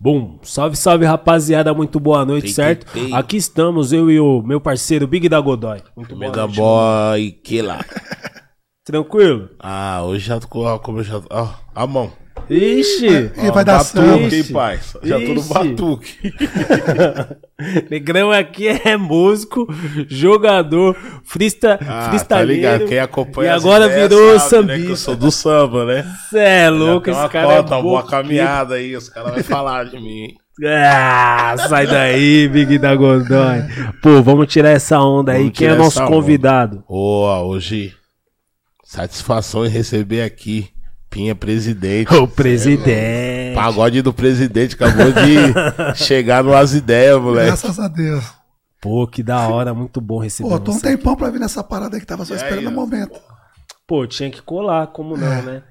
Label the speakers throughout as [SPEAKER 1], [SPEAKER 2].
[SPEAKER 1] Bum! Salve, salve, rapaziada. Muito boa noite,
[SPEAKER 2] Tei,
[SPEAKER 1] certo?
[SPEAKER 2] tei, tei.
[SPEAKER 1] Aqui estamos, eu e o meu parceiro Big da Godoy. Muito boa
[SPEAKER 2] Mega
[SPEAKER 1] noite.
[SPEAKER 2] Boy, que lá.
[SPEAKER 1] Tranquilo?
[SPEAKER 2] Ah, hoje já tô com como eu já. Ó, a mão.
[SPEAKER 1] Ixi!
[SPEAKER 3] E vai dar samba.
[SPEAKER 2] batuque, hein? Já tô no batuque.
[SPEAKER 1] Negrão aqui é músico, jogador, freesta,
[SPEAKER 2] Ah, tá
[SPEAKER 1] freestyleiro.
[SPEAKER 2] ligado? Quem acompanha
[SPEAKER 1] E
[SPEAKER 2] as
[SPEAKER 1] agora
[SPEAKER 2] ideias
[SPEAKER 1] virou
[SPEAKER 2] sabe, né, que eu
[SPEAKER 1] sambista.
[SPEAKER 2] sou do samba, né?
[SPEAKER 1] Cê é louco, esse
[SPEAKER 2] uma
[SPEAKER 1] cara é
[SPEAKER 2] cota, uma boa caminhada aí, os caras vão falar de mim. hein?
[SPEAKER 1] Ah, sai daí, Big da Godoy. Pô, vamos tirar essa onda aí.
[SPEAKER 2] Vamos
[SPEAKER 1] Quem é nosso convidado?
[SPEAKER 2] Ô, hoje, satisfação em receber aqui Pinha Presidente.
[SPEAKER 1] O presidente.
[SPEAKER 2] Pagode do presidente acabou de chegar no As Ideias, moleque.
[SPEAKER 3] Graças a Deus.
[SPEAKER 1] Pô, que da hora, muito bom receber
[SPEAKER 3] Pô, tô um tempão pra vir nessa parada aí que tava só esperando o momento.
[SPEAKER 1] Pô, tinha que colar, como não, né?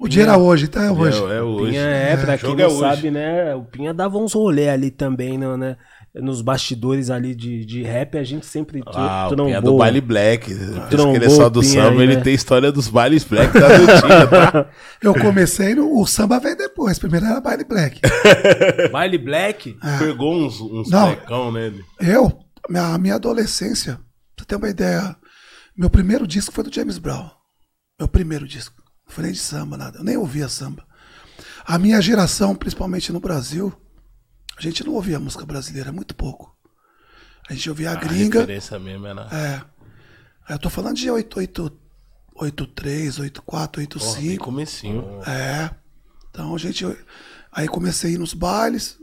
[SPEAKER 3] O dia era hoje, então é hoje.
[SPEAKER 2] É, é
[SPEAKER 1] O
[SPEAKER 2] hoje.
[SPEAKER 1] Pinha é, pra
[SPEAKER 2] O
[SPEAKER 1] quem não
[SPEAKER 2] é
[SPEAKER 1] sabe, né? O Pinha dava uns rolê ali também, né? né? Nos bastidores ali de, de rap, a gente sempre tr-
[SPEAKER 2] Ah,
[SPEAKER 1] trombou.
[SPEAKER 2] Pinha do baile black. Pensa que ele é só do samba,
[SPEAKER 1] aí,
[SPEAKER 2] ele
[SPEAKER 1] né?
[SPEAKER 2] tem história dos bailes black da Dutinha, tá?
[SPEAKER 3] Eu comecei no. O samba veio depois. Primeiro era baile black.
[SPEAKER 1] Baile black?
[SPEAKER 2] Pegou uns, uns
[SPEAKER 3] Não.
[SPEAKER 2] blecão nele.
[SPEAKER 3] Eu, minha, minha adolescência, pra você ter uma ideia, meu primeiro disco foi do James Brown. Meu primeiro disco. Não foi nem de samba, nada. Eu nem ouvia samba. A minha geração, principalmente no Brasil, a gente não ouvia música brasileira, muito pouco. A gente ouvia a
[SPEAKER 2] A
[SPEAKER 3] gringa.
[SPEAKER 2] referência mesmo era...
[SPEAKER 3] É. Eu tô falando de 88, 83, 84,
[SPEAKER 2] Porra, bem
[SPEAKER 3] 85.
[SPEAKER 2] comecinho.
[SPEAKER 3] É. Então a gente. Aí comecei a ir nos bailes.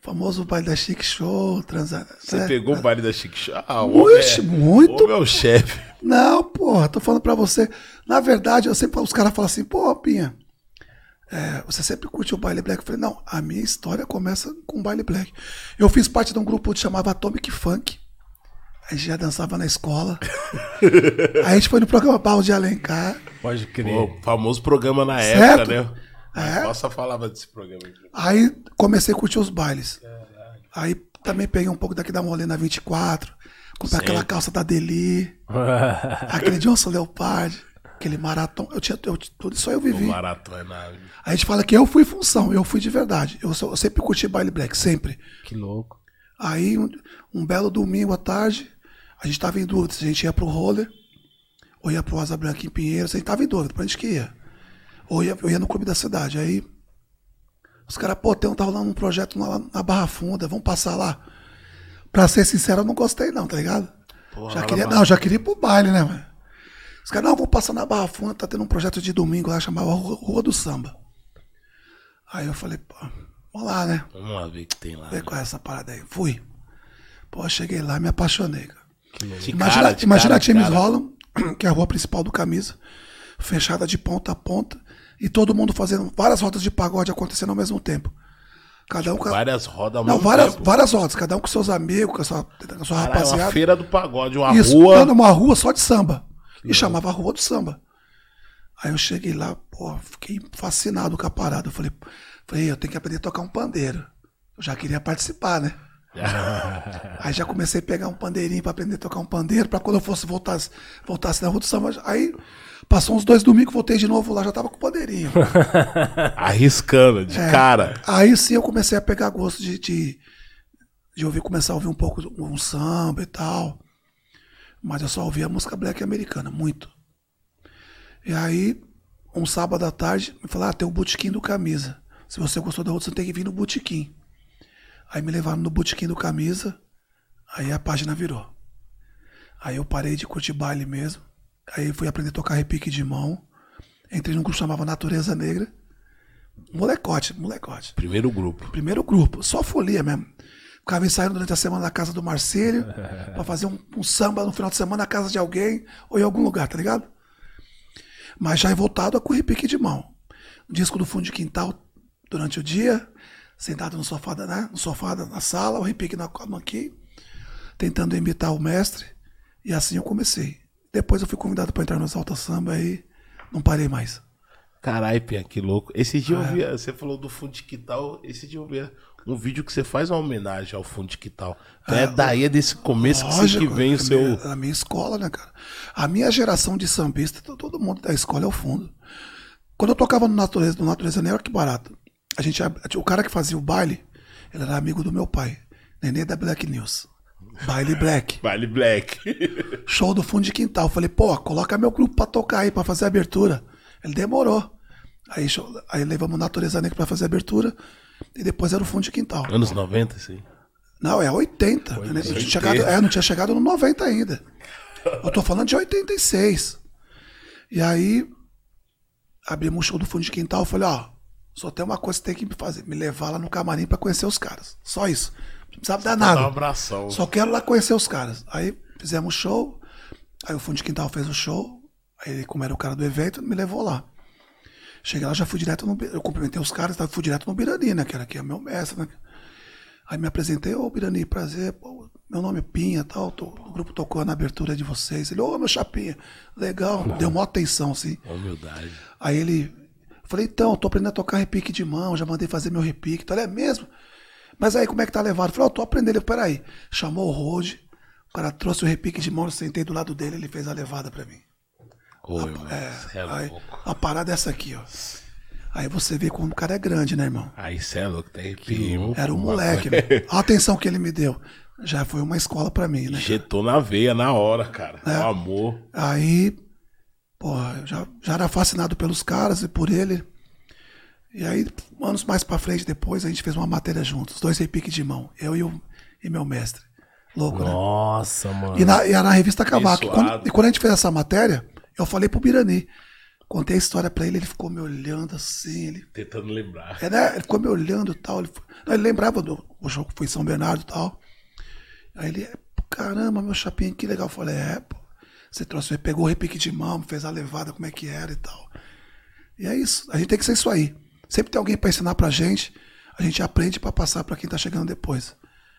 [SPEAKER 3] Famoso baile da Chic Show, transar.
[SPEAKER 2] Você
[SPEAKER 3] né?
[SPEAKER 2] pegou o baile da Chic Show? Ah, o homem
[SPEAKER 3] Ixi,
[SPEAKER 2] é-
[SPEAKER 3] muito.
[SPEAKER 2] O homem é chefe.
[SPEAKER 3] Não, porra, tô falando pra você. Na verdade, eu sempre, os caras falam assim, pô, Pinha, é, você sempre curte o baile black. Eu falei, não, a minha história começa com o baile black. Eu fiz parte de um grupo que chamava Atomic Funk. A gente já dançava na escola. Aí a gente foi no programa Barro de Alencar.
[SPEAKER 1] Pode crer.
[SPEAKER 2] Pô, famoso programa na
[SPEAKER 3] Certo.
[SPEAKER 2] época, né?
[SPEAKER 3] É.
[SPEAKER 2] Nossa, falava desse programa. aqui.
[SPEAKER 3] Aí comecei a curtir os bailes. Aí também peguei um pouco daqui da Molena 24. Comprei aquela calça da Deli, aquele Johnson Leopard, aquele maratão. Eu tinha eu, tudo isso aí eu
[SPEAKER 2] O
[SPEAKER 3] vivi.
[SPEAKER 2] maratona.
[SPEAKER 3] A gente fala que eu fui função, eu fui de verdade. Eu, eu sempre curti baile black, sempre.
[SPEAKER 1] que louco.
[SPEAKER 3] Aí, um, um belo domingo à tarde, a gente tava em dúvida se a gente ia pro roller ou ia pro Asa Branca em Pinheiros. A gente tava em dúvida pra onde que ia. Ou ia, eu ia no clube da cidade. Aí, os caras, pô, tem, tá rolando um projeto lá na Barra Funda, vamos passar lá. Pra ser sincero, eu não gostei não, tá ligado?
[SPEAKER 2] Porra,
[SPEAKER 3] já
[SPEAKER 2] lá
[SPEAKER 3] queria,
[SPEAKER 2] na
[SPEAKER 3] não, já queria ir pro baile, né, mano? Os caras, não, vamos passar na Barra Funda, tá tendo um projeto de domingo lá, chamava Rua, Rua do Samba. Aí eu falei, pô, vamos lá, né?
[SPEAKER 2] Vamos lá ver o que tem lá.
[SPEAKER 3] Ver qual é essa parada aí. Fui. Pô, cheguei lá, me apaixonei, cara.
[SPEAKER 2] De
[SPEAKER 3] Imagina,
[SPEAKER 2] cara, de
[SPEAKER 3] imagina
[SPEAKER 2] cara,
[SPEAKER 3] a James. Holland, que é a rua principal do Camisa, fechada de ponta a ponta, e todo mundo fazendo várias rodas de pagode acontecendo ao mesmo tempo. Cada um a-
[SPEAKER 2] Várias rodas ao
[SPEAKER 3] Não,
[SPEAKER 2] mesmo
[SPEAKER 3] várias,
[SPEAKER 2] tempo.
[SPEAKER 3] várias rodas, cada um com seus amigos, com a sua, com a sua
[SPEAKER 2] Caralho,
[SPEAKER 3] rapaziada.
[SPEAKER 2] uma feira do pagode, uma
[SPEAKER 3] Isso,
[SPEAKER 2] rua.
[SPEAKER 3] mano, uma rua só de samba. E chamava a Rua do Samba. Aí eu cheguei lá, pô, fiquei fascinado com a parada. Eu falei, falei, eu tenho que aprender a tocar um pandeiro. Eu já queria participar, né? Aí já comecei a pegar um pandeirinho pra aprender a tocar um pandeiro, pra quando eu fosse voltasse, voltasse na Rua do Samba. Aí passou uns dois domingos, voltei de novo lá, já tava com o pandeirinho.
[SPEAKER 2] Arriscando, de
[SPEAKER 3] É.
[SPEAKER 2] cara.
[SPEAKER 3] Aí sim eu comecei a pegar gosto de, de, de ouvir, começar a ouvir um pouco um samba e tal. Mas eu só ouvia música black americana, muito. E aí, um sábado à tarde, me falaram, ah, tem o Botequim do Camisa. Se você gostou da outra, você tem que vir no Botequim. Aí me levaram no Botequim do Camisa, aí a página virou. Aí eu parei de curtir baile mesmo. Aí fui aprender a tocar repique de mão. Entrei num grupo que chamava Natureza Negra. Molecote, molecote.
[SPEAKER 2] Primeiro grupo.
[SPEAKER 3] Primeiro grupo, só folia mesmo. Ficava ensaiando durante a semana na casa do Marcílio, pra fazer um, um samba no final de semana na casa de alguém ou em algum lugar, tá ligado? Mas já é voltado a com repique de mão. Um disco do fundo de quintal durante o dia, sentado no sofá, da, né? no sofá na sala, o repique na, no aqui, tentando imitar o mestre. E assim eu comecei. Depois eu fui convidado pra entrar no Exalta Samba aí não parei mais.
[SPEAKER 2] Caralho, Pia, que louco. Esse dia
[SPEAKER 3] É.
[SPEAKER 2] eu vi, você falou do Fundo de Quital, esse dia eu vi um vídeo que você faz uma homenagem ao Fundo de Quital. Então é, daí, é desse começo que, você- que
[SPEAKER 3] Lógico,
[SPEAKER 2] vem o seu...
[SPEAKER 3] minha- A minha escola, né, cara? A minha geração de sambista, to- todo mundo da escola é o fundo. Quando eu tocava no Natureza, no Natureza Negra, que barato. a gente, o cara que fazia o baile, ele era amigo do meu pai, Nenê da Black News. Baile Black.
[SPEAKER 2] Baile Black.
[SPEAKER 3] Show do fundo de quintal. Falei, pô, coloca meu grupo pra tocar aí, pra fazer a abertura. Ele demorou. Aí, aí levamos Natureza Negra pra fazer a abertura. E depois era o fundo de quintal.
[SPEAKER 2] Anos 90, sim.
[SPEAKER 3] Não, é 80. 80. Não, tinha chegado, é, não tinha chegado no 90 ainda. Eu tô falando de 86. E aí, abrimos o show do fundo de quintal. Falei, ó, só tem uma coisa que tem que me fazer: me levar lá no camarim pra conhecer os caras. Só isso. Não precisava dar nada.
[SPEAKER 2] Um abração.
[SPEAKER 3] Só quero lá conhecer os caras. Aí fizemos show. Aí o fundo de quintal fez o show. Aí ele, como era o cara do evento, me levou lá. Cheguei lá, já fui direto no. Eu cumprimentei os caras, fui direto no Birani, né? Que era aqui, é meu mestre, né? Aí me apresentei, ô Birani, prazer, pô, meu nome é Pinha tal, tô, o grupo tocou na abertura de vocês. Ele, ô meu chapinha, legal, deu maior atenção, assim.
[SPEAKER 2] Humildade.
[SPEAKER 3] Aí ele, falei, então, tô aprendendo a tocar repique de mão, já mandei fazer meu repique, então ele é mesmo? Mas aí como é que tá levado? Falei, ó, oh, tô aprendendo. Ele, peraí, chamou o Rode, o cara trouxe o repique de mão, eu sentei do lado dele, ele fez a levada pra mim.
[SPEAKER 2] Oi,
[SPEAKER 3] a, é, é aí, a parada é essa aqui, ó. Aí você vê como o cara é grande, né, irmão?
[SPEAKER 2] Aí você é louco, tem arrepio.
[SPEAKER 3] Era um moleque, né? A atenção que ele me deu. Já foi uma escola para mim, né?
[SPEAKER 2] Injetou na veia na hora, cara. É. O amor.
[SPEAKER 3] Aí, porra, eu já, já era fascinado pelos caras e por ele. E aí, anos mais pra frente, depois, a gente fez uma matéria juntos. Dois repiques de mão. Eu e, o, e meu mestre. Louco,
[SPEAKER 1] Nossa, né? Nossa, mano.
[SPEAKER 3] E na, e na revista Cavaco. Quando, e quando a gente fez essa matéria, eu falei pro Birani. Contei a história pra ele, ele ficou me olhando assim. Ele,
[SPEAKER 2] Tentando lembrar.
[SPEAKER 3] É, né? Ele ficou me olhando e tal. Ele, ele lembrava do o jogo que foi em São Bernardo e tal. Aí ele, caramba, meu chapinho, que legal. Eu falei, é, pô. Você trouxe, pegou o repique de mão, fez a levada, como é que era e tal. E é isso. A gente tem que ser isso aí. Sempre tem alguém para ensinar pra gente. A gente aprende para passar para quem tá chegando depois.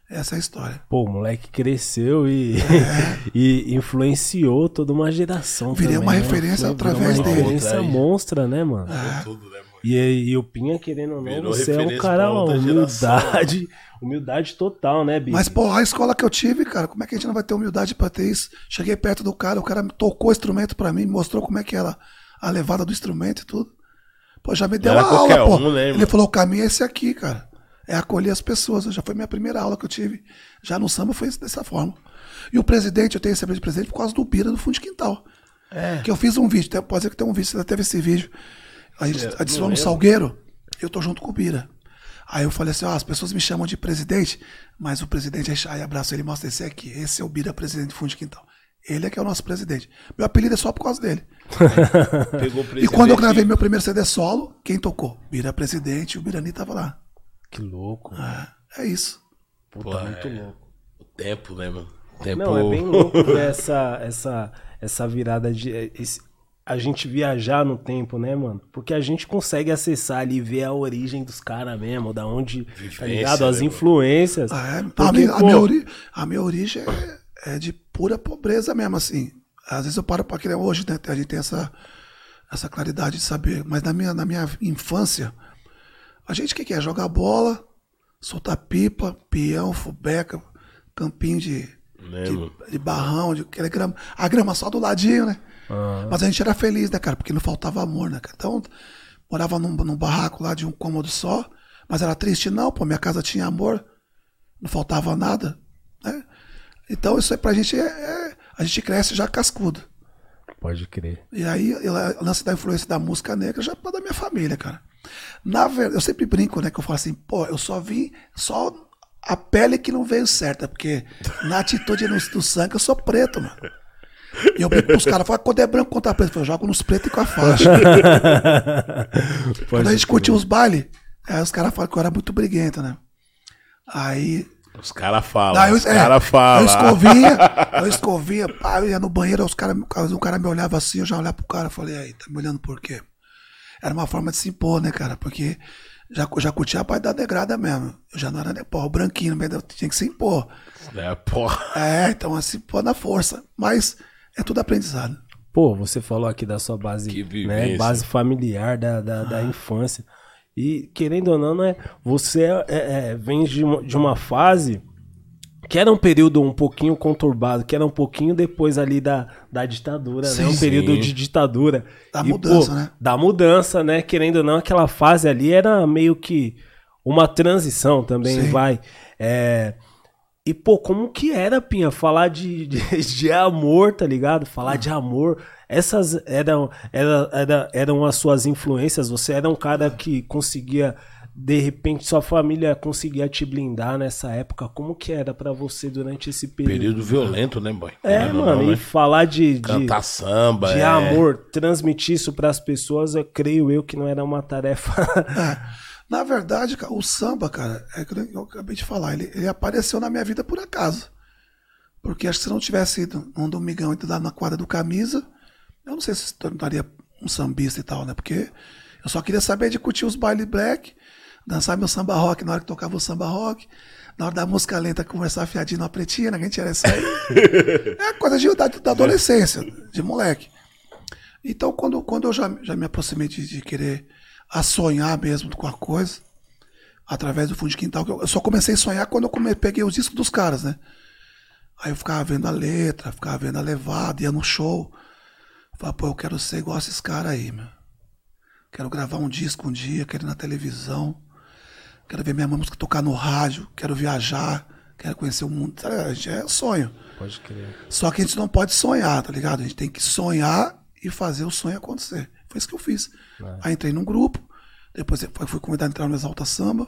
[SPEAKER 3] Essa é a história.
[SPEAKER 1] Pô, o moleque cresceu e, é. e influenciou toda uma geração.
[SPEAKER 3] Virei
[SPEAKER 1] também,
[SPEAKER 3] uma né? referência através
[SPEAKER 1] uma
[SPEAKER 3] dele.
[SPEAKER 1] referência monstra, né, mano?
[SPEAKER 3] É.
[SPEAKER 2] Tudo, né,
[SPEAKER 1] e, e o Pinha, querendo ou não, Virou você é um cara, humildade, humildade total, né, Bicho?
[SPEAKER 3] Mas, pô, a escola que eu tive, cara, como é que a gente não vai ter humildade pra ter isso? Cheguei perto do cara, o cara tocou o instrumento pra mim, mostrou como é que era a levada do instrumento e tudo. Pô, já me deu a aula, pô. Um, né, Ele falou, o caminho é esse aqui, cara é acolher as pessoas. Já foi minha primeira aula que eu tive. Já no samba foi dessa forma. E o presidente, eu tenho esse de presidente por causa do Bira do Fundo de Quintal. É. Que eu fiz um vídeo, pode ser que tenha um vídeo, você já teve esse vídeo. A gente é, adicionou no Salgueiro, eu tô junto com o Bira. Aí eu falei assim, ó, as pessoas me chamam de presidente, mas o presidente aí abraça ele mostra esse aqui. Esse é o Bira, presidente do Fundo de Quintal. Ele é que é o nosso presidente. Meu apelido é só por causa dele. e quando eu gravei meu primeiro CD solo, quem tocou? Bira presidente o Birani tava lá.
[SPEAKER 1] Que louco.
[SPEAKER 3] É, é isso.
[SPEAKER 1] Puta, Pô, muito é... louco.
[SPEAKER 2] O tempo, né, mano? O tempo...
[SPEAKER 1] Não, é bem louco ver essa, essa, essa virada de. Esse, a gente viajar no tempo, né, mano? Porque a gente consegue acessar ali, ver a origem dos caras mesmo, da onde, tá Vivência, tá ligado? As né, influências.
[SPEAKER 3] Ah, é? Porque, a, minha, pô... a, minha ori... a, minha, origem é, é, de pura pobreza mesmo, assim. Às vezes eu paro pra criar hoje, né? A gente tem essa, essa claridade de saber. Mas na minha, na minha infância, a gente o que, quer? Jogar bola, soltar pipa, peão, fubeca, campinho de, de, de, barrão, de aquela grama. A grama só do ladinho, né? Uhum. Mas a gente era feliz, né, cara? Porque não faltava amor, né, cara? Então, morava num, num barraco lá de um cômodo só, mas era triste, não, pô, minha casa tinha amor, não faltava nada, né? Então, isso aí pra gente é, é a gente cresce já cascudo.
[SPEAKER 1] Pode crer.
[SPEAKER 3] E aí, o lance da influência da música negra já é da minha família, cara. Na verdade, eu sempre brinco, né? Que eu falo assim, pô, eu só vim, só a pele que não veio certa, porque na atitude no, do sangue eu sou preto, mano. E eu brinco pros caras, falo, quando é branco contra preto, eu jogo nos pretos e com a faixa. quando a gente curtia os bailes, aí os caras falam que eu era muito briguento, né? Aí.
[SPEAKER 2] Os caras falam. os caras é, falam.
[SPEAKER 3] Eu escovinha, eu escovinha, pá, eu ia no banheiro, os cara, um cara me olhava assim, eu já olhava pro cara, falei, aí, tá me olhando por quê? Era uma forma de se impor, né, cara? Porque já, já curtia a parte da degrada mesmo. Eu já não era, né, porra, o branquinho, mas tinha que se impor.
[SPEAKER 2] É, porra.
[SPEAKER 3] É, então se impor na força. Mas é tudo aprendizado.
[SPEAKER 1] Pô, você falou aqui da sua base, né, base familiar, da, da, ah. da, infância. E, querendo ou não, né, você é, é, é, vem de uma, de uma fase que era um período um pouquinho conturbado, que era um pouquinho depois ali da, da ditadura,
[SPEAKER 3] Sim,
[SPEAKER 1] né? Um período
[SPEAKER 2] sim.
[SPEAKER 1] de ditadura.
[SPEAKER 3] Da mudança, né?
[SPEAKER 1] Da mudança, né? Querendo ou não, aquela fase ali era meio que uma transição também,
[SPEAKER 3] Sim.
[SPEAKER 1] vai. É, E, pô, como que era, Pinha, falar de, de, de amor, tá ligado? Falar de amor. Essas eram, era, era, eram as suas influências. Você era um cara que conseguia, de repente, sua família conseguia te blindar nessa época. Como que era pra você durante esse período?
[SPEAKER 2] Período violento, né, boy?
[SPEAKER 1] É, mano,
[SPEAKER 2] não,
[SPEAKER 1] e
[SPEAKER 2] né?
[SPEAKER 1] falar de, de,
[SPEAKER 2] Cantar samba,
[SPEAKER 1] de
[SPEAKER 2] é.
[SPEAKER 1] amor, transmitir isso pras pessoas, eu creio eu que não era uma tarefa.
[SPEAKER 3] É. Na verdade, cara, o samba, cara, é que eu acabei de falar, ele, ele apareceu na minha vida por acaso. Porque acho que se não tivesse ido num domingão e dado na quadra do camisa, eu não sei se se tornaria um sambista e tal, né? Porque eu só queria saber de curtir os bailes black, dançar meu samba rock na hora que tocava o samba rock, na hora da música lenta conversar fiadinho na pretinha? Que a gente era isso aí. É coisa de, da, da adolescência, de moleque. Então, quando, quando eu já, já me aproximei de, de querer a sonhar mesmo com a coisa, através do fundo de quintal, eu, só comecei a sonhar quando eu come- peguei os discos dos caras, né? Aí eu ficava vendo a letra, ficava vendo a levada, ia no show. Falava, pô, eu quero ser igual esses caras aí, meu. Quero gravar um disco um dia, quero ir na televisão, quero ver minha música tocar no rádio, quero viajar, quero conhecer o mundo. Sabe, a gente é sonho.
[SPEAKER 1] Pode crer.
[SPEAKER 3] Só que a gente não pode sonhar, tá ligado? A gente tem que sonhar e fazer o sonho acontecer. Foi isso que eu fiz. Aí entrei num grupo, depois fui convidado a entrar no Exalta Samba.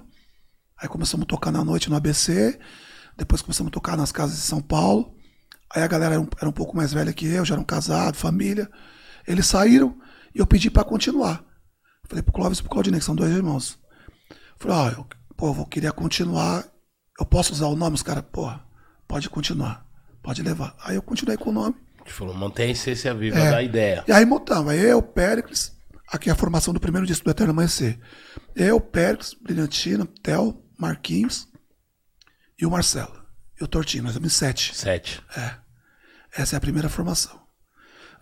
[SPEAKER 3] Aí começamos a tocar na noite no ABC, depois começamos a tocar nas casas de São Paulo. Aí a galera era um, era um pouco mais velha que eu, já eram casados, família. Eles saíram e eu pedi pra continuar. Falei pro Clóvis e pro Claudinei, que são dois irmãos. Falei, ó, eu, pô, eu vou querer continuar. Eu posso usar o nome? Os caras, porra, pode continuar. Pode levar. Aí eu continuei com o nome.
[SPEAKER 2] Gente falou, mantém a essência viva
[SPEAKER 3] É.
[SPEAKER 2] da ideia.
[SPEAKER 3] E aí montamos. Aí eu, Péricles, aqui é a formação do primeiro disco do Eterno Amanhecer. Eu, Péricles, Brilhantina, Theo, Marquinhos e o Marcelo. E o Tortinho, nós em sete.
[SPEAKER 2] Sete.
[SPEAKER 3] Essa é a primeira formação.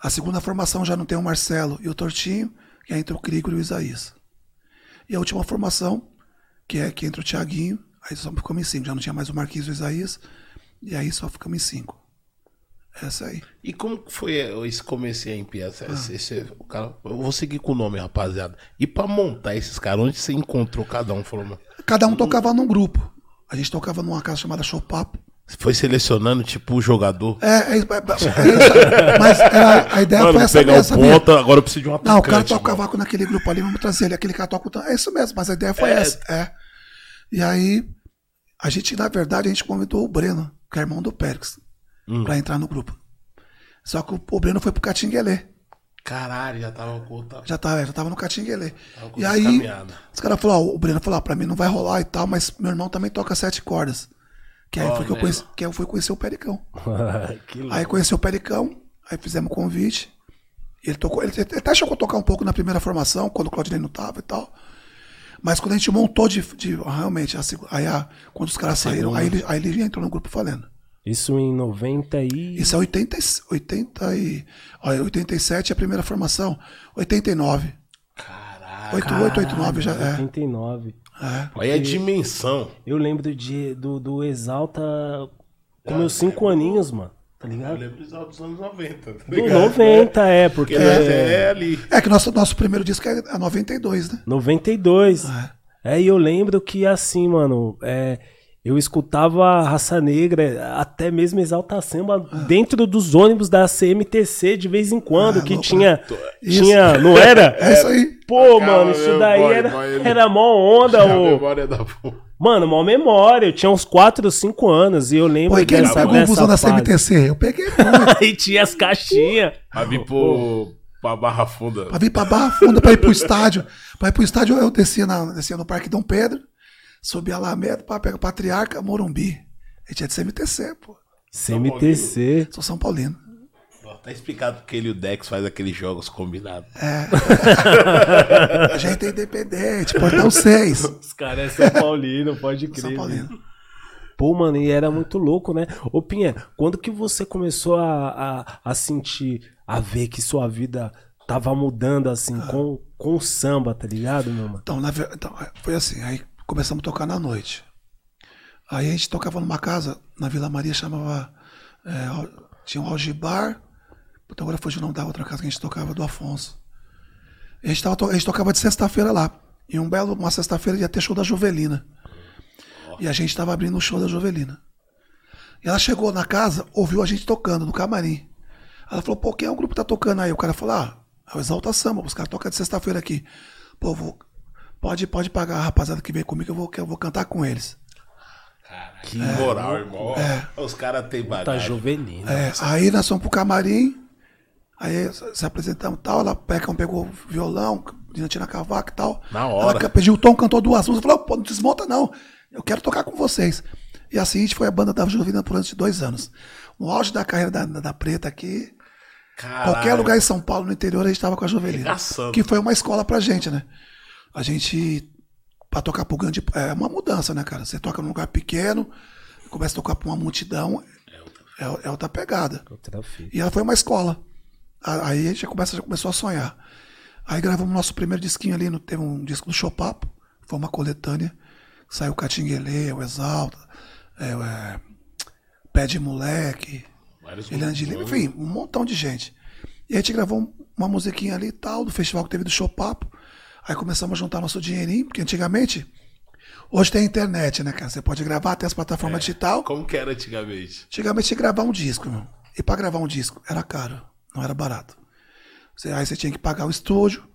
[SPEAKER 3] A segunda formação já não tem o Marcelo e o Tortinho, que é entre o Krigor e o Isaías. E a última formação, que é que entra o Thiaguinho, aí só ficamos em cinco. Já não tinha mais o Marquinhos e o Isaías, e aí só ficamos em cinco. Essa aí.
[SPEAKER 2] E como que foi esse começo aí em Pia? Esse-
[SPEAKER 3] Ah.
[SPEAKER 2] esse- esse- o cara, eu vou seguir com o nome, rapaziada. E pra montar esses caras, onde você encontrou cada um? Falou, mano,
[SPEAKER 3] Cada um tocava num grupo. A gente tocava numa casa chamada Show Papo.
[SPEAKER 2] foi selecionando, tipo, o jogador.
[SPEAKER 3] É, é, é, é, mas era- a ideia
[SPEAKER 2] Mano,
[SPEAKER 3] foi essa
[SPEAKER 2] pegar
[SPEAKER 3] mesmo,
[SPEAKER 2] o ponta, agora eu preciso de um atacante.
[SPEAKER 3] Não, o cara toca
[SPEAKER 2] mano.
[SPEAKER 3] cavaco naquele grupo ali, vamos trazer ele. Aquele cara toca o É isso mesmo, mas a ideia foi
[SPEAKER 2] É.
[SPEAKER 3] essa. É. E aí, a gente, na verdade, a gente convidou o Breno, que é irmão do Périx,
[SPEAKER 2] Hum.
[SPEAKER 3] pra entrar no grupo. Só que o, o Breno foi pro Catinguelê.
[SPEAKER 2] Caralho, já tava.
[SPEAKER 3] Já tava, já tava no Catinguelê.
[SPEAKER 2] Tava
[SPEAKER 3] E aí,
[SPEAKER 2] caminhada.
[SPEAKER 3] os caras falaram, o Breno falou, ó, pra mim não vai rolar e tal, mas meu irmão também toca sete cordas. Que aí
[SPEAKER 2] Ó,
[SPEAKER 3] foi que eu conheci, que aí eu fui conhecer o Pericão.
[SPEAKER 1] que louco.
[SPEAKER 3] Aí conheceu o Pericão, aí fizemos o convite. Ele tocou, ele até chegou a tocar um pouco na primeira formação, quando o Claudinei não tava e tal. Mas quando a gente montou de, de- realmente, aí a- quando os caras saíram, aí ele, aí ele entrou no grupo falando.
[SPEAKER 1] Isso em 90 e.
[SPEAKER 3] Isso é 80, e- 80 e. Olha, 87 é a primeira formação. 89.
[SPEAKER 2] Caralho.
[SPEAKER 3] 88, 89 já é.
[SPEAKER 1] 89.
[SPEAKER 3] é.
[SPEAKER 2] Olha a dimensão.
[SPEAKER 1] Eu lembro de, do, do Exalta com meus 5 aninhos, mano. Tá
[SPEAKER 2] Eu
[SPEAKER 1] ligado?
[SPEAKER 2] lembro dos anos 90. Tá
[SPEAKER 1] Do
[SPEAKER 2] ligado?
[SPEAKER 1] 90, é, porque.
[SPEAKER 2] Porque é, é ali.
[SPEAKER 3] É que nosso, nosso primeiro disco é é 92, né?
[SPEAKER 1] 92.
[SPEAKER 3] É.
[SPEAKER 1] É, e eu lembro que assim, mano, é, eu escutava a Raça Negra, até mesmo Exalta Samba, dentro dos ônibus da CMTC de vez em quando,
[SPEAKER 3] Ah,
[SPEAKER 1] que
[SPEAKER 3] louco,
[SPEAKER 1] tinha,
[SPEAKER 3] Isso.
[SPEAKER 1] tinha. Não era?
[SPEAKER 3] É isso aí.
[SPEAKER 1] Pô,
[SPEAKER 2] Calma,
[SPEAKER 1] mano, isso daí
[SPEAKER 2] boy,
[SPEAKER 1] era,
[SPEAKER 2] ele-
[SPEAKER 1] era mó onda,
[SPEAKER 2] A
[SPEAKER 1] ô.
[SPEAKER 2] memória da porra.
[SPEAKER 1] Mano, mó memória. Eu tinha uns 4 ou 5 anos e eu lembro
[SPEAKER 3] Pô, e quem
[SPEAKER 1] dessa,
[SPEAKER 3] pegou o
[SPEAKER 1] dessa
[SPEAKER 3] busão da. CMTC? Eu peguei muito.
[SPEAKER 1] Aí tinha as caixinhas.
[SPEAKER 2] Pra vir pro, pra Barra Funda.
[SPEAKER 3] Pra vir pra Barra Funda, pra ir pro estádio. Pra ir pro estádio, eu descia, na, descia no Parque Dom Pedro, subia a Alameda, pra pegar Patriarca, Morumbi. A gente é de CMTC, pô.
[SPEAKER 1] CMTC.
[SPEAKER 3] Sou São Paulino.
[SPEAKER 2] Tá explicado porque ele e o Dex faz aqueles jogos combinados.
[SPEAKER 3] A gente é independente, portão 6.
[SPEAKER 1] Os caras é São Paulino, pode crer.
[SPEAKER 3] São
[SPEAKER 1] né?
[SPEAKER 3] Paulino.
[SPEAKER 1] Pô, mano, e era muito louco, né? Ô, Pinha, quando que você começou a, a, a sentir, a ver que sua vida tava mudando, assim, com, com o samba, tá ligado, meu mano?
[SPEAKER 3] Então, na então, foi assim, aí começamos a tocar na noite. Aí a gente tocava numa casa na Vila Maria, chamava. é, tinha um Algibar. Puta, agora foi o nome da outra casa que a gente tocava, do Afonso. A gente, tava, a gente tocava de sexta-feira lá. E um belo, uma sexta-feira ia ter show da Juvelina. E a gente tava abrindo o show da Juvelina. E ela chegou na casa, ouviu a gente tocando no camarim. Ela falou, pô, quem é o grupo que tá tocando aí? O cara falou, ah, é o Exalta Samba, os caras tocam de sexta-feira aqui. Pô, vou, pode, pode pagar a rapaziada que veio comigo, que eu vou, que eu vou cantar com eles.
[SPEAKER 2] Que moral, irmão. Os caras têm
[SPEAKER 1] Tá
[SPEAKER 2] bagagem.
[SPEAKER 1] juvenil.
[SPEAKER 3] É, aí nós fomos pro camarim, aí se apresentamos e tal, ela pegou o violão, Dinatina Cavaco e tal.
[SPEAKER 2] Na hora.
[SPEAKER 3] Ela pediu o tom, cantou duas músicas, falou, pô, não desmonta não, eu quero tocar com vocês. E assim a gente foi a banda da Juvena por antes de dois anos. No auge da carreira da, da Preta aqui,
[SPEAKER 2] Caralho.
[SPEAKER 3] qualquer lugar em São Paulo, no interior, a gente tava com a.
[SPEAKER 2] Arregaçando.
[SPEAKER 3] Que foi uma escola pra gente, né? A gente, pra tocar pro grande, é uma mudança, né, cara? Você toca num lugar pequeno, começa a tocar pra uma multidão, é, é outra pegada.
[SPEAKER 1] Outra.
[SPEAKER 3] E ela foi uma escola. Aí a gente já, começa, já começou a sonhar. Aí gravamos nosso primeiro disquinho ali, no, teve um disco do Chopapo, foi uma coletânea. Saiu Catinguelê, o Exalta, é, o, é, Pé de Moleque, Eliane de Lima, enfim, um montão de gente. E a gente gravou um- uma musiquinha ali e tal, do festival que teve do Chopapo. Aí começamos a juntar nosso dinheirinho, porque antigamente, hoje tem internet, né, cara? Você pode gravar até as plataformas digital.
[SPEAKER 2] Como que era antigamente?
[SPEAKER 3] Antigamente tinha que gravar um disco, irmão. E pra gravar um disco era caro, não era barato. Você- aí você tinha que pagar o estúdio,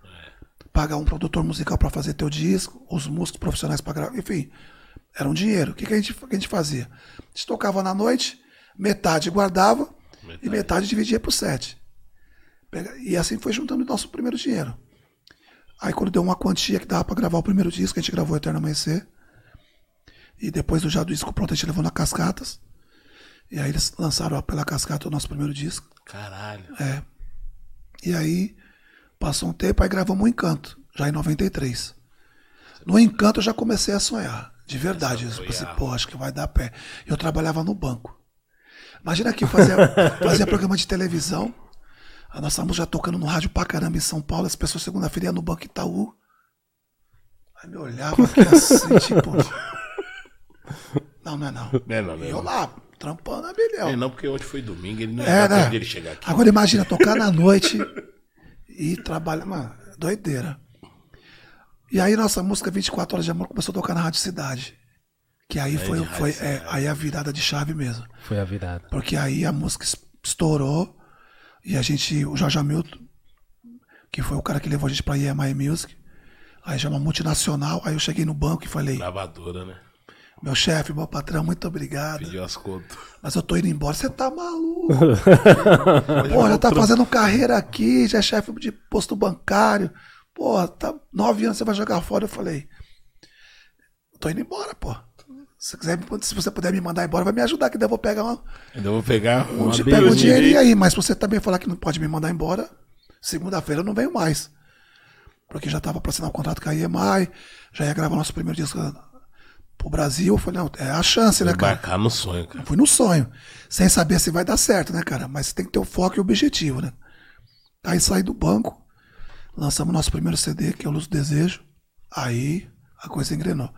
[SPEAKER 3] pagar um produtor musical pra fazer teu disco, os músicos profissionais pra gravar, enfim, era um dinheiro. O que, que, a gente, que a gente fazia? A gente tocava na noite, metade guardava e metade dividia por sete. E assim foi juntando o nosso primeiro dinheiro. Aí quando deu uma quantia que dava pra gravar o primeiro disco, a gente gravou Eterno Amanhecer. E depois do já do disco pronto, a gente levou na Cascatas. E aí eles lançaram pela Cascata o nosso primeiro disco.
[SPEAKER 2] Caralho.
[SPEAKER 3] É. E aí passou um tempo, aí gravamos o Encanto, já em 93. No Encanto eu já comecei a sonhar, de verdade. Eu pensei, pô, acho que vai dar pé. Eu trabalhava no banco. Imagina que eu fazia, fazia programa de televisão, a nossa música já tocando no rádio pra caramba em São Paulo, as pessoas segunda-feira iam no Banco Itaú. Aí me olhava aqui assim, tipo. Não, não é não.
[SPEAKER 2] Não é não, não é
[SPEAKER 3] E eu
[SPEAKER 2] não.
[SPEAKER 3] lá, trampando a bilhão.
[SPEAKER 2] É, não, porque hoje foi domingo, ele não
[SPEAKER 3] É, né?
[SPEAKER 2] dele chegar aqui.
[SPEAKER 3] Agora imagina tocar na noite e trabalhar, mano, doideira. E aí nossa música 24 horas de amor começou a tocar na Rádio Cidade. Que aí foi,
[SPEAKER 2] Rádio
[SPEAKER 3] foi
[SPEAKER 2] Cidade.
[SPEAKER 3] é, aí a virada de chave mesmo.
[SPEAKER 1] Foi a virada.
[SPEAKER 3] Porque aí a música es- estourou e a gente, o Jorge Hamilton, que foi o cara que levou a gente pra EMI Music, aí já é uma multinacional, aí eu cheguei no banco e falei,
[SPEAKER 2] Gravadora, né?
[SPEAKER 3] Meu chefe, meu patrão, muito obrigado.
[SPEAKER 2] Pediu as contas.
[SPEAKER 3] Mas eu tô indo embora. Você tá maluco? Pô, já tá fazendo carreira aqui, já é chefe de posto bancário. Pô, tá nove anos, você vai jogar fora. Eu falei, tô indo embora, pô. Se, quiser, se você puder me mandar embora, vai me ajudar, que daí eu vou pegar uma,
[SPEAKER 2] Ainda vou pegar um
[SPEAKER 3] pego o
[SPEAKER 1] um
[SPEAKER 3] dinheirinho aí. Mas se você também falar que não pode me mandar embora, segunda-feira eu não venho mais. Porque já tava pra assinar um contrato com a EMI, já ia gravar nosso primeiro disco pro Brasil. Eu falei, não, é a chance, né, cara?
[SPEAKER 2] Embarcar no sonho, cara.
[SPEAKER 3] Fui no sonho. Sem saber se vai dar certo, né, cara? Mas tem que ter o foco e o objetivo, né? Aí saí do banco, lançamos nosso primeiro CD, que é o Luz do Desejo. Aí a coisa engrenou.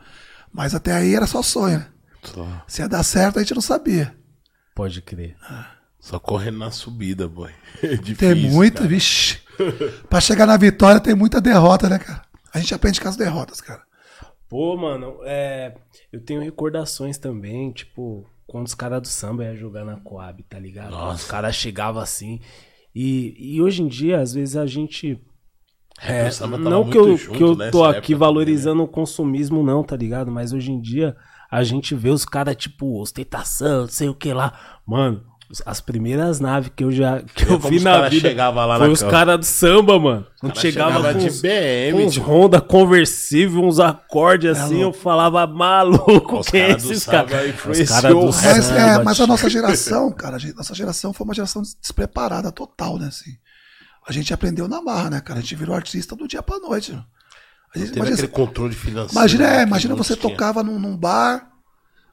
[SPEAKER 3] Mas até aí era só sonho, né?
[SPEAKER 2] Só,
[SPEAKER 3] Se ia dar certo, a gente não sabia.
[SPEAKER 1] Pode crer.
[SPEAKER 2] só correndo na subida, boy. É difícil,
[SPEAKER 3] Tem muito,
[SPEAKER 2] cara.
[SPEAKER 3] vixe. pra chegar na vitória tem muita derrota, né, cara? A gente aprende com as derrotas, cara.
[SPEAKER 1] Pô, mano, é, eu tenho recordações também, tipo, quando os caras do samba iam jogar na Coab, tá ligado?
[SPEAKER 2] Nossa.
[SPEAKER 1] Os caras chegavam assim. E, e hoje em dia, às vezes, a gente. É,
[SPEAKER 2] tava
[SPEAKER 1] não que eu,
[SPEAKER 2] junto
[SPEAKER 1] que eu tô aqui
[SPEAKER 2] também,
[SPEAKER 1] valorizando o consumismo, não, tá ligado? Mas hoje em dia, a gente vê os caras, tipo, ostentação, não sei o que lá. Mano, as primeiras naves que eu já que eu vi na
[SPEAKER 2] cara
[SPEAKER 1] vida
[SPEAKER 2] chegava lá
[SPEAKER 1] foi
[SPEAKER 2] na
[SPEAKER 1] os caras do samba, mano. Quando
[SPEAKER 2] cara
[SPEAKER 1] chegava,
[SPEAKER 2] chegava
[SPEAKER 1] com
[SPEAKER 2] de
[SPEAKER 1] uns,
[SPEAKER 2] BM,
[SPEAKER 1] com uns
[SPEAKER 2] tio.
[SPEAKER 1] Honda conversível, uns acordes assim, eu falava, maluco,
[SPEAKER 2] Os
[SPEAKER 1] quem é
[SPEAKER 2] caras do
[SPEAKER 1] esses caras? Os
[SPEAKER 2] influenciou
[SPEAKER 1] caras do
[SPEAKER 2] o
[SPEAKER 3] Mas,
[SPEAKER 1] samba,
[SPEAKER 3] é, mas a nossa geração, cara, a gente- nossa geração foi uma geração despreparada total, né? Assim. A gente aprendeu na marra, né, cara? A gente virou artista do dia pra noite. né? A gente, imagina,
[SPEAKER 2] aquele controle financeiro.
[SPEAKER 3] imagina,
[SPEAKER 2] né,
[SPEAKER 3] é,
[SPEAKER 2] que
[SPEAKER 3] imagina você tocava num, num bar,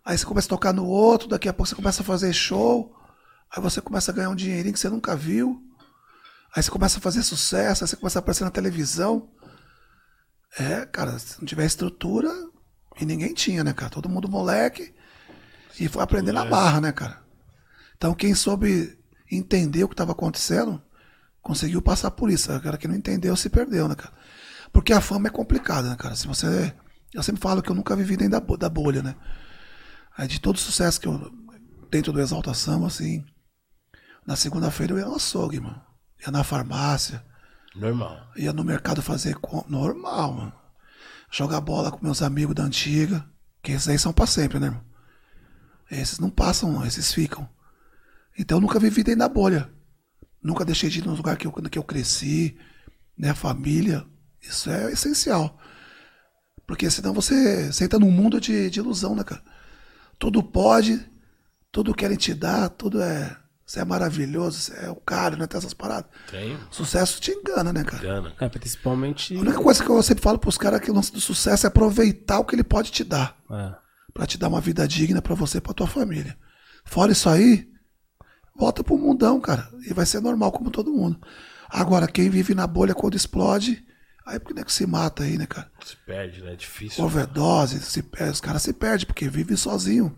[SPEAKER 3] aí você começa a tocar no outro, daqui a pouco você começa a fazer show, aí você começa a ganhar um dinheirinho que você nunca viu, aí você começa a fazer sucesso, aí você começa a aparecer na televisão. É, cara, se não tiver estrutura, e ninguém tinha, né, cara? Todo mundo moleque, E foi aprender na barra, né, cara? Então quem soube entender o que estava acontecendo, conseguiu passar por isso. O cara que não entendeu se perdeu, né, cara? Porque a fama é complicada, né, cara? Se você. Eu sempre falo que eu nunca vivi dentro da, da bolha, né? Aí de todo o sucesso que eu. Dentro do Exaltação, assim. Na segunda-feira eu ia no açougue, mano. Ia na farmácia.
[SPEAKER 2] Normal.
[SPEAKER 3] Ia no mercado fazer com... normal, mano. Jogar bola com meus amigos da antiga. Que esses aí são pra sempre, né, irmão? Esses não passam, não, esses ficam. Então eu nunca vivi dentro da bolha. Nunca deixei de ir no lugar que eu, que eu cresci, né? Família. Isso é essencial. Porque senão você, você entra num mundo de, de ilusão, né, cara? Tudo pode, tudo querem te dar, tudo é. Você é maravilhoso, você é o cara, né? Tem essas paradas.
[SPEAKER 2] Tem.
[SPEAKER 3] Sucesso te engana, né, cara?
[SPEAKER 2] Engana.
[SPEAKER 1] É, principalmente.
[SPEAKER 3] A única coisa que eu sempre falo pros caras é que o lance do sucesso é aproveitar o que ele pode te dar.
[SPEAKER 1] É.
[SPEAKER 3] Pra te dar uma vida digna pra você e pra tua família. Fora isso aí, volta pro mundão, cara. E vai ser normal como todo mundo. Agora, quem vive na bolha quando explode, aí porque nem que se mata aí, né, cara?
[SPEAKER 2] Se perde, né? É difícil.
[SPEAKER 3] Overdose, se perde, os caras se perdem, porque vive sozinho.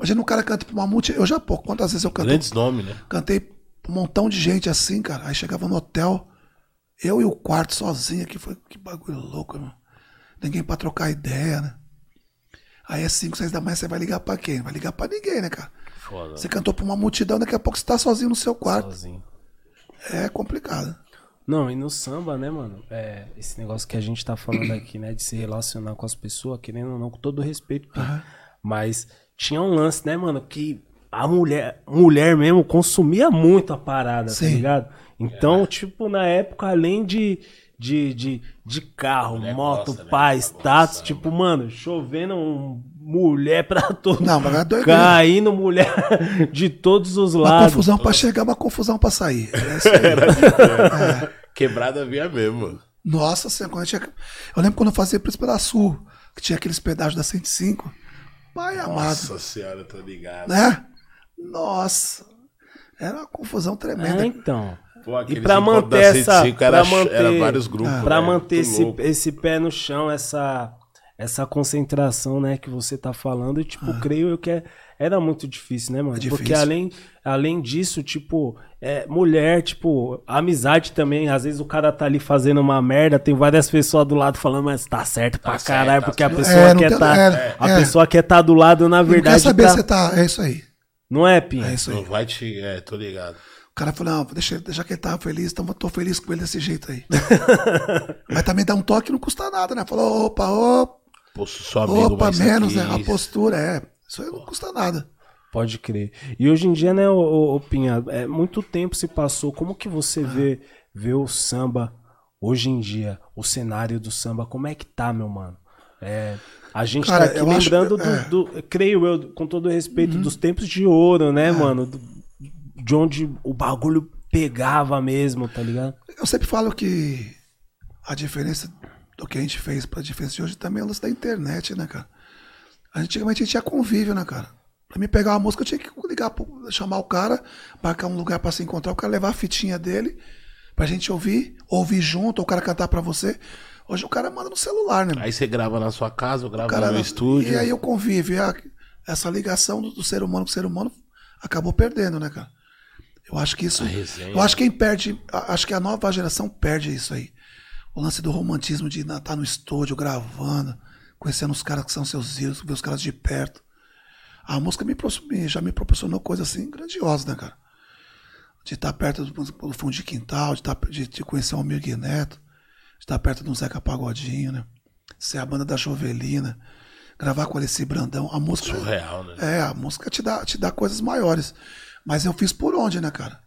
[SPEAKER 3] Imagina um cara canta pra uma multi. Eu já, pô, quantas vezes eu cantei?
[SPEAKER 2] Grandes nomes, né?
[SPEAKER 3] Cantei pra um montão de gente assim, cara. Aí chegava no hotel, eu e o quarto sozinho aqui. Foi que bagulho louco, irmão. Ninguém pra trocar ideia, né? Aí é 5, 6 da manhã, você vai ligar pra quem? Vai ligar pra ninguém, né, cara?
[SPEAKER 2] Foda.
[SPEAKER 3] Você cantou pra uma multidão, daqui a pouco você tá sozinho no seu quarto.
[SPEAKER 1] Sozinho.
[SPEAKER 3] É complicado.
[SPEAKER 1] Não, e no samba, né, mano? É, esse negócio que a gente tá falando aqui, né? De se relacionar com as pessoas, querendo ou não, com todo respeito. Pim. Mas tinha um lance, né, mano? Que a mulher, mulher mesmo consumia muito a parada, tá
[SPEAKER 3] Sim.
[SPEAKER 1] ligado? Então, tipo, na época, além de, de, de, de carro,
[SPEAKER 2] Mulher
[SPEAKER 1] moto,
[SPEAKER 2] gosta, né?
[SPEAKER 1] pai,
[SPEAKER 2] Ela
[SPEAKER 1] status,
[SPEAKER 2] gosta,
[SPEAKER 1] tipo, mano, chovendo um mulher pra todo
[SPEAKER 3] Não, mas é doideira.
[SPEAKER 1] Caindo mulher de todos os
[SPEAKER 3] Uma
[SPEAKER 1] lados.
[SPEAKER 3] confusão pra chegar, uma confusão pra sair. É isso aí.
[SPEAKER 2] Quebrada via mesmo.
[SPEAKER 3] Nossa senhora, quando eu tinha. Eu lembro quando eu fazia Príncipe da Sul, que tinha aqueles pedágios da 105. Pai amado.
[SPEAKER 2] Nossa senhora, tô ligado.
[SPEAKER 3] Né? Nossa. Era uma confusão tremenda.
[SPEAKER 1] É, então.
[SPEAKER 2] Pô,
[SPEAKER 1] E
[SPEAKER 2] encontros
[SPEAKER 1] manter essa.
[SPEAKER 2] 105 era,
[SPEAKER 1] pra manter,
[SPEAKER 2] era vários grupos.
[SPEAKER 1] Pra
[SPEAKER 2] né?
[SPEAKER 1] manter esse,
[SPEAKER 2] louco.
[SPEAKER 1] esse pé no chão, essa, essa concentração, né, que você tá falando, e, tipo, creio eu que é- era muito difícil, né, mano?
[SPEAKER 3] É difícil.
[SPEAKER 1] Porque além, além disso, tipo, é, mulher, tipo, amizade também, às vezes o cara tá ali fazendo uma merda, tem várias pessoas do lado falando, mas tá certo pra
[SPEAKER 2] certo,
[SPEAKER 1] caralho,
[SPEAKER 2] tá
[SPEAKER 1] porque a
[SPEAKER 2] certo.
[SPEAKER 1] pessoa
[SPEAKER 3] É,
[SPEAKER 1] quer tá.
[SPEAKER 3] é,
[SPEAKER 1] a
[SPEAKER 3] é.
[SPEAKER 1] pessoa quer tá do lado, na
[SPEAKER 3] Não quer
[SPEAKER 1] verdade.
[SPEAKER 3] saber
[SPEAKER 1] tá-
[SPEAKER 3] se tá. É isso aí.
[SPEAKER 1] Não é, Pinho?
[SPEAKER 3] É isso aí.
[SPEAKER 2] Não vai te. É, tô ligado.
[SPEAKER 3] O cara falou, não, deixa, deixa que ele tava feliz, então eu tô feliz com ele desse jeito aí. Mas também dá um toque não custa nada, né? Falou, opa, opa,
[SPEAKER 2] Pô, sou amigo,
[SPEAKER 3] opa, menos,
[SPEAKER 2] aqui-
[SPEAKER 3] né? A postura, é. Isso aí não custa nada.
[SPEAKER 1] Pode crer. E hoje em dia, né, ô, ô, ô, Pinha, é, muito tempo se passou. Como que você vê, vê o samba hoje em dia? O cenário do samba, como é que tá, meu mano? É, a gente
[SPEAKER 3] Cara,
[SPEAKER 1] tá aqui
[SPEAKER 3] eu acho-
[SPEAKER 1] lembrando do,
[SPEAKER 3] é.
[SPEAKER 1] do- creio eu, com todo respeito, dos tempos de ouro, né, mano? Do- de onde o bagulho pegava mesmo, tá ligado?
[SPEAKER 3] Eu sempre falo que a diferença do que a gente fez pra diferença de hoje também é o lance da internet, né, cara? Antigamente a gente tinha convívio, né, cara? Pra mim pegar uma música, eu tinha que ligar, chamar o cara, marcar um lugar pra se encontrar, o cara levar a fitinha dele pra gente ouvir, ouvir junto, ou o cara cantar pra você. Hoje o cara manda no celular, né?
[SPEAKER 2] Aí você grava na sua casa, eu gravo
[SPEAKER 3] cara
[SPEAKER 2] no meu estúdio.
[SPEAKER 3] E aí o convívio, essa ligação do, do ser humano com o ser humano acabou perdendo, né, cara? Eu acho que isso. Eu acho que quem perde. Acho que a nova geração perde isso aí. O lance do romantismo de estar no estúdio gravando, conhecendo os caras que são seus ídolos, ver os caras de perto. A música me, já me proporcionou coisas assim grandiosas, né, cara? De estar perto do, do fundo de quintal, de, estar, de, de conhecer o Almir Neto, de estar perto do Zeca Pagodinho, né? Ser a banda da Jovelina, gravar com esse Brandão. A música.
[SPEAKER 2] Surreal, né?
[SPEAKER 3] É, a música te dá, te dá coisas maiores. Mas eu fiz por onde, né, cara?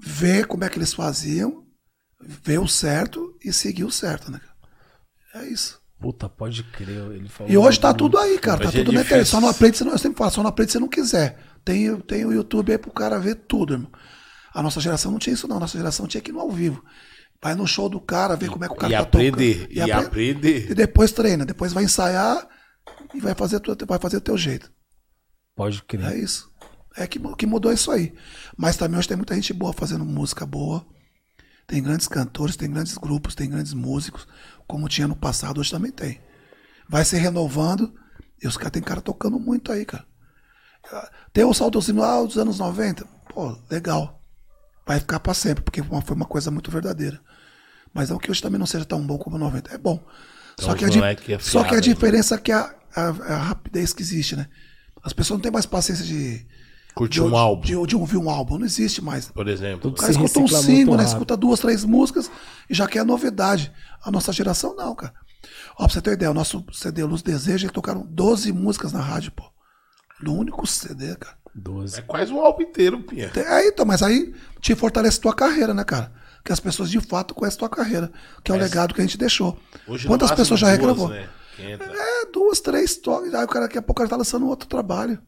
[SPEAKER 3] Ver como é que eles faziam, ver o certo e seguir o certo, né, cara? É isso.
[SPEAKER 1] Puta, pode crer. Ele falou
[SPEAKER 3] E hoje tá tudo aí, cara. Tá
[SPEAKER 2] Hoje é
[SPEAKER 3] tudo na internet. Só não aprende não. Eu sempre falo, só não aprende se não quiser. Tem, tem o YouTube aí pro cara ver tudo, irmão. A nossa geração não tinha isso, não. A nossa geração tinha que ir no ao vivo. Vai no show do cara, ver como é que o cara
[SPEAKER 2] E
[SPEAKER 3] tá
[SPEAKER 2] aprender.
[SPEAKER 3] tocando.
[SPEAKER 2] E
[SPEAKER 3] apre-
[SPEAKER 2] aprender.
[SPEAKER 3] E depois treina. Depois vai ensaiar e vai fazer, vai fazer o teu jeito.
[SPEAKER 1] Pode crer.
[SPEAKER 3] É isso. É que, que mudou isso aí. Mas também hoje tem muita gente boa fazendo música boa. Tem grandes cantores, tem grandes grupos, tem grandes músicos. Como tinha no passado, hoje também tem. Vai se renovando. E os caras tem cara tocando muito aí, cara. Tem o saudosismo lá dos anos 90. Pô, legal. Vai ficar pra sempre, porque foi uma, coisa muito verdadeira. Mas não que hoje também não seja tão bom como o 90. É bom. só,
[SPEAKER 2] os
[SPEAKER 3] que a, di-
[SPEAKER 2] moleque é
[SPEAKER 3] só que a
[SPEAKER 2] fiado, hein,
[SPEAKER 3] diferença é que a, a, a rapidez que existe, né? As pessoas não têm mais paciência de,
[SPEAKER 2] Curtir
[SPEAKER 3] de,
[SPEAKER 2] um álbum,
[SPEAKER 3] de, de ouvir um álbum. Não existe mais.
[SPEAKER 2] por exemplo.
[SPEAKER 3] O cara escuta um single, né? Escuta duas, três músicas e já quer a novidade. A nossa geração não, cara. Ó, pra você ter uma ideia, o nosso CD Luz Desejo, eles tocaram 12 músicas na rádio, pô. No único CD, cara.
[SPEAKER 1] 12.
[SPEAKER 2] É quase um álbum inteiro, Pinha.
[SPEAKER 3] É, então, mas aí te fortalece tua carreira, né, cara? Que as pessoas de fato conhecem tua carreira, que é o
[SPEAKER 2] Mas-
[SPEAKER 3] legado que a gente deixou.
[SPEAKER 2] Hoje,
[SPEAKER 3] Quantas pessoas já
[SPEAKER 2] duas,
[SPEAKER 3] regravou?
[SPEAKER 2] Né?
[SPEAKER 3] É, duas, três toques. Aí o cara daqui a pouco já tá lançando outro trabalho.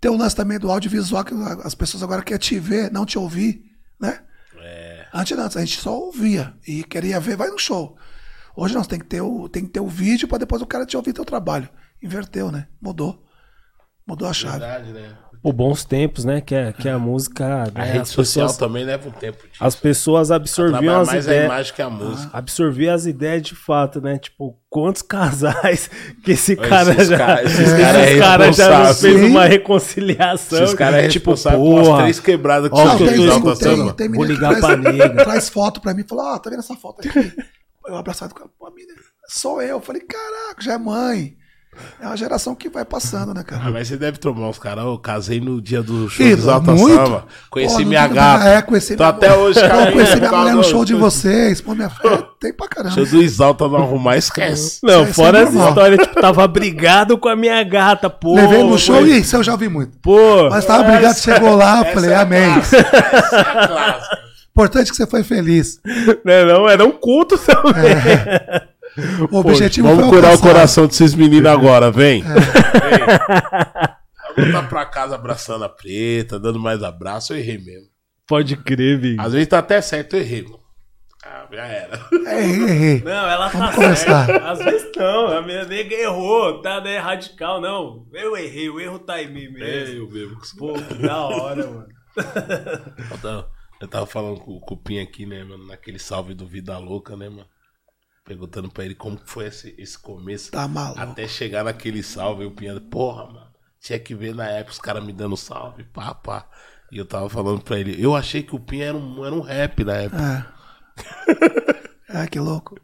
[SPEAKER 3] Tem o lance também do audiovisual, que as pessoas agora querem te ver, não te ouvir, né?
[SPEAKER 2] É.
[SPEAKER 3] Antes não, a gente só ouvia e queria ver, vai no show. Hoje nós tem que ter o, tem que ter o vídeo para depois o cara te ouvir teu trabalho. Inverteu, né? Mudou. Mudou a chave.
[SPEAKER 2] Verdade, né?
[SPEAKER 1] Pô, bons tempos, né? Que, é, que a música.
[SPEAKER 2] A
[SPEAKER 1] né,
[SPEAKER 2] rede
[SPEAKER 1] as
[SPEAKER 2] social
[SPEAKER 1] pessoas,
[SPEAKER 2] também leva um tempo. disso.
[SPEAKER 1] as pessoas absorviam as
[SPEAKER 2] mais a
[SPEAKER 1] ideias.
[SPEAKER 2] imagem que a música.
[SPEAKER 1] Absorver as ideias de fato, né? Tipo, quantos casais que esse
[SPEAKER 2] Esses
[SPEAKER 1] cara já.
[SPEAKER 2] ca- esses
[SPEAKER 1] esses
[SPEAKER 2] cara é
[SPEAKER 1] caras já fez uma reconciliação.
[SPEAKER 2] Esses caras é
[SPEAKER 1] tipo, porra.
[SPEAKER 2] três quebradas que
[SPEAKER 1] Ó,
[SPEAKER 2] você
[SPEAKER 3] tem
[SPEAKER 1] Vou ligar pra
[SPEAKER 3] traz,
[SPEAKER 1] nega.
[SPEAKER 3] traz foto pra mim e fala, ó, tá vendo essa foto aqui? Eu abraçado com pô, menina, sou eu. Eu falei, caraca, já é mãe. É uma geração que vai passando, né,
[SPEAKER 2] Ah,
[SPEAKER 3] cara?
[SPEAKER 2] mas você deve tomar uns caras. Eu casei no dia do show
[SPEAKER 3] Ih,
[SPEAKER 2] dos Alta
[SPEAKER 3] muito?
[SPEAKER 2] Samba. Conheci
[SPEAKER 3] Pô,
[SPEAKER 2] minha
[SPEAKER 3] do-
[SPEAKER 2] gata.
[SPEAKER 3] É, conheci
[SPEAKER 2] Tô
[SPEAKER 3] minha
[SPEAKER 2] até
[SPEAKER 3] mulher.
[SPEAKER 2] hoje, cara.
[SPEAKER 3] conheci minha mulher no show de
[SPEAKER 2] do-
[SPEAKER 3] vocês. Pô, minha filha, tem pra caramba.
[SPEAKER 2] Show do Exalta não arrumar, esquece.
[SPEAKER 1] Não,
[SPEAKER 3] Isso é
[SPEAKER 1] fora essa
[SPEAKER 3] normal.
[SPEAKER 1] história, tipo, tava brigado com a minha gata, pô.
[SPEAKER 3] Levei no show e isso eu já ouvi muito.
[SPEAKER 1] Pô,
[SPEAKER 3] Mas tava brigado, chegou lá, eu falei,
[SPEAKER 2] é
[SPEAKER 3] amém.
[SPEAKER 2] clássica, Essa é clássica.
[SPEAKER 3] Importante que você foi feliz.
[SPEAKER 1] né, não, era um culto também.
[SPEAKER 3] O objetivo
[SPEAKER 2] Vamos
[SPEAKER 3] foi
[SPEAKER 2] curar o
[SPEAKER 3] alcançado.
[SPEAKER 2] coração desses meninos agora, vem. Vem. Vamos tá pra casa abraçando a preta, dando mais abraço, eu errei mesmo.
[SPEAKER 1] Pode crer, Vig.
[SPEAKER 2] Às vezes tá até certo, eu errei, mano. Ah, já era.
[SPEAKER 3] Errei, errei.
[SPEAKER 1] Não, ela
[SPEAKER 3] Vamos
[SPEAKER 1] tá
[SPEAKER 3] começar.
[SPEAKER 1] certa. Às vezes não, a minha nega errou, tá, né, radical, não. Eu errei, o erro tá em mim mesmo.
[SPEAKER 2] eu mesmo.
[SPEAKER 1] Pô, que da hora, mano.
[SPEAKER 2] Eu tava, eu tava falando com o Cupim aqui, né, mano, naquele salve do Vida Louca, né, mano? Perguntando pra ele como foi esse, esse começo.
[SPEAKER 3] Tá maluco.
[SPEAKER 2] Até chegar naquele salve, o Pinha, porra, mano, tinha que ver na época os caras me dando salve, pá, pá. E eu tava falando pra ele, eu achei que o Pinha era um, era um rap na época.
[SPEAKER 3] É. É, que louco.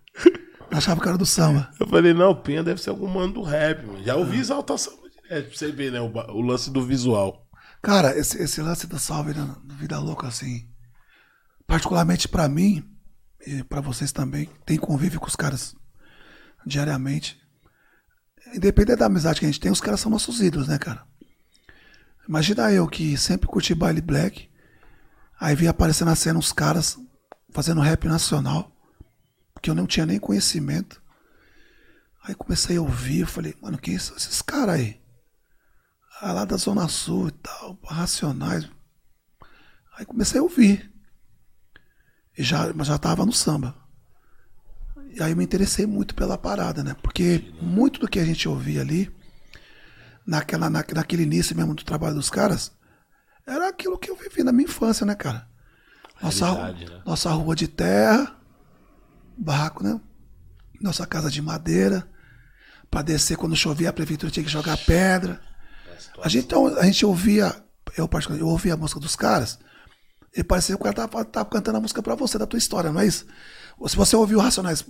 [SPEAKER 3] Achava que era do samba.
[SPEAKER 2] Eu falei, não, o Pinha deve ser algum mano do rap, mano. Já ouvi exaltação direto, pra você ver, né, o, o lance do visual.
[SPEAKER 3] Cara, esse, esse lance do salve na na Vida Louca, assim, particularmente pra mim, e pra vocês também, tem convívio com os caras diariamente. Independente da amizade que a gente tem, os caras são nossos ídolos, né, cara? Imagina eu que sempre curti baile black, aí vi aparecer na cena uns caras fazendo rap nacional, que eu não tinha nem conhecimento. Aí comecei a ouvir, eu falei, mano, quem são esses caras aí? Ah, lá da Zona Sul e tal, Racionais. Aí comecei a ouvir. Já, mas já tava no samba. E aí eu me interessei muito pela parada, né? Porque muito do que a gente ouvia ali, naquela, na, naquele início mesmo do trabalho dos caras, era aquilo que eu vivi na minha infância, né, cara? Nossa,
[SPEAKER 2] Realidade, né?
[SPEAKER 3] nossa rua de terra, barraco, né? Nossa casa de madeira. Pra descer quando chovia, a prefeitura tinha que jogar pedra. A gente, então, a gente ouvia, eu particularmente, eu ouvia a música dos caras, e parecia que o cara tava, tava cantando a música pra você, da tua história, não é isso? Se você ouviu Racionais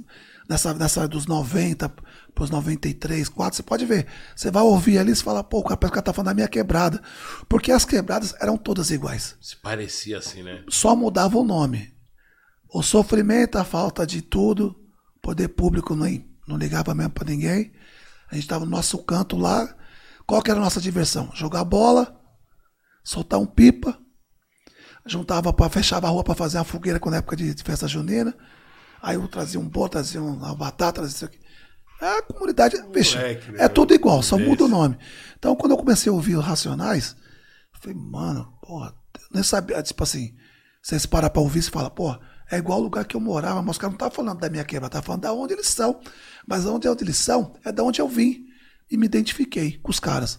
[SPEAKER 3] nessa, nessa dos 90 pros 93, 4, você pode ver. Você vai ouvir ali e fala, pô, o cara tá falando da minha quebrada. Porque as quebradas eram todas iguais.
[SPEAKER 2] Se parecia assim, né?
[SPEAKER 3] Só mudava o nome. O sofrimento, a falta de tudo, poder público nem, não ligava mesmo pra ninguém. A gente tava no nosso canto lá. Qual que era a nossa diversão? Jogar bola, soltar um pipa, juntava para fechava a rua para fazer uma fogueira quando é época de, de festa junina. Aí eu trazia um bolo, trazia uma batata, trazia isso aqui. É a comunidade, bicho,
[SPEAKER 2] Moleque,
[SPEAKER 3] é tudo igual, só muda o nome. Então, quando eu comecei a ouvir os Racionais, eu falei, mano, porra, eu nem sabia, tipo assim, vocês param pra ouvir e fala, porra, é igual o lugar que eu morava, mas os caras não estavam falando da minha quebra, estavam falando da onde eles são. Mas onde, onde eles são é da onde eu vim. E me identifiquei com os caras.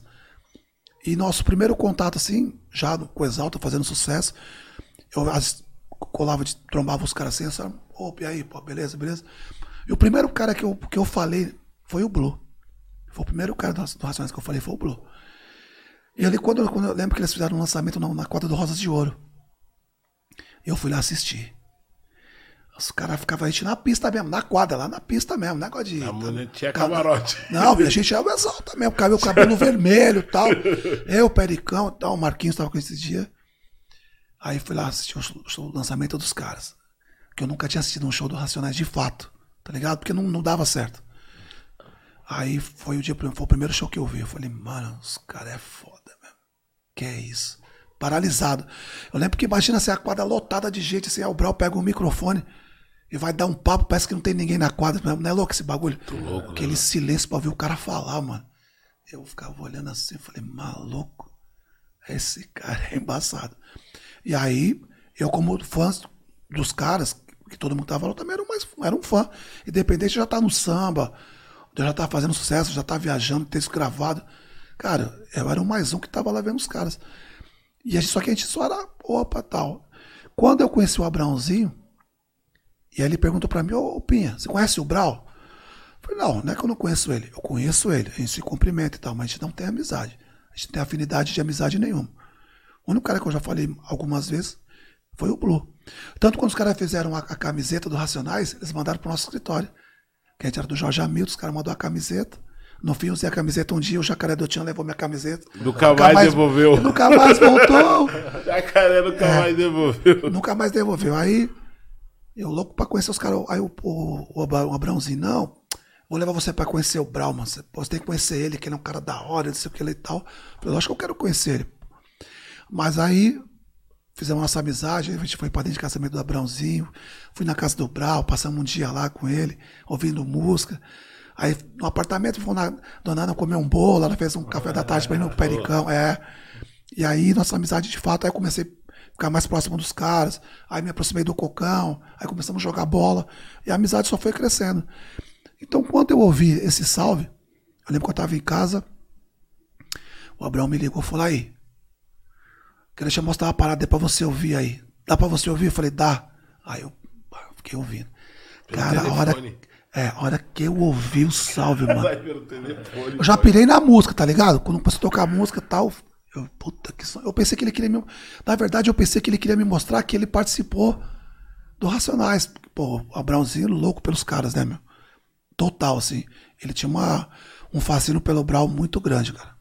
[SPEAKER 3] E nosso primeiro contato, assim, já com o Exalta, fazendo sucesso, eu as- colava, de, trombava os caras assim, sabe? Opa, e aí, pô, beleza, beleza. E o primeiro cara que eu, que eu falei foi o Blue. Foi o primeiro cara do, do Racionais que eu falei, foi o Blue. E ali, quando, quando. Eu lembro que eles fizeram um lançamento na, na quadra do Rosas de Ouro. Eu fui lá assistir. Os caras ficavam a gente na pista mesmo, na quadra, lá na pista mesmo, negócio de.
[SPEAKER 2] Mulher tinha camarote.
[SPEAKER 3] Não, a gente era o exalta mesmo, cabelo, cabelo vermelho e tal. Eu, Pericão e tal, o Marquinhos tava com esse dia. Aí fui lá assistir o, o lançamento dos caras. Que eu nunca tinha assistido um show do Racionais de fato, tá ligado? Porque não, não dava certo. Aí foi o dia, foi o primeiro show que eu vi. Eu falei, mano, os caras é foda, mesmo. Que é isso? Paralisado. Eu lembro que imagina assim, a quadra lotada de gente, assim, aí o Brau pega o microfone e vai dar um papo, parece que não tem ninguém na quadra. Não é louco esse bagulho?
[SPEAKER 2] louco,
[SPEAKER 3] Aquele
[SPEAKER 2] né,
[SPEAKER 3] silêncio pra ouvir o cara falar, mano. Eu ficava olhando assim, falei, maluco, esse cara é embaçado. E aí, eu como fã dos caras, que todo mundo tava lá, também era, um mais, era um fã. Independente, já tá no samba, já tá fazendo sucesso, já tá viajando, isso gravado. Cara, eu era o mais um que tava lá vendo os caras. E a gente, só que a gente só era, opa, tal. Quando eu conheci o Abraãozinho, e aí ele perguntou pra mim, ô Pinha, você conhece o Brau? Eu falei, não, não é que eu não conheço ele. Eu conheço ele, a gente se cumprimenta e tal, mas a gente não tem amizade. A gente não tem afinidade de amizade nenhuma. O único cara que eu já falei algumas vezes foi o Blue. Tanto quando os caras fizeram a, a camiseta do Racionais, eles mandaram pro nosso escritório. Que a gente era do Jorge Hamilton, os caras mandaram a camiseta. No fim, eu usei a camiseta um dia, o Jacaré do Tian levou minha camiseta.
[SPEAKER 2] Nunca mais devolveu.
[SPEAKER 3] Nunca mais voltou.
[SPEAKER 2] Jacaré nunca
[SPEAKER 3] É.
[SPEAKER 2] mais devolveu.
[SPEAKER 3] Nunca mais devolveu. Aí, eu louco pra conhecer os caras. Aí o, o, o, o Abrãozinho, não, vou levar você pra conhecer o Brau, mano. Você, tem que conhecer ele, que ele é um cara da hora, não sei o que ele e tal. Eu falei, lógico que eu quero conhecer ele. Mas aí, fizemos nossa amizade, a gente foi pra dentro de casamento do Abrãozinho, fui na casa do Brau, passamos um dia lá com ele, ouvindo música. Aí no apartamento, fomos na Dona Ana comer um bolo, ela fez um café da tarde pra ir no Pericão, é. E aí, nossa amizade de fato, aí eu comecei ficar mais próximo dos caras, aí me aproximei do Cocão, aí começamos a jogar bola, e a amizade só foi crescendo. Então, quando eu ouvi esse salve, eu lembro que eu tava em casa, o Abraão me ligou e falou, aí, queria te mostrar uma parada pra você ouvir aí. Dá pra você ouvir? Eu falei, dá. Aí eu fiquei ouvindo.
[SPEAKER 2] Pelo
[SPEAKER 3] Cara, a hora, é, a hora que eu ouvi o salve, mano.
[SPEAKER 2] Vai pelo telefone.
[SPEAKER 3] Eu já pirei na música, tá ligado? Quando começou a tocar a música e tal. Eu, puta que som. Eu pensei que ele queria me. Na verdade, eu pensei que ele queria me mostrar que ele participou do Racionais. Pô, Abraãozinho louco pelos caras, né, meu? Total, assim. Ele tinha uma, um fascínio pelo Brau muito grande, cara.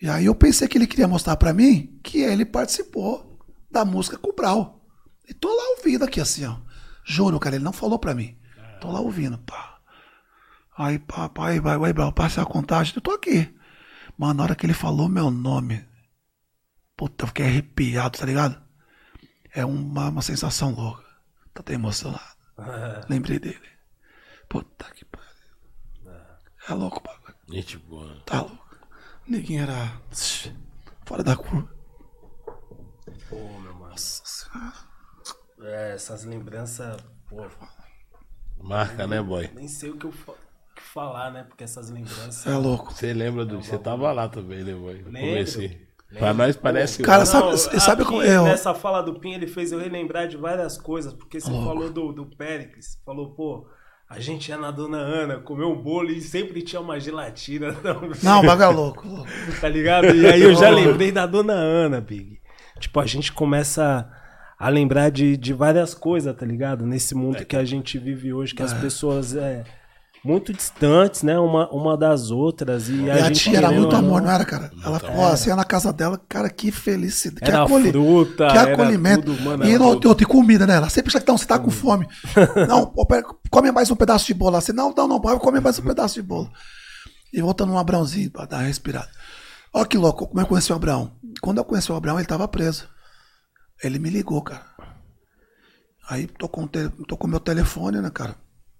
[SPEAKER 3] E aí eu pensei que ele queria mostrar pra mim que ele participou da música com o Brau. E tô lá ouvindo aqui, assim, ó. Juro, cara, ele não falou pra mim. Tô lá ouvindo, pá. Aí, papai, vai, vai, Brau, passa a contagem. Eu tô aqui. Mano, na hora que ele falou meu nome, puta, eu fiquei arrepiado, tá ligado? É uma, uma sensação louca. Tô até emocionado. Lembrei dele. Puta que pariu. É louco, bagulho.
[SPEAKER 2] Gente boa.
[SPEAKER 3] Tá louco. Ninguém era fora da curva.
[SPEAKER 1] Pô, meu mano.
[SPEAKER 3] Nossa senhora.
[SPEAKER 1] É, essas lembranças, pô,
[SPEAKER 2] Marca, né, boy?
[SPEAKER 1] nem sei o que eu fa- o que falar, né? Porque essas lembranças.
[SPEAKER 3] É louco.
[SPEAKER 2] Você lembra do. Você tava lá também, né, boy?
[SPEAKER 1] Lembro.
[SPEAKER 2] comecinho. Pra nós parece.
[SPEAKER 3] Cara, sabe-
[SPEAKER 1] Não,
[SPEAKER 3] sabe como é?
[SPEAKER 1] Nessa fala do Pinho, ele fez eu relembrar de várias coisas, porque você
[SPEAKER 3] Louco.
[SPEAKER 1] falou do, do Péricles, falou, pô, a gente ia na Dona Ana, comeu um bolo e sempre tinha uma gelatina.
[SPEAKER 3] Não, o bagulho é louco. louco.
[SPEAKER 1] tá ligado? E aí eu já lembrei da Dona Ana, Big. Tipo, a gente começa a lembrar de, de várias coisas, tá ligado? Nesse mundo que a gente vive hoje, que as pessoas é muito distantes, né? Uma, uma das outras. E,
[SPEAKER 3] E
[SPEAKER 1] a,
[SPEAKER 3] a
[SPEAKER 1] gente
[SPEAKER 3] tia era muito amor,
[SPEAKER 1] não,
[SPEAKER 3] não era, cara? Ela, pô, assim, ia na casa dela, cara, que felicidade. Que,
[SPEAKER 1] Era
[SPEAKER 3] acolhi-
[SPEAKER 1] fruta,
[SPEAKER 3] que
[SPEAKER 1] era
[SPEAKER 3] acolhimento.
[SPEAKER 1] tudo, mano,
[SPEAKER 3] e não,
[SPEAKER 1] tudo.
[SPEAKER 3] outra, e comida, né? Ela sempre já que não, você tá com fome. Não, pô, pera, come mais um pedaço de bolo. Assim, não, não, não, pode comer mais um pedaço de bolo. E voltando um Abrãozinho pra dar uma respirada. Olha que louco, como eu conheci o Abraão. Quando eu conheci o Abraão, ele tava preso. Ele me ligou, cara. Aí tocou, um tele, tocou meu telefone, né, cara?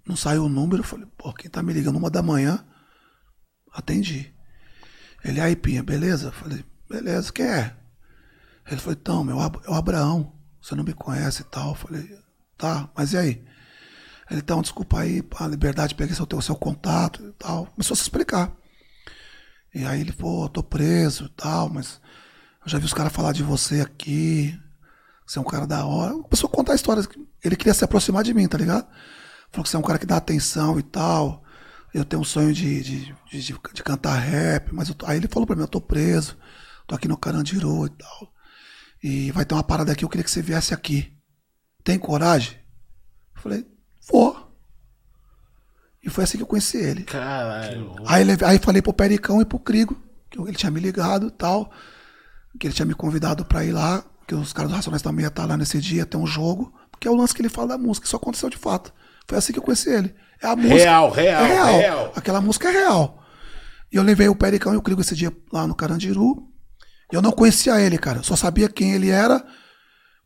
[SPEAKER 3] Não saiu o número. Eu falei, pô, quem tá me ligando uma da manhã? Atendi. Ele, aí, Pinha, beleza? Eu falei, beleza, quem é? Ele falou, então, meu, é o Abraão. Você não me conhece e tal. Eu falei, tá, mas e aí? Ele, então, desculpa aí, a liberdade, peguei seu, seu contato e tal. Começou a se explicar. E aí ele, pô, tô preso e tal, mas eu já vi os caras falar de você aqui. Você é um cara da hora. Começou a contar histórias. Ele queria se aproximar de mim, tá ligado? Falou que você é um cara que dá atenção e tal. eu tenho um sonho de, de, de, de- cantar rap, mas tô- aí ele falou pra mim, eu tô preso, tô aqui no Carandiru e tal. E vai ter uma parada aqui, eu queria que você viesse aqui. Tem coragem? Eu falei, vou. E foi assim que eu conheci ele.
[SPEAKER 2] Caralho.
[SPEAKER 3] Aí, aí falei pro Pericão e pro Crigo, que ele tinha me ligado e tal, que ele tinha me convidado pra ir lá, que os caras do Racionais também iam estar lá nesse dia, ter um jogo, que é o lance que ele fala da música, isso aconteceu de fato. Foi assim que eu conheci ele. É a música.
[SPEAKER 2] Real, real,
[SPEAKER 3] é real.
[SPEAKER 2] real.
[SPEAKER 3] Aquela música é real. E eu levei o Pericão e o Crigo esse dia lá no Carandiru. E eu não conhecia ele, cara. Eu só sabia quem ele era,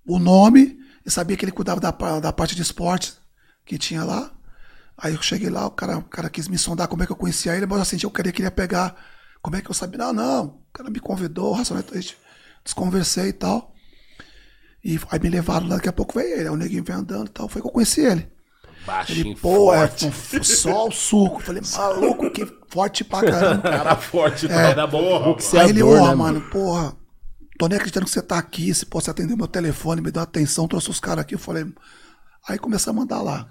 [SPEAKER 3] o nome, e sabia que ele cuidava da, da parte de esportes que tinha lá. Aí eu cheguei lá, o cara, o cara quis me sondar como é que eu conhecia ele, mas eu senti eu queria, queria pegar. Como é que eu sabia? Não, não. O cara me convidou, o Racionais, a gente desconversei e tal. E aí me levaram lá, daqui a pouco veio ele. Aí o neguinho veio andando e tal. Foi que eu conheci ele.
[SPEAKER 2] Baixinho,
[SPEAKER 3] Ele, pô, é
[SPEAKER 2] forte.
[SPEAKER 3] f- só o suco. Falei, maluco, que forte pra caramba.
[SPEAKER 2] Cara forte,
[SPEAKER 3] É.
[SPEAKER 2] da porra.
[SPEAKER 1] boxe-
[SPEAKER 3] Aí ele,
[SPEAKER 1] Boxeador,
[SPEAKER 3] porra,
[SPEAKER 1] né,
[SPEAKER 3] mano, porra, tô nem acreditando que você tá aqui, se possa atender meu telefone, me deu atenção, trouxe os caras aqui, eu falei. Aí comecei a mandar lá.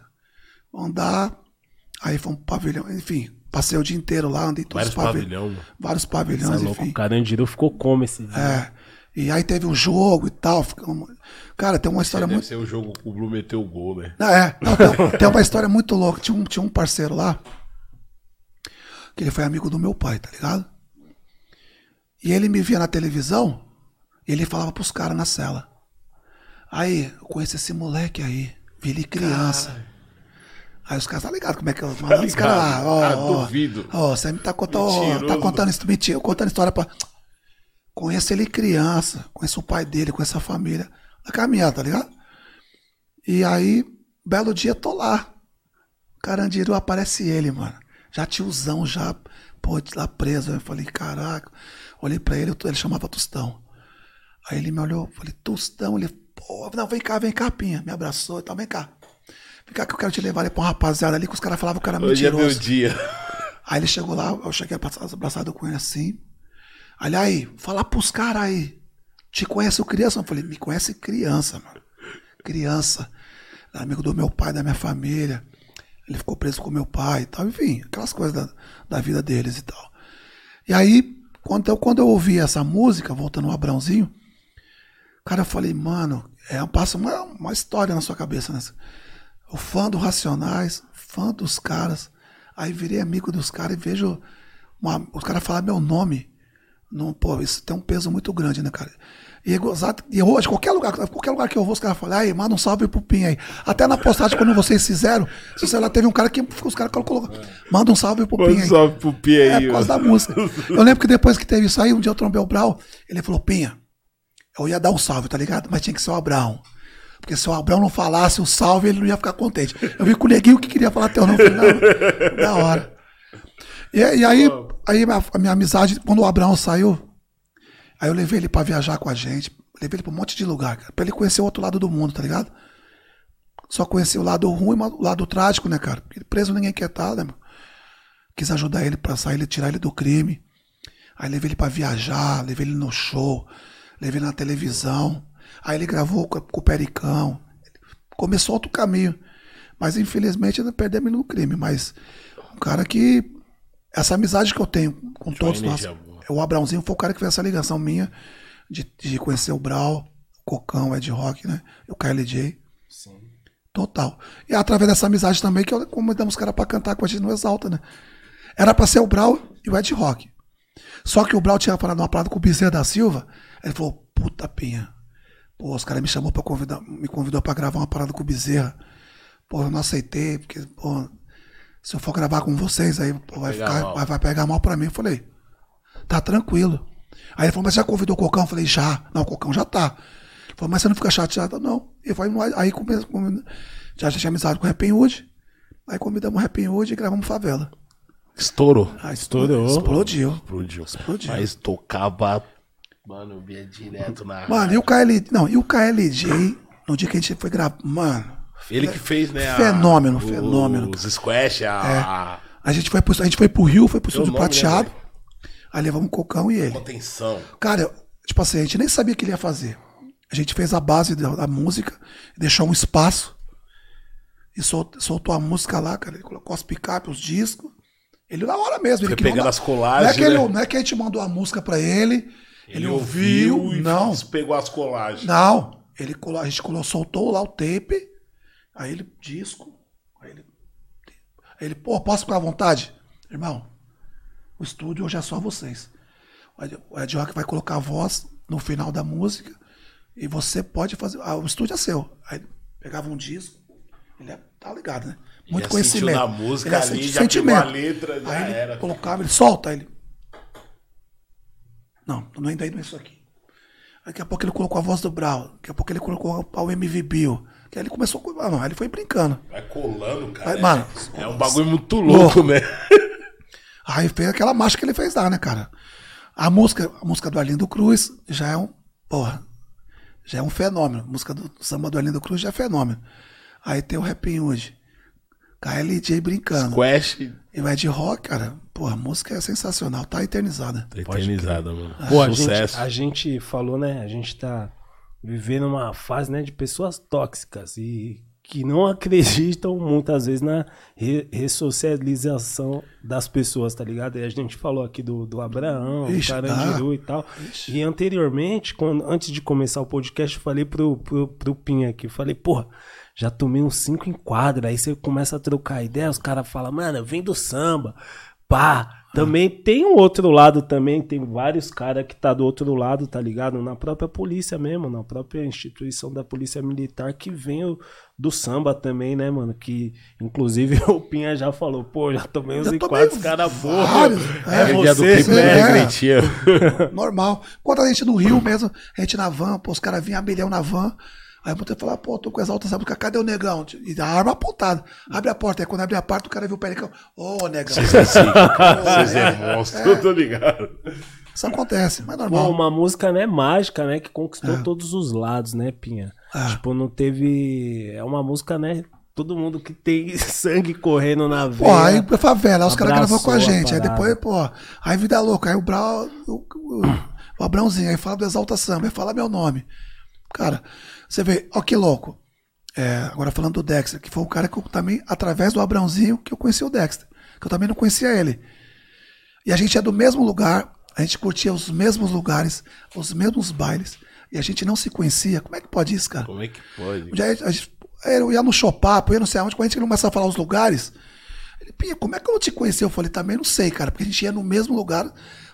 [SPEAKER 3] Mandar, aí fomos pro pavilhão, enfim, passei o dia inteiro lá, andei todos
[SPEAKER 2] Vários
[SPEAKER 3] os pavilhões.
[SPEAKER 2] pavilhão.
[SPEAKER 3] Vários
[SPEAKER 1] Você é
[SPEAKER 3] pavilhões,
[SPEAKER 1] louco,
[SPEAKER 3] enfim.
[SPEAKER 1] o Carandiru ficou como esse dia?
[SPEAKER 3] É. E aí teve um jogo e tal. ficamos- Cara, tem uma história
[SPEAKER 2] Deve
[SPEAKER 3] muito.
[SPEAKER 2] ser o jogo que o Blue meteu o gol, né?
[SPEAKER 3] Ah, É, não, tem, tem uma história muito louca. Tinha um, tinha um parceiro lá, que ele foi amigo do meu pai, tá ligado? E ele me via na televisão e ele falava pros caras na cela. Aí, eu conheço esse moleque aí, vi ele criança. Aí os caras, tá ligado como é que eu. Mano, os caras lá, ó,
[SPEAKER 2] Ah,
[SPEAKER 3] ó,
[SPEAKER 2] duvido.
[SPEAKER 3] Ó, você me tá contando, ó,
[SPEAKER 2] Mentiroso.
[SPEAKER 3] tá contando isso, mentira, contando história pra. Conheço ele criança, conheço o pai dele, conheço a família. Na caminhada, tá ligado? E aí, belo dia, tô lá. Carandiru aparece ele, mano. Já tiozão, já, pô, lá preso. Eu falei, caraca. Olhei pra ele, ele chamava Tostão. Aí ele me olhou, falei, Tostão, ele, pô, não, vem cá, vem cá, Pinha. Me abraçou e tal, vem cá. Vem cá que eu quero te levar ali pra uma rapaziada ali que os caras falavam que era
[SPEAKER 2] Hoje é
[SPEAKER 3] mentiroso.
[SPEAKER 2] meu dia.
[SPEAKER 3] Aí ele chegou lá, eu cheguei abraçado com ele assim. Olha aí, fala pros caras aí. Te conhece o criança? Eu falei, me conhece criança, mano. Criança. Amigo do meu pai, da minha família. Ele ficou preso com meu pai e tal. Enfim, aquelas coisas da, da vida deles e tal. E aí, quando eu, quando eu ouvi essa música, voltando ao Abrãozinho, cara, eu falei, mano, é, passa uma, uma história na sua cabeça, né? O fã do Racionais, fã dos caras. Aí virei amigo dos caras e vejo uma- os caras falar meu nome. Não, pô, isso tem um peso muito grande, né, cara? E, é gozado- e hoje, qualquer lugar, qualquer lugar que eu vou, os caras falam, aí, manda um salve pro Pinha aí. Até na postagem, quando vocês fizeram, se você lá teve um cara que os caras colocaram, manda um salve pro Pinha aí.
[SPEAKER 2] salve pro Pia
[SPEAKER 3] É,
[SPEAKER 2] aí,
[SPEAKER 3] por causa da música. Eu lembro que depois que teve isso aí, um dia eu trombei o Brau, ele falou, Pinha, eu ia dar um salve, tá ligado? Mas tinha que ser o Abraão. Porque se o Abraão não falasse o salve, ele não ia ficar contente. Eu vi com o neguinho que queria falar teu nome. Falei, da hora. E, e aí, aí a, a minha amizade, quando o Abraão saiu, aí eu levei ele pra viajar com a gente. Levei ele pra um monte de lugar, cara, pra ele conhecer o outro lado do mundo, tá ligado? Só conhecer o lado ruim, mas o lado trágico, né, cara? Porque preso ninguém quer estar, né, meu? Quis ajudar ele pra sair, tirar ele do crime. Aí levei ele pra viajar, levei ele no show, levei ele na televisão. Aí ele gravou com, com o Pericão. Começou outro caminho. Mas infelizmente ainda perdemos no crime. Mas um cara que. Essa amizade que eu tenho com todos nós.
[SPEAKER 2] boa.
[SPEAKER 3] O Abraãozinho foi o cara que fez essa ligação minha de, de conhecer o Brau, o Cocão, o Ed Rock, né? O KLJ. Total. E é através dessa amizade também que eu convidamos os caras pra cantar com a gente no Exalta, né? Era pra ser o Brau e o Ed Rock. Só que o Brau tinha falado uma parada com o Bezerra da Silva. Ele falou, puta pinha. Pô, os caras me chamou para convidar, me convidou para gravar uma parada com o Bezerra. Pô, eu não aceitei, porque, pô, se eu for gravar com vocês aí, vai,
[SPEAKER 2] Pegar
[SPEAKER 3] ficar,
[SPEAKER 2] mal.
[SPEAKER 3] vai, vai pegar mal pra mim. Eu falei, tá tranquilo. Aí ele falou, mas já convidou o Cocão? Eu falei, já. Não, o Cocão já tá. Ele falou, mas você não fica chateado? Não. E foi, aí come, come, já tinha amizade com o Rapping Hood. Aí convidamos o Rapping Hood e gravamos Favela.
[SPEAKER 2] Estourou.
[SPEAKER 3] Aí
[SPEAKER 1] Estourou.
[SPEAKER 3] Explodiu.
[SPEAKER 2] Explodiu.
[SPEAKER 3] Explodiu.
[SPEAKER 2] Mas tocava. Mano, via direto na.
[SPEAKER 3] Mano, e o KL. Não, e o KLJ, no dia que a gente foi gravar. Mano,
[SPEAKER 2] Ele que fez, né? a-
[SPEAKER 3] Fenômeno,
[SPEAKER 2] os
[SPEAKER 3] fenômeno.
[SPEAKER 2] Os squash, a.
[SPEAKER 3] a gente foi pro, a gente foi pro Rio, foi pro estúdio
[SPEAKER 2] nome, né,
[SPEAKER 3] prateado. aí levamos o Cocão e ele.
[SPEAKER 2] contenção.
[SPEAKER 3] Cara, tipo assim, a gente nem sabia o que ele ia fazer. A gente fez a base da, da música, deixou um espaço e sol- soltou a música lá, cara. Ele colocou as picapes, os discos. Ele na hora mesmo.
[SPEAKER 2] Foi
[SPEAKER 3] ele
[SPEAKER 2] pegando as colagens,
[SPEAKER 3] Não é, que ele-
[SPEAKER 2] né?
[SPEAKER 3] não é que a gente mandou a música pra ele, ele, ouviu,
[SPEAKER 2] e
[SPEAKER 3] não.
[SPEAKER 2] pegou as colagens.
[SPEAKER 3] Não, ele a gente colou, soltou lá o tape, aí ele, disco, aí ele, aí ele, pô, posso ficar à vontade? Irmão, o estúdio hoje é só vocês. O Ed- Rock vai colocar a voz no final da música e você pode fazer, ah, o estúdio é seu. Aí ele pegava um disco, ele é, tá ligado, né? Muito
[SPEAKER 2] Já
[SPEAKER 3] conhecimento.
[SPEAKER 2] na música
[SPEAKER 3] Ele
[SPEAKER 2] ali, já pegou a letra, já
[SPEAKER 3] aí ele
[SPEAKER 2] era.
[SPEAKER 3] colocava, ele solta, aí ele, não, não é ainda não é isso aqui. Daqui a pouco ele colocou a voz do Brau. Daqui a pouco ele colocou o MV Bill. Que aí ele começou com. Ah, não, aí ele foi brincando.
[SPEAKER 2] Vai colando, cara. É-
[SPEAKER 3] mano,
[SPEAKER 2] é um bagulho muito louco, né?
[SPEAKER 3] Aí fez aquela marcha que ele fez lá, né, cara? A música, a música do Arlindo Cruz já é um. Porra. Já é um fenômeno. A música do samba do Arlindo Cruz já é fenômeno. Aí tem o Rapping hoje. KLJ brincando.
[SPEAKER 2] Quest
[SPEAKER 3] E o Ed Rock, cara, pô, a música é sensacional, tá eternizada.
[SPEAKER 2] eternizada, mano.
[SPEAKER 1] Pô, a gente,
[SPEAKER 2] Sucesso.
[SPEAKER 1] a gente falou, né? A gente tá vivendo uma fase, né, de pessoas tóxicas e que não acreditam muitas vezes na re- ressocialização das pessoas, tá ligado? E a gente falou aqui do, do Abraão,
[SPEAKER 3] Ixi,
[SPEAKER 1] do Carandiru e tal. E anteriormente, quando, antes de começar o podcast, eu falei pro, pro, pro Pinha aqui, falei, porra, já tomei uns cinco em quadra, aí você começa a trocar ideia, os caras falam, mano, vem do samba, pá. Também tem um outro lado também, tem vários caras que tá do outro lado, tá ligado? Na própria polícia mesmo, na própria instituição da polícia militar que vem o- do samba também, né, mano? Que inclusive o Pinha já falou, pô, já tomei uns
[SPEAKER 3] Já
[SPEAKER 1] em
[SPEAKER 3] tomei
[SPEAKER 1] quadra, os caras porra. É,
[SPEAKER 3] é.
[SPEAKER 2] Do
[SPEAKER 1] você,
[SPEAKER 2] clipe,
[SPEAKER 3] né?
[SPEAKER 2] né,
[SPEAKER 3] É. Normal. Quando a gente no Rio mesmo, a gente na van, pô, os caras vinham a milhão na van. Aí eu botei falar, pô, tô com exalta sabe cadê o negão? E a arma apontada. Abre a porta. Aí quando abre a porta, o cara viu o pericão. Ô, negão.
[SPEAKER 2] Vocês é monstro, eu tô ligado.
[SPEAKER 3] Isso acontece, mas é
[SPEAKER 1] Pô,
[SPEAKER 3] normal.
[SPEAKER 1] uma música, né, mágica, né, que conquistou todos os lados, né, Pinha?
[SPEAKER 3] É.
[SPEAKER 1] Tipo, não teve... É uma música, né, todo mundo que tem sangue correndo na veia.
[SPEAKER 3] Pô, aí pra favela, aí os caras gravou com a
[SPEAKER 1] a
[SPEAKER 3] gente. Aí
[SPEAKER 1] parada.
[SPEAKER 3] depois, pô, aí vida louca. Aí o Brau, o, o, o Abrãozinho, aí fala do Exalta Samba, aí fala meu nome. Cara, você vê, ó que louco. É, agora falando do Dexter, que foi um cara que eu também, através do Abrãozinho, que eu conheci o Dexter. Que eu também não conhecia ele. E a gente é do mesmo lugar, a gente curtia os mesmos lugares, os mesmos bailes, e a gente não se conhecia. Como é que pode isso, cara?
[SPEAKER 2] Como é que pode?
[SPEAKER 3] Um dia a gente, eu ia no Chopapo, eu ia não sei aonde, quando a gente começou a falar os lugares, ele, Pinha, como é que eu não te conheci? Eu falei, também não sei, cara, porque a gente ia no mesmo lugar,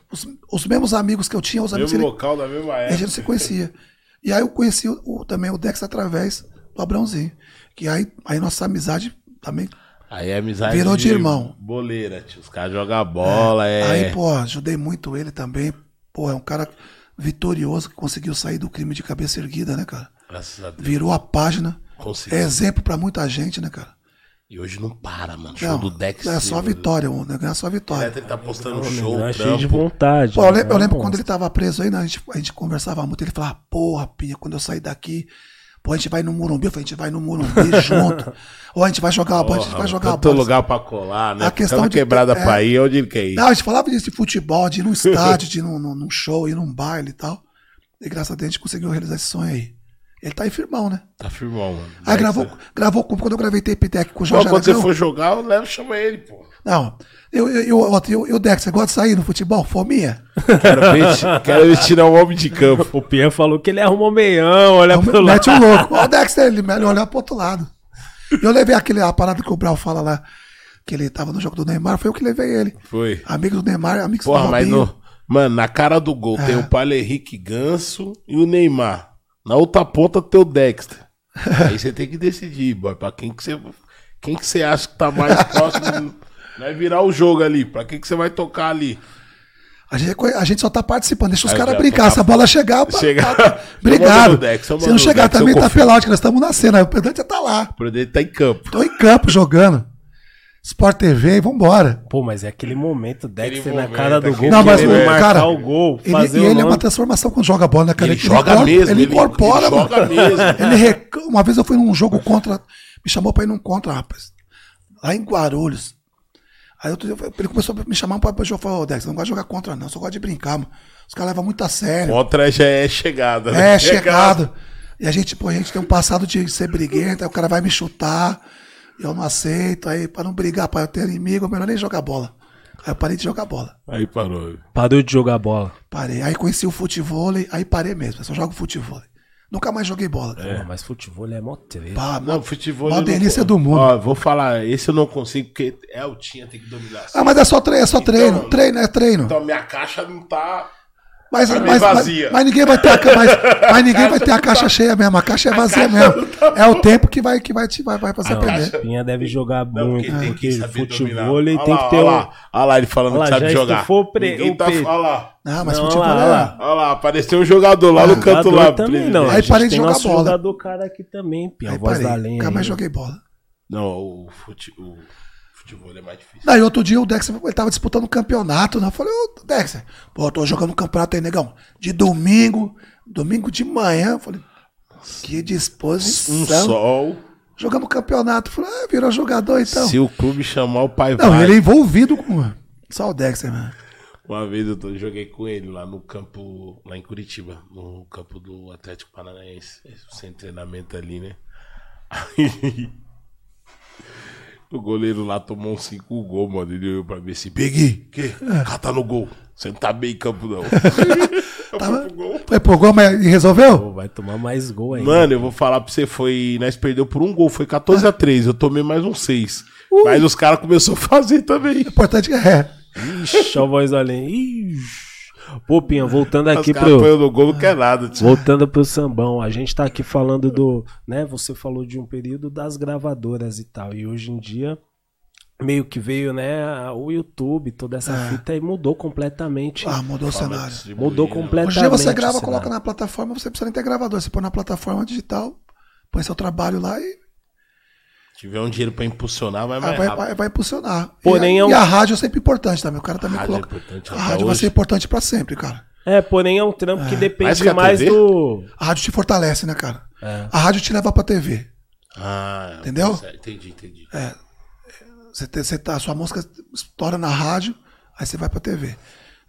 [SPEAKER 3] os, os mesmos amigos que eu tinha, os amigos
[SPEAKER 2] Mesmo
[SPEAKER 3] ele,
[SPEAKER 2] local da mesma
[SPEAKER 3] e a
[SPEAKER 2] época.
[SPEAKER 3] gente não se conhecia. E aí eu conheci o, o- também o Dex através do Abrãozinho. Que aí, aí nossa amizade também.
[SPEAKER 2] Aí é amizade
[SPEAKER 3] Virou de irmão.
[SPEAKER 2] Boleira, tio. Os caras jogam bola, é.
[SPEAKER 3] Aí, pô, ajudei muito ele também. Pô, é um cara vitorioso que conseguiu sair do crime de cabeça erguida, né, cara?
[SPEAKER 2] Graças a Deus.
[SPEAKER 3] Virou a página.
[SPEAKER 2] Conseguiu.
[SPEAKER 3] É exemplo pra muita gente, né, cara?
[SPEAKER 2] E hoje não para, mano. Show
[SPEAKER 3] Não,
[SPEAKER 2] do Dex.
[SPEAKER 3] é só vitória, o negócio é só vitória.
[SPEAKER 2] Ele tá postando
[SPEAKER 1] O
[SPEAKER 2] show,
[SPEAKER 1] é cheio de vontade.
[SPEAKER 3] Pô, eu lembro, eu
[SPEAKER 1] né,
[SPEAKER 3] lembro quando ele tava preso aí, né, a, gente, a gente conversava muito, ele falava, porra, Pinha, quando eu sair daqui, pô, a gente vai no Morumbi, eu falei, a gente vai no Morumbi junto, ou a gente vai jogar uma bola, a gente vai jogar
[SPEAKER 2] Tanto
[SPEAKER 3] bola.
[SPEAKER 2] lugar pra colar, né?
[SPEAKER 3] A questão de-
[SPEAKER 2] quebrada
[SPEAKER 3] é.
[SPEAKER 2] pra ir, onde ele quer ir.
[SPEAKER 3] Não, a gente falava disso de futebol, de ir num estádio, de ir num, num- num show, ir num baile e tal. E graças a Deus a gente conseguiu realizar esse sonho aí. Ele tá aí firmão, né?
[SPEAKER 2] Tá firmão, mano.
[SPEAKER 3] Aí
[SPEAKER 2] Dex,
[SPEAKER 3] gravou,
[SPEAKER 2] né?
[SPEAKER 3] gravou com- quando eu gravei tape deck com o
[SPEAKER 2] Pô,
[SPEAKER 3] Jorge
[SPEAKER 2] quando você
[SPEAKER 3] Aragão.
[SPEAKER 2] for jogar, eu levo chama ele, pô.
[SPEAKER 3] Não, eu, eu, eu, eu, eu, Dex, você gosta de sair no futebol? Fominha?
[SPEAKER 2] Quero ver, quero ver tirar um homem de campo.
[SPEAKER 1] O Pinha falou que ele arrumou meião, olha pro lado.
[SPEAKER 3] Mete o louco. Ó, o Dexter, ele melhor olhar pro outro lado. Eu levei aquele, a parada que o Brau fala lá, que ele tava no jogo do Neymar, foi eu que levei ele.
[SPEAKER 2] Foi.
[SPEAKER 3] Amigo do Neymar, amigos
[SPEAKER 2] Porra,
[SPEAKER 3] do
[SPEAKER 2] mas
[SPEAKER 3] Robinho.
[SPEAKER 2] no, mano, na cara do gol tem o Paulo Henrique Ganso e o Neymar. Na outra ponta tem o Dexter. Aí você tem que decidir, boy, pra quem que você, quem que você acha que tá mais próximo. Vai virar o jogo ali. Pra quem que você vai tocar ali?
[SPEAKER 3] A gente, a gente só tá participando, deixa os caras
[SPEAKER 2] já
[SPEAKER 3] brincar. Se a bola chegar,
[SPEAKER 2] Chegar- mando
[SPEAKER 3] obrigado. Se não chegar
[SPEAKER 2] Dex,
[SPEAKER 3] também, tá pelado, que nós estamos na cena. Aí O pedante tá lá.
[SPEAKER 2] O Presidente tá em campo.
[SPEAKER 3] Tô em campo jogando. Sport TV e vambora.
[SPEAKER 1] Pô, mas é aquele momento, Dexter na cara do gol,
[SPEAKER 3] Não, mas,
[SPEAKER 1] marcar
[SPEAKER 3] cara,
[SPEAKER 1] o gol,
[SPEAKER 3] Ele,
[SPEAKER 1] fazer
[SPEAKER 3] e
[SPEAKER 1] o
[SPEAKER 3] ele é uma transformação quando joga bola, né, cara?
[SPEAKER 2] Ele, joga
[SPEAKER 3] incor-
[SPEAKER 2] mesmo.
[SPEAKER 3] Ele incorpora,
[SPEAKER 2] ele
[SPEAKER 3] mano.
[SPEAKER 2] joga mesmo.
[SPEAKER 3] Ele rec... Uma vez eu fui num jogo contra. Me chamou pra ir num contra, rapaz. Lá em Guarulhos. Aí outro dia, ele começou a me chamar pra jogar. Eu falei, ô Dex, eu não gosto de jogar contra, não. Eu só gosto de brincar, mano. Os caras levam muito a sério.
[SPEAKER 2] Contra já é chegada.
[SPEAKER 3] É, chegado. E a gente, pô, a gente tem um passado de ser briguento, aí o cara vai me chutar. Eu não aceito. Aí, pra não brigar, pra eu ter inimigo, é melhor nem jogar bola. Aí eu parei de jogar bola.
[SPEAKER 2] Aí parou.
[SPEAKER 1] Parou de jogar bola.
[SPEAKER 3] Parei. Aí conheci o futebol, aí parei mesmo. Eu só jogo futebol. Nunca mais joguei bola. cara.
[SPEAKER 1] Pô, mas futebol é mó treta.
[SPEAKER 3] Pá,
[SPEAKER 2] Não, futebol.
[SPEAKER 3] Mó
[SPEAKER 2] não
[SPEAKER 3] delícia do mundo.
[SPEAKER 2] Ó, vou falar, esse eu não consigo, porque é o Tinha tem que dominar.
[SPEAKER 3] Ah, mas é só treino, é só
[SPEAKER 2] Então-
[SPEAKER 3] treino. treino, é treino.
[SPEAKER 2] Então minha caixa não tá.
[SPEAKER 3] Mas,
[SPEAKER 2] tá
[SPEAKER 3] mas, mas, mas ninguém vai ter a, mas, mas ninguém vai ter a caixa cheia mesmo. A caixa é vazia mesmo. É o tempo que vai, que vai, te, vai, vai fazer
[SPEAKER 1] Não,
[SPEAKER 3] aprender.
[SPEAKER 1] Pinha deve jogar
[SPEAKER 2] Não,
[SPEAKER 1] muito,
[SPEAKER 2] porque tem que saber
[SPEAKER 1] futebol ele
[SPEAKER 2] Olha
[SPEAKER 1] tem
[SPEAKER 2] lá,
[SPEAKER 1] que ter
[SPEAKER 2] olha lá, olha lá ele falando
[SPEAKER 1] Olha lá,
[SPEAKER 2] que sabe
[SPEAKER 1] já
[SPEAKER 2] jogar.
[SPEAKER 1] o pre-
[SPEAKER 2] tá, olha lá.
[SPEAKER 3] Não, mas
[SPEAKER 1] Não,
[SPEAKER 3] futebol
[SPEAKER 1] olha lá,
[SPEAKER 3] é.
[SPEAKER 1] olha lá.
[SPEAKER 2] Olha lá, apareceu um jogador lá no canto lá.
[SPEAKER 1] também não.
[SPEAKER 3] Aí
[SPEAKER 1] a gente
[SPEAKER 3] parei de jogar
[SPEAKER 1] nosso
[SPEAKER 3] bola.
[SPEAKER 1] jogador cara aqui também, Pinha.
[SPEAKER 3] Aí
[SPEAKER 1] A voz da
[SPEAKER 3] parei.
[SPEAKER 1] lenha.
[SPEAKER 3] Nunca mais joguei bola.
[SPEAKER 2] Não, o, fute, o futebol é mais difícil.
[SPEAKER 3] Daí outro dia o Dexter ele tava disputando um campeonato, né? Eu falei, ô Dexter, pô, eu tô jogando um campeonato aí, negão. De domingo, domingo de manhã. Eu falei, que
[SPEAKER 2] Um
[SPEAKER 3] disposição.
[SPEAKER 2] sol.
[SPEAKER 3] Jogando campeonato. Eu falei, ah, virou jogador então.
[SPEAKER 2] Se o clube chamar o pai
[SPEAKER 3] Não,
[SPEAKER 2] vai.
[SPEAKER 3] ele é envolvido com. Só o Dexter, mano.
[SPEAKER 2] Uma vez eu joguei com ele lá no campo, lá em Curitiba, no campo do Atlético Paranaense, sem treinamento ali, né? Aí, o goleiro lá tomou uns 5 gols, mano. Ele olhou pra mim assim, peguei, que? Cata no gol. Você não tá bem em campo, não. fui pro gol.
[SPEAKER 3] Foi pro gol, mas resolveu?
[SPEAKER 1] Pô, vai tomar mais gol ainda.
[SPEAKER 2] Mano, eu vou falar pra você, foi. Nós perdeu por um gol, foi 14 a 3 Eu tomei mais um 6. Mas os caras começaram a fazer também.
[SPEAKER 3] O importante é.
[SPEAKER 1] Ixi, ó a voz lenha. Ixi. Pô, Pinha, voltando aqui
[SPEAKER 2] põem no gol, não quer nada. tio.
[SPEAKER 1] Voltando pro sambão, a gente tá aqui falando do, né, você falou de um período das gravadoras e tal, e hoje em dia meio que veio, né, o YouTube, toda essa fita e mudou completamente.
[SPEAKER 3] Ah, mudou o cenário.
[SPEAKER 1] Mudou completamente.
[SPEAKER 3] Hoje em dia você
[SPEAKER 1] o
[SPEAKER 3] grava, coloca na plataforma, você precisa nem ter gravador. Você põe na plataforma digital, põe seu trabalho lá e
[SPEAKER 2] tiver um dinheiro pra impulsionar, vai
[SPEAKER 3] ah,
[SPEAKER 2] mais
[SPEAKER 3] vai,
[SPEAKER 2] rápido.
[SPEAKER 3] vai, vai impulsionar.
[SPEAKER 1] Porém,
[SPEAKER 3] e,
[SPEAKER 1] é
[SPEAKER 3] a,
[SPEAKER 1] um-
[SPEAKER 3] e a rádio é sempre importante também. O cara também
[SPEAKER 2] A rádio é
[SPEAKER 3] coloca.
[SPEAKER 2] importante
[SPEAKER 3] a rádio vai
[SPEAKER 2] hoje.
[SPEAKER 3] ser importante pra sempre, cara.
[SPEAKER 1] É, porém é um trampo que
[SPEAKER 2] Mais
[SPEAKER 1] depende
[SPEAKER 2] que a
[SPEAKER 1] mais
[SPEAKER 2] TV?
[SPEAKER 1] do...
[SPEAKER 3] A rádio te fortalece, né, cara?
[SPEAKER 1] É.
[SPEAKER 3] A rádio te leva pra TV.
[SPEAKER 2] Ah,
[SPEAKER 3] Entendeu?
[SPEAKER 2] certo, Entendi, entendi.
[SPEAKER 3] Você, te- você tá, a sua música estoura na rádio, aí você vai pra TV.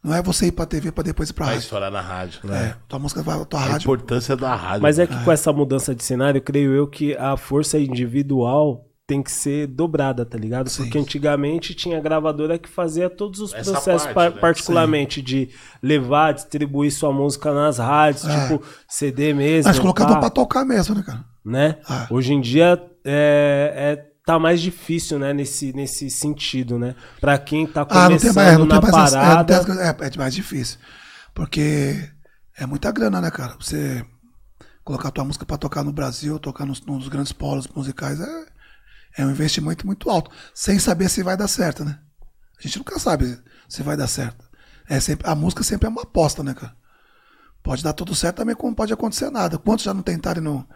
[SPEAKER 3] Não é você ir pra TV pra depois ir pra
[SPEAKER 2] Vai
[SPEAKER 3] rádio.
[SPEAKER 2] estourar na rádio.
[SPEAKER 3] É, tua música vai pra tua
[SPEAKER 2] A
[SPEAKER 3] rádio.
[SPEAKER 2] importância da rádio.
[SPEAKER 1] Mas é que com essa mudança de cenário, creio eu que a força individual tem que ser dobrada, tá ligado?
[SPEAKER 3] Sim.
[SPEAKER 1] Porque antigamente tinha gravadora que fazia todos os
[SPEAKER 2] Essa
[SPEAKER 1] processos,
[SPEAKER 2] parte,
[SPEAKER 1] par-
[SPEAKER 2] né?
[SPEAKER 1] particularmente de levar, distribuir sua música nas rádios,
[SPEAKER 3] É.
[SPEAKER 1] tipo CD mesmo.
[SPEAKER 3] Mas colocava
[SPEAKER 1] pá,
[SPEAKER 3] pra tocar mesmo, né, cara?
[SPEAKER 1] né?
[SPEAKER 3] Ah.
[SPEAKER 1] Hoje em dia é, é- tá mais difícil, né, nesse, nesse sentido, né? Pra quem tá
[SPEAKER 3] Ah, não tem
[SPEAKER 1] começando
[SPEAKER 3] não tem mais é,
[SPEAKER 1] parada.
[SPEAKER 3] essa- é, é mais difícil. Porque é muita grana, né, cara? Você colocar tua música pra tocar no Brasil, tocar nos, nos grandes polos musicais, é, é um investimento muito alto. Sem saber se vai dar certo, né? A gente nunca sabe se vai dar certo. É sempre, a música sempre é uma aposta, né, cara? Pode dar tudo certo também, como pode acontecer nada. Quantos já não tentaram e não,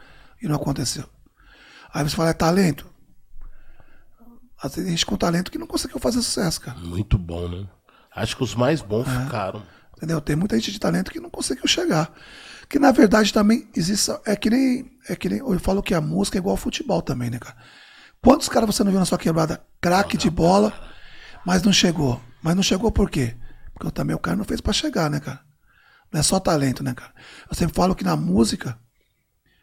[SPEAKER 3] e não aconteceu? Aí você fala, é talento? A gente com talento que não conseguiu fazer sucesso, cara.
[SPEAKER 2] Muito bom, né? Acho que os mais bons
[SPEAKER 3] É.
[SPEAKER 2] ficaram.
[SPEAKER 3] Entendeu? Tem muita gente de talento que não conseguiu chegar. Que na verdade também existe. É que nem. É que nem. Eu falo que a música é igual ao futebol também, né, cara? Quantos caras você não viu na sua quebrada? Craque de bola, mas não chegou. Mas não chegou por quê? Porque também o cara não fez pra chegar, né, cara? Não é só talento, né, cara? Eu sempre falo que na música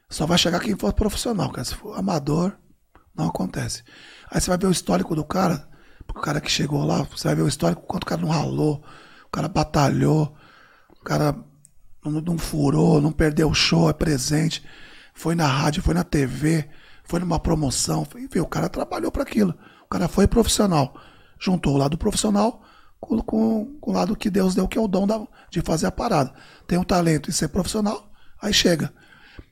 [SPEAKER 3] só vai chegar quem for profissional, cara. Se for amador, não acontece. Aí você vai ver o histórico do cara, o cara que chegou lá, você vai ver o histórico, quanto o cara não ralou, o cara batalhou, o cara não, não furou, não perdeu o show, é presente, foi na rádio, foi na TV, foi numa promoção, enfim, o cara trabalhou para aquilo. O cara foi profissional. Juntou o lado profissional com, com, com o lado que Deus deu, que é o dom da- de fazer a parada. Tem um talento em ser profissional, aí chega.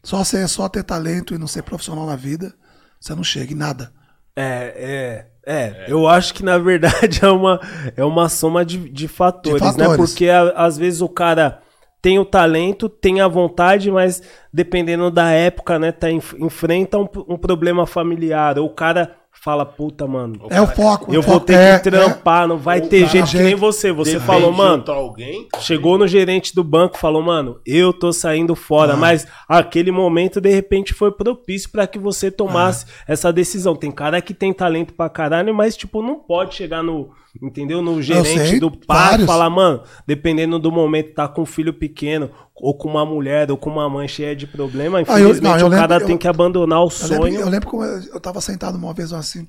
[SPEAKER 3] Só ser só ter talento e não ser profissional na vida, você não chega em nada.
[SPEAKER 1] É, é, é, Eu acho que na verdade é uma, é uma soma de, de fatores,
[SPEAKER 3] De
[SPEAKER 1] né?
[SPEAKER 3] fatores.
[SPEAKER 1] Porque a- às vezes o cara tem o talento, tem a vontade, mas dependendo da época, né, tá, enf- enfrenta um, um problema familiar. Ou o cara fala, puta, mano,
[SPEAKER 3] É o foco.
[SPEAKER 1] eu
[SPEAKER 3] o
[SPEAKER 1] vou
[SPEAKER 3] foco
[SPEAKER 1] ter
[SPEAKER 3] é-
[SPEAKER 1] que trampar, não vai
[SPEAKER 2] Ou
[SPEAKER 1] ter jeito que nem você. Você falou, mano,
[SPEAKER 2] alguém.
[SPEAKER 1] Chegou no gerente do banco, falou, mano, eu tô saindo
[SPEAKER 3] Ah.
[SPEAKER 1] fora, mas aquele momento de repente foi propício pra que você tomasse
[SPEAKER 3] Ah.
[SPEAKER 1] essa decisão. Tem cara que tem talento pra caralho, mas tipo não pode chegar no, entendeu, no gerente
[SPEAKER 3] sei,
[SPEAKER 1] do pai falar, mano, dependendo do momento tá com um filho pequeno ou com uma mulher ou com uma mãe cheia de problema,
[SPEAKER 3] Ah, eu-
[SPEAKER 1] infelizmente
[SPEAKER 3] não, eu
[SPEAKER 1] o cara
[SPEAKER 3] lembro-
[SPEAKER 1] tem
[SPEAKER 3] eu-
[SPEAKER 1] que abandonar o
[SPEAKER 3] Eu lembro,
[SPEAKER 1] sonho.
[SPEAKER 3] eu lembro como eu, tava sentado uma vez assim.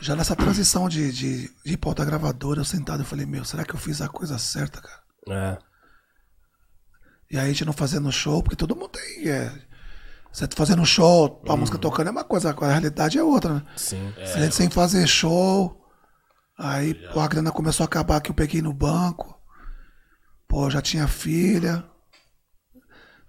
[SPEAKER 3] já nessa transição de, de, de ir pra outra gravadora, eu sentado, eu falei, meu, será que eu fiz a coisa certa, cara?
[SPEAKER 1] É.
[SPEAKER 3] E aí a gente não fazendo show, porque todo mundo tem. É, você tá fazendo show, a música tocando é uma coisa, a realidade é outra, né?
[SPEAKER 1] Sim.
[SPEAKER 3] Se a gente sem fazer show. Aí, pô, a grana começou a acabar que eu peguei no banco. Pô, já tinha filha.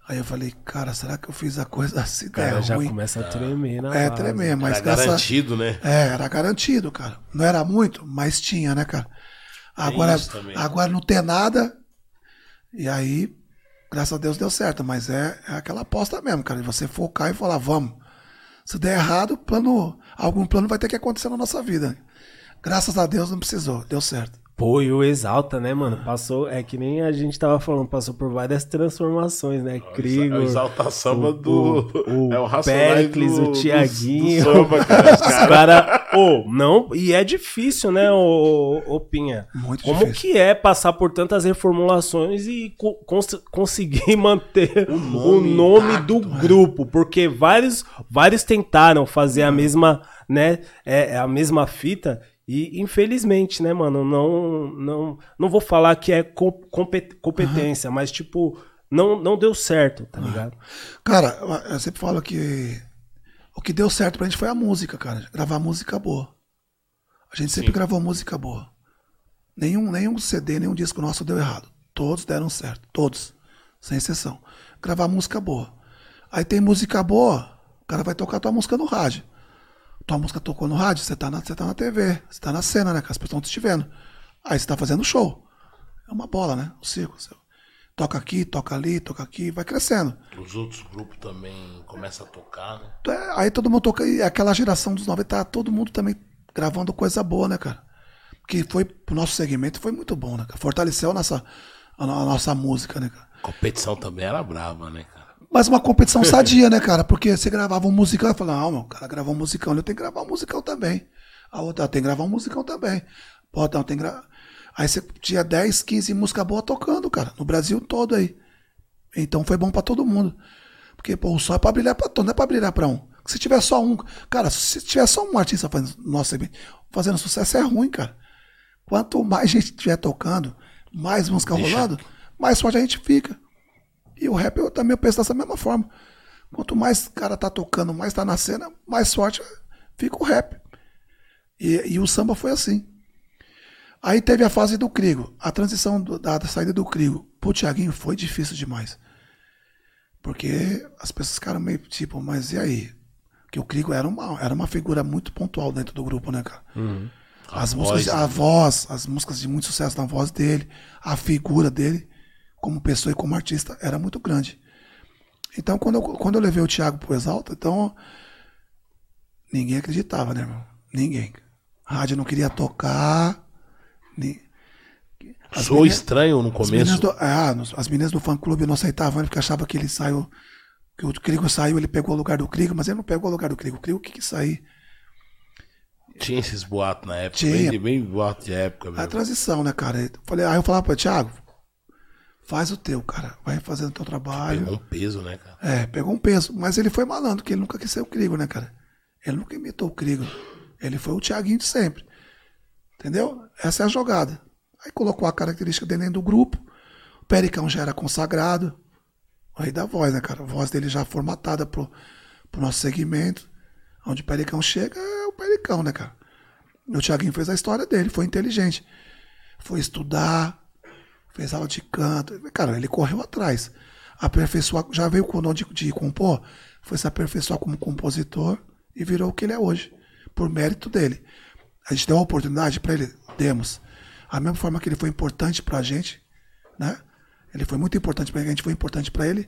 [SPEAKER 3] Aí eu falei, cara, será que eu fiz a coisa assim?
[SPEAKER 1] O cara
[SPEAKER 3] é
[SPEAKER 1] já
[SPEAKER 3] ruim.
[SPEAKER 1] começa a tremer na
[SPEAKER 3] É,
[SPEAKER 1] base.
[SPEAKER 3] tremer, mas
[SPEAKER 2] Era
[SPEAKER 3] graças a-
[SPEAKER 2] garantido, né?
[SPEAKER 3] É, era garantido, cara. Não era muito, mas tinha, né, cara? Agora,
[SPEAKER 2] também.
[SPEAKER 3] agora não ter nada. E aí, graças a Deus deu certo. Mas é, é aquela aposta mesmo, cara. De você focar e falar, vamos. Se der errado, plano, algum plano vai ter que acontecer na nossa vida. Graças a Deus não precisou, deu certo.
[SPEAKER 1] Pô, e o Exalta, né, mano? Passou, é que nem a gente tava falando, passou por várias transformações, né?
[SPEAKER 2] É o Exalta Samba
[SPEAKER 1] o-
[SPEAKER 2] do.
[SPEAKER 1] o- o
[SPEAKER 2] é o
[SPEAKER 1] Pericles,
[SPEAKER 2] do,
[SPEAKER 1] o Thiaguinho.
[SPEAKER 2] Do, do samba, cara. Os
[SPEAKER 1] cara, ô, não, e é difícil, né, ô, ô, ô Pinha?
[SPEAKER 3] Muito
[SPEAKER 1] Como
[SPEAKER 3] difícil.
[SPEAKER 1] que é passar por tantas reformulações e co- cons- conseguir manter o
[SPEAKER 2] nome
[SPEAKER 1] nome,
[SPEAKER 2] intacto,
[SPEAKER 1] do
[SPEAKER 3] né?
[SPEAKER 1] grupo? Porque vários, vários tentaram fazer a mesma, né, é, é a mesma fita e infelizmente, né, mano, não, não, não vou falar que é co- compet- competência, mas tipo, não, não deu certo, tá ligado?
[SPEAKER 3] Cara, eu sempre falo que o que deu certo pra gente foi a música, cara. Gravar música boa. A gente sempre gravou música boa. Nenhum, nenhum CD, nenhum disco nosso deu errado. Todos deram certo. Todos. Sem exceção. Gravar música boa. Aí tem música boa, o cara vai tocar tua música no rádio. Tua música tocou no rádio, você tá na, você tá na TV, você tá na cena, né? Que as pessoas estão te vendo. Aí você tá fazendo show. É uma bola, né? O circo. Você toca aqui, toca ali, toca aqui, vai crescendo.
[SPEAKER 2] Os outros grupos também começam a tocar, né?
[SPEAKER 3] É, Aí todo mundo toca, e aquela geração dos 90, tá todo mundo também gravando coisa boa, né, cara? Que foi pro nosso segmento, foi muito bom, né, cara? Fortaleceu a nossa, a, a nossa música, né, cara?
[SPEAKER 2] Competição também era brava, né, cara?
[SPEAKER 3] Mas uma competição sadia, né, cara? Porque você gravava um musicão e falava, não, meu, o cara gravou um musicão, eu tenho que gravar um musicão também. A outra, tem que gravar um musicão também. Pô, não, tem que gravar. Aí você tinha 10, 15 músicas boas tocando, cara, no Brasil todo aí. Então foi bom pra todo mundo. Porque, pô, o sol é pra brilhar pra todos, não é pra brilhar pra um. Se tiver só um. Cara, se tiver só um artista fazendo, segmento, fazendo sucesso, é ruim, cara. Quanto mais gente estiver tocando, mais música
[SPEAKER 2] Deixa-
[SPEAKER 3] rolando, mais forte a gente fica. E o rap eu também penso dessa mesma forma. Quanto mais cara tá tocando, mais tá na cena, mais forte fica o rap. E, e o samba foi assim. Aí teve a fase do Crigo. A transição do- da, da saída do Crigo pro Thiaguinho foi difícil demais. Porque as pessoas ficaram meio tipo, mas e aí? Porque o Crigo era uma, era uma figura muito pontual dentro do grupo, né, cara? As
[SPEAKER 2] A
[SPEAKER 3] músicas,
[SPEAKER 2] voz,
[SPEAKER 3] a
[SPEAKER 2] né?
[SPEAKER 3] voz, as músicas de muito sucesso na voz dele, a figura dele, como pessoa e como artista, era muito grande. Então, quando eu, quando eu levei o Thiago pro Exalta, então ninguém acreditava, né, irmão? Ninguém. A rádio não queria tocar. ni- As
[SPEAKER 2] Sou
[SPEAKER 3] meninas-
[SPEAKER 2] estranho no
[SPEAKER 3] as meninas
[SPEAKER 2] começo.
[SPEAKER 3] do, ah, as meninas do fã clube não aceitavam ele porque achavam que ele saiu. Que o Crigo saiu, ele pegou o lugar do Crigo, mas ele não pegou o lugar do Crigo. O Crigo que quis sair.
[SPEAKER 2] Tinha esses boatos na época.
[SPEAKER 3] Tinha.
[SPEAKER 2] Bem, bem boato de época
[SPEAKER 3] A
[SPEAKER 2] mesmo.
[SPEAKER 3] transição, né, cara? Eu falei, aí eu falava pra Thiago, faz o teu, cara. Vai fazendo o teu trabalho.
[SPEAKER 2] Pegou um peso, né, cara?
[SPEAKER 3] É, pegou um peso. Mas ele foi malandro, que ele nunca quis ser o Crigo, né, cara? Ele nunca imitou o Crigo. Ele foi o Thiaguinho de sempre. Entendeu? Essa é a jogada. Aí colocou a característica dele dentro do grupo. O Pericão já era consagrado. O rei da voz, né, cara? A voz dele já formatada pro, pro nosso segmento. Onde o Pericão chega, é o Pericão, né, cara? O Thiaguinho fez a história dele, foi inteligente. Foi estudar, fez aula de canto. Cara, ele correu atrás. Aperfeiçoar, já veio com o dom de, de compor, foi se aperfeiçoar como compositor e virou o que ele é hoje, por mérito dele. A gente deu uma oportunidade para ele, demos. A mesma forma que ele foi importante para a gente, né? Ele foi muito importante para a gente, foi importante para ele.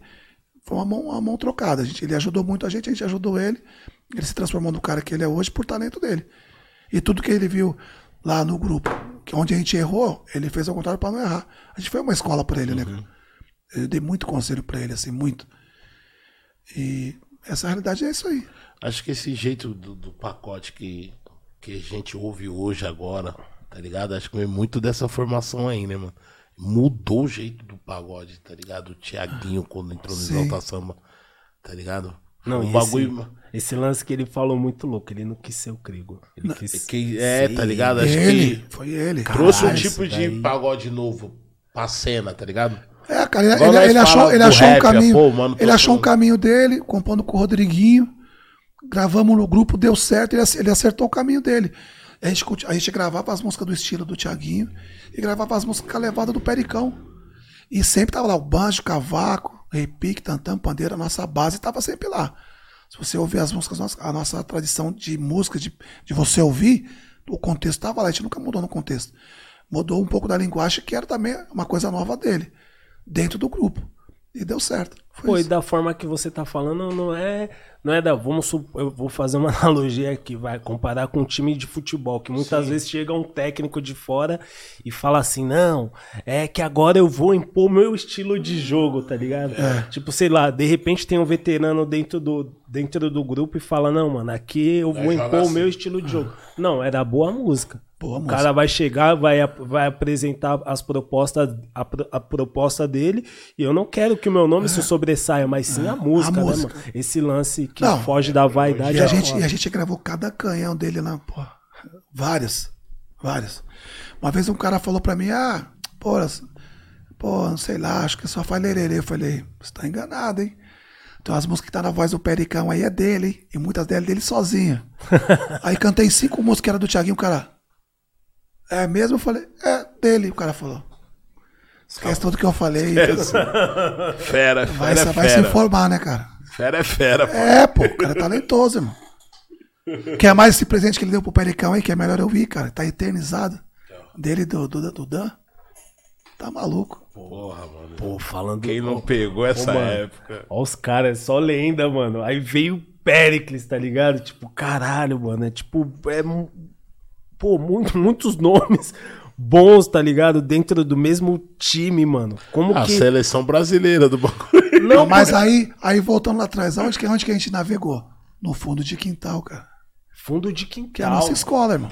[SPEAKER 3] Foi uma mão, uma mão trocada. A gente, ele ajudou muito a gente, a gente ajudou ele. Ele se transformou no cara que ele é hoje por talento dele. E tudo que ele viu lá no grupo, onde a gente errou, ele fez ao contrário para não errar. A gente foi uma escola para ele, né? cara? Eu dei muito conselho para ele, assim, muito. E essa realidade é isso aí.
[SPEAKER 2] Acho que esse jeito do, do pacote que, que a gente ouve hoje agora, tá ligado? Acho que vem muito dessa formação aí, né, mano? Mudou o jeito do pagode, tá ligado? O Tiaguinho, quando entrou no
[SPEAKER 3] Sim.
[SPEAKER 2] Exalta Samba, tá ligado?
[SPEAKER 1] Não,
[SPEAKER 2] o
[SPEAKER 1] e
[SPEAKER 2] bagulho.
[SPEAKER 1] Esse, esse lance que ele falou muito louco, ele não quis ser o Crigo. Ele quis
[SPEAKER 2] Que, é, tá ligado? Acho
[SPEAKER 3] Ele,
[SPEAKER 2] que
[SPEAKER 3] foi ele.
[SPEAKER 2] trouxe um
[SPEAKER 1] Caralho,
[SPEAKER 2] tipo
[SPEAKER 1] isso
[SPEAKER 2] de
[SPEAKER 1] daí.
[SPEAKER 2] pagode novo pra cena, tá ligado?
[SPEAKER 3] É, cara, ele, ele- ele achou, ele achou um
[SPEAKER 2] rap,
[SPEAKER 3] caminho.
[SPEAKER 2] pô, mano,
[SPEAKER 3] ele
[SPEAKER 2] tô
[SPEAKER 3] achou um caminho dele, compondo com o Rodriguinho. Gravamos no grupo, deu certo, ele, ac- ele acertou o caminho dele. A gente, a gente gravava as músicas do estilo do Tiaguinho e gravava as músicas com a levada do Pericão. E sempre tava lá o banjo, cavaco, repique, tantã, pandeira, a nossa base tava sempre lá. Se você ouvir as músicas, a nossa tradição de música, de, de você ouvir, o contexto tava lá, a gente nunca mudou no contexto. Mudou um pouco da linguagem, que era também uma coisa nova dele, dentro do grupo. E deu certo. Foi
[SPEAKER 1] Pô, e da forma que você tá falando, não é. Não é da. Vamos supor, eu vou fazer uma analogia aqui, vai comparar com um time de futebol, que muitas vezes chega um técnico de fora e fala assim: não, é que agora eu vou impor meu estilo de jogo, tá ligado?
[SPEAKER 3] É.
[SPEAKER 1] Tipo, sei lá, de repente tem um veterano dentro do, dentro do grupo e fala: não, mano, aqui eu vou
[SPEAKER 2] joga
[SPEAKER 1] impor o
[SPEAKER 2] assim.
[SPEAKER 1] meu estilo de jogo. Não, era boa música.
[SPEAKER 3] Boa
[SPEAKER 1] o cara vai chegar, vai, vai apresentar as propostas, a, a proposta dele, e eu não quero que o meu nome se sobressaia, mas sim a música, né,
[SPEAKER 3] música.
[SPEAKER 1] mano? Esse lance que
[SPEAKER 3] Não,
[SPEAKER 1] foge da vaidade.
[SPEAKER 3] E a,
[SPEAKER 1] é
[SPEAKER 3] gente, e a gente gravou cada canhão dele lá, pô. Várias. Várias. Uma vez um cara falou pra mim, ah, pô, pô, não sei lá, acho que só faz lererê. Eu falei, você tá enganado, hein? Então as músicas que tá na voz do Pericão aí é dele, hein? E muitas delas dele sozinha. aí cantei cinco músicas que era do Thiaguinho, o cara. É mesmo? Eu falei, é dele, o cara falou. Esquece tudo que eu falei.
[SPEAKER 2] Fera,
[SPEAKER 3] Vai,
[SPEAKER 2] fera,
[SPEAKER 3] se-
[SPEAKER 2] é
[SPEAKER 3] vai se
[SPEAKER 2] fera.
[SPEAKER 3] informar, né, cara?
[SPEAKER 2] Fera é fera, pô.
[SPEAKER 3] É, pô, o cara é talentoso, irmão. Quer mais esse presente que ele deu pro Pericão aí, que é melhor eu vir, cara? Tá eternizado. Dele e do, do, do Dan. Tá maluco.
[SPEAKER 2] Porra, mano.
[SPEAKER 1] Pô, falando.
[SPEAKER 2] Quem não pegou essa época.
[SPEAKER 1] Ó, os caras, só lenda, mano. Aí veio Pericles, tá ligado? Tipo, caralho, mano. É tipo. É, pô, muito, muitos nomes bons, tá ligado? Dentro do mesmo time, mano. Como
[SPEAKER 2] A
[SPEAKER 1] que.
[SPEAKER 2] seleção brasileira do bagulho.
[SPEAKER 3] Não, mas aí, aí voltando lá atrás, aonde que, onde que a gente navegou? No fundo de quintal, cara.
[SPEAKER 1] Fundo de
[SPEAKER 3] Que é a
[SPEAKER 1] quintal.
[SPEAKER 3] nossa escola, irmão.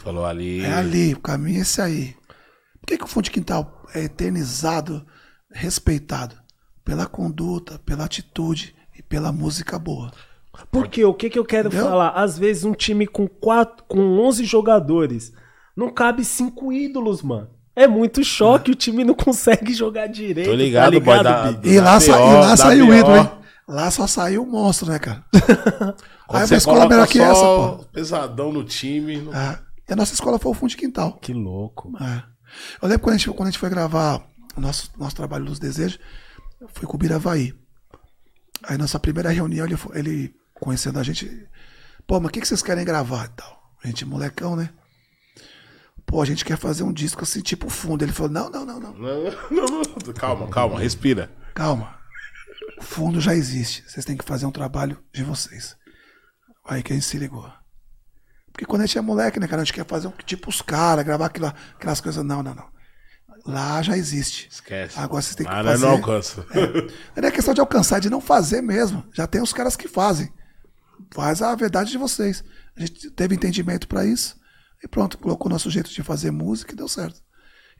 [SPEAKER 2] Falou ali.
[SPEAKER 3] É ali, o caminho é esse aí. Por que, que o fundo de quintal é eternizado, respeitado? Pela conduta, pela atitude e pela música boa.
[SPEAKER 1] Porque o que, que eu quero
[SPEAKER 3] Entendeu?
[SPEAKER 1] falar? Às vezes um time com, quatro, com 11 jogadores não cabe cinco ídolos, mano. É muito choque, o time não consegue jogar direito.
[SPEAKER 2] Tô ligado,
[SPEAKER 1] tá
[SPEAKER 2] boy,
[SPEAKER 1] ligado,
[SPEAKER 2] da-
[SPEAKER 1] Big?
[SPEAKER 3] E lá,
[SPEAKER 2] Da
[SPEAKER 3] sa-
[SPEAKER 2] BO,
[SPEAKER 3] e lá
[SPEAKER 2] da
[SPEAKER 3] saiu o ídolo, hein? Lá só saiu o monstro, né, cara?
[SPEAKER 2] Quando
[SPEAKER 3] Aí uma escola melhor que essa, pô.
[SPEAKER 2] Pesadão no time. não-
[SPEAKER 3] É. E a nossa escola foi o fundo de quintal.
[SPEAKER 1] Que louco.
[SPEAKER 3] É. Eu lembro quando a gente, quando a gente foi gravar o nosso, nosso trabalho Luz Desejos, eu fui com o Biravaí. Aí nossa primeira reunião, ele, ele conhecendo a gente, pô, mas o que, que vocês querem gravar e tal? A gente, molecão, né? Pô, a gente quer fazer um disco assim, tipo fundo. Ele falou, não, não, não, não.
[SPEAKER 2] Não, não, não. Calma, calma, respira.
[SPEAKER 3] Calma. O fundo já existe. Vocês têm que fazer um trabalho de vocês. Aí que a gente se ligou. Porque quando a gente é moleque, né, cara? A gente quer fazer um tipo os caras, gravar aquela, aquelas coisas. Não, não, não. Lá já existe.
[SPEAKER 2] Esquece.
[SPEAKER 3] Agora vocês têm que
[SPEAKER 2] nós
[SPEAKER 3] fazer.
[SPEAKER 2] não alcança.
[SPEAKER 3] Não é questão de alcançar, é de não fazer mesmo. Já tem os caras que fazem. Faz a verdade de vocês. A gente teve entendimento pra isso. E pronto, colocou nosso jeito de fazer música e deu certo.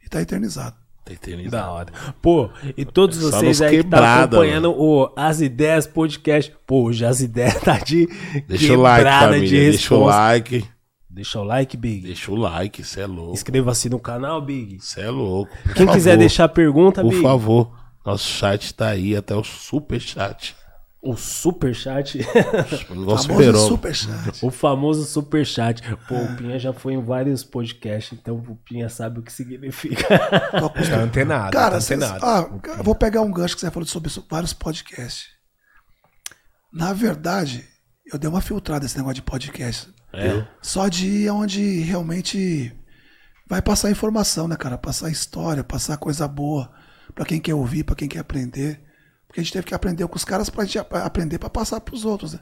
[SPEAKER 3] E tá eternizado.
[SPEAKER 2] Tá eternizado.
[SPEAKER 1] Da hora. Pô, e todos
[SPEAKER 2] Só
[SPEAKER 1] vocês aí que tá acompanhando o As Ideias Podcast. Pô, hoje as ideias tá de
[SPEAKER 2] Deixa o like, família.
[SPEAKER 1] de
[SPEAKER 2] Deixa o
[SPEAKER 1] resposta.
[SPEAKER 2] like.
[SPEAKER 1] Deixa o like, Big.
[SPEAKER 2] Deixa o like, cê é louco.
[SPEAKER 1] Inscreva-se no canal, Big.
[SPEAKER 2] Cê é louco. Por
[SPEAKER 1] Quem quiser
[SPEAKER 2] favor,
[SPEAKER 1] deixar pergunta,
[SPEAKER 2] Por
[SPEAKER 1] Big.
[SPEAKER 2] favor. Nosso chat tá aí, até o super chat.
[SPEAKER 1] O superchat.
[SPEAKER 2] O negócio
[SPEAKER 3] Famoso
[SPEAKER 2] superou.
[SPEAKER 3] superchat.
[SPEAKER 1] o famoso superchat. Pô, o Pinha já foi em vários podcasts, então o Pinha sabe o que significa.
[SPEAKER 4] Tá antenado,
[SPEAKER 3] Cara,
[SPEAKER 4] tá
[SPEAKER 3] cês-
[SPEAKER 4] antenado.
[SPEAKER 3] ah, eu vou pegar um gancho que você falou sobre vários podcasts. Na verdade, eu dei uma filtrada nesse negócio de podcast.
[SPEAKER 2] É.
[SPEAKER 3] Só de ir onde realmente vai passar informação, né, cara? Passar história, passar coisa boa pra quem quer ouvir, pra quem quer aprender. Porque a gente teve que aprender com os caras pra gente ap- aprender pra passar pros outros, né?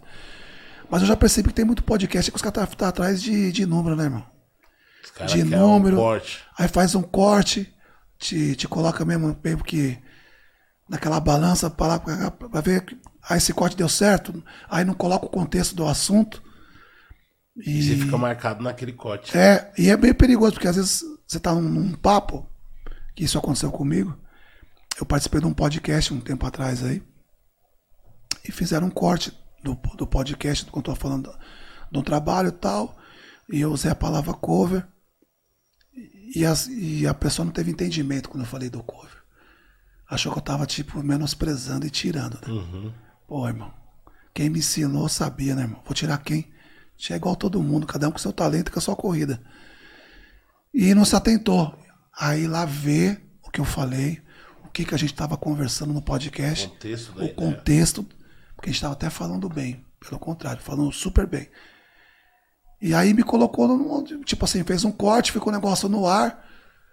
[SPEAKER 3] Mas eu já percebi que tem muito podcast que os caras tá, tá atrás de, de número, né, irmão?
[SPEAKER 2] Os
[SPEAKER 3] de número.
[SPEAKER 2] Um.
[SPEAKER 3] Aí faz um corte, te, te coloca mesmo, mesmo que naquela balança pra, lá, pra ver. que- Aí esse corte deu certo, aí não coloca o contexto do assunto.
[SPEAKER 2] E você fica marcado naquele corte.
[SPEAKER 3] É, e é bem perigoso, porque às vezes você tá num, num papo, que isso aconteceu comigo. Eu participei de um podcast um tempo atrás aí, e fizeram um corte do, do podcast, quando eu tô falando do, do trabalho e tal, e eu usei a palavra cover, e, as, e a pessoa não teve entendimento quando eu falei do cover. Achou que eu tava, tipo, menosprezando e tirando, né? Pô, irmão, quem me ensinou sabia, né, irmão? Vou tirar quem? Tinha igual todo mundo, cada um com seu talento e com a sua corrida. E não se atentou. Aí lá vê o que eu falei, que, que a gente estava conversando no podcast.
[SPEAKER 2] O contexto da
[SPEAKER 3] o
[SPEAKER 2] ideia.
[SPEAKER 3] contexto, porque a gente estava até falando bem. Pelo contrário, falando super bem. E aí me colocou no. Tipo assim, fez um corte, ficou um negócio no ar,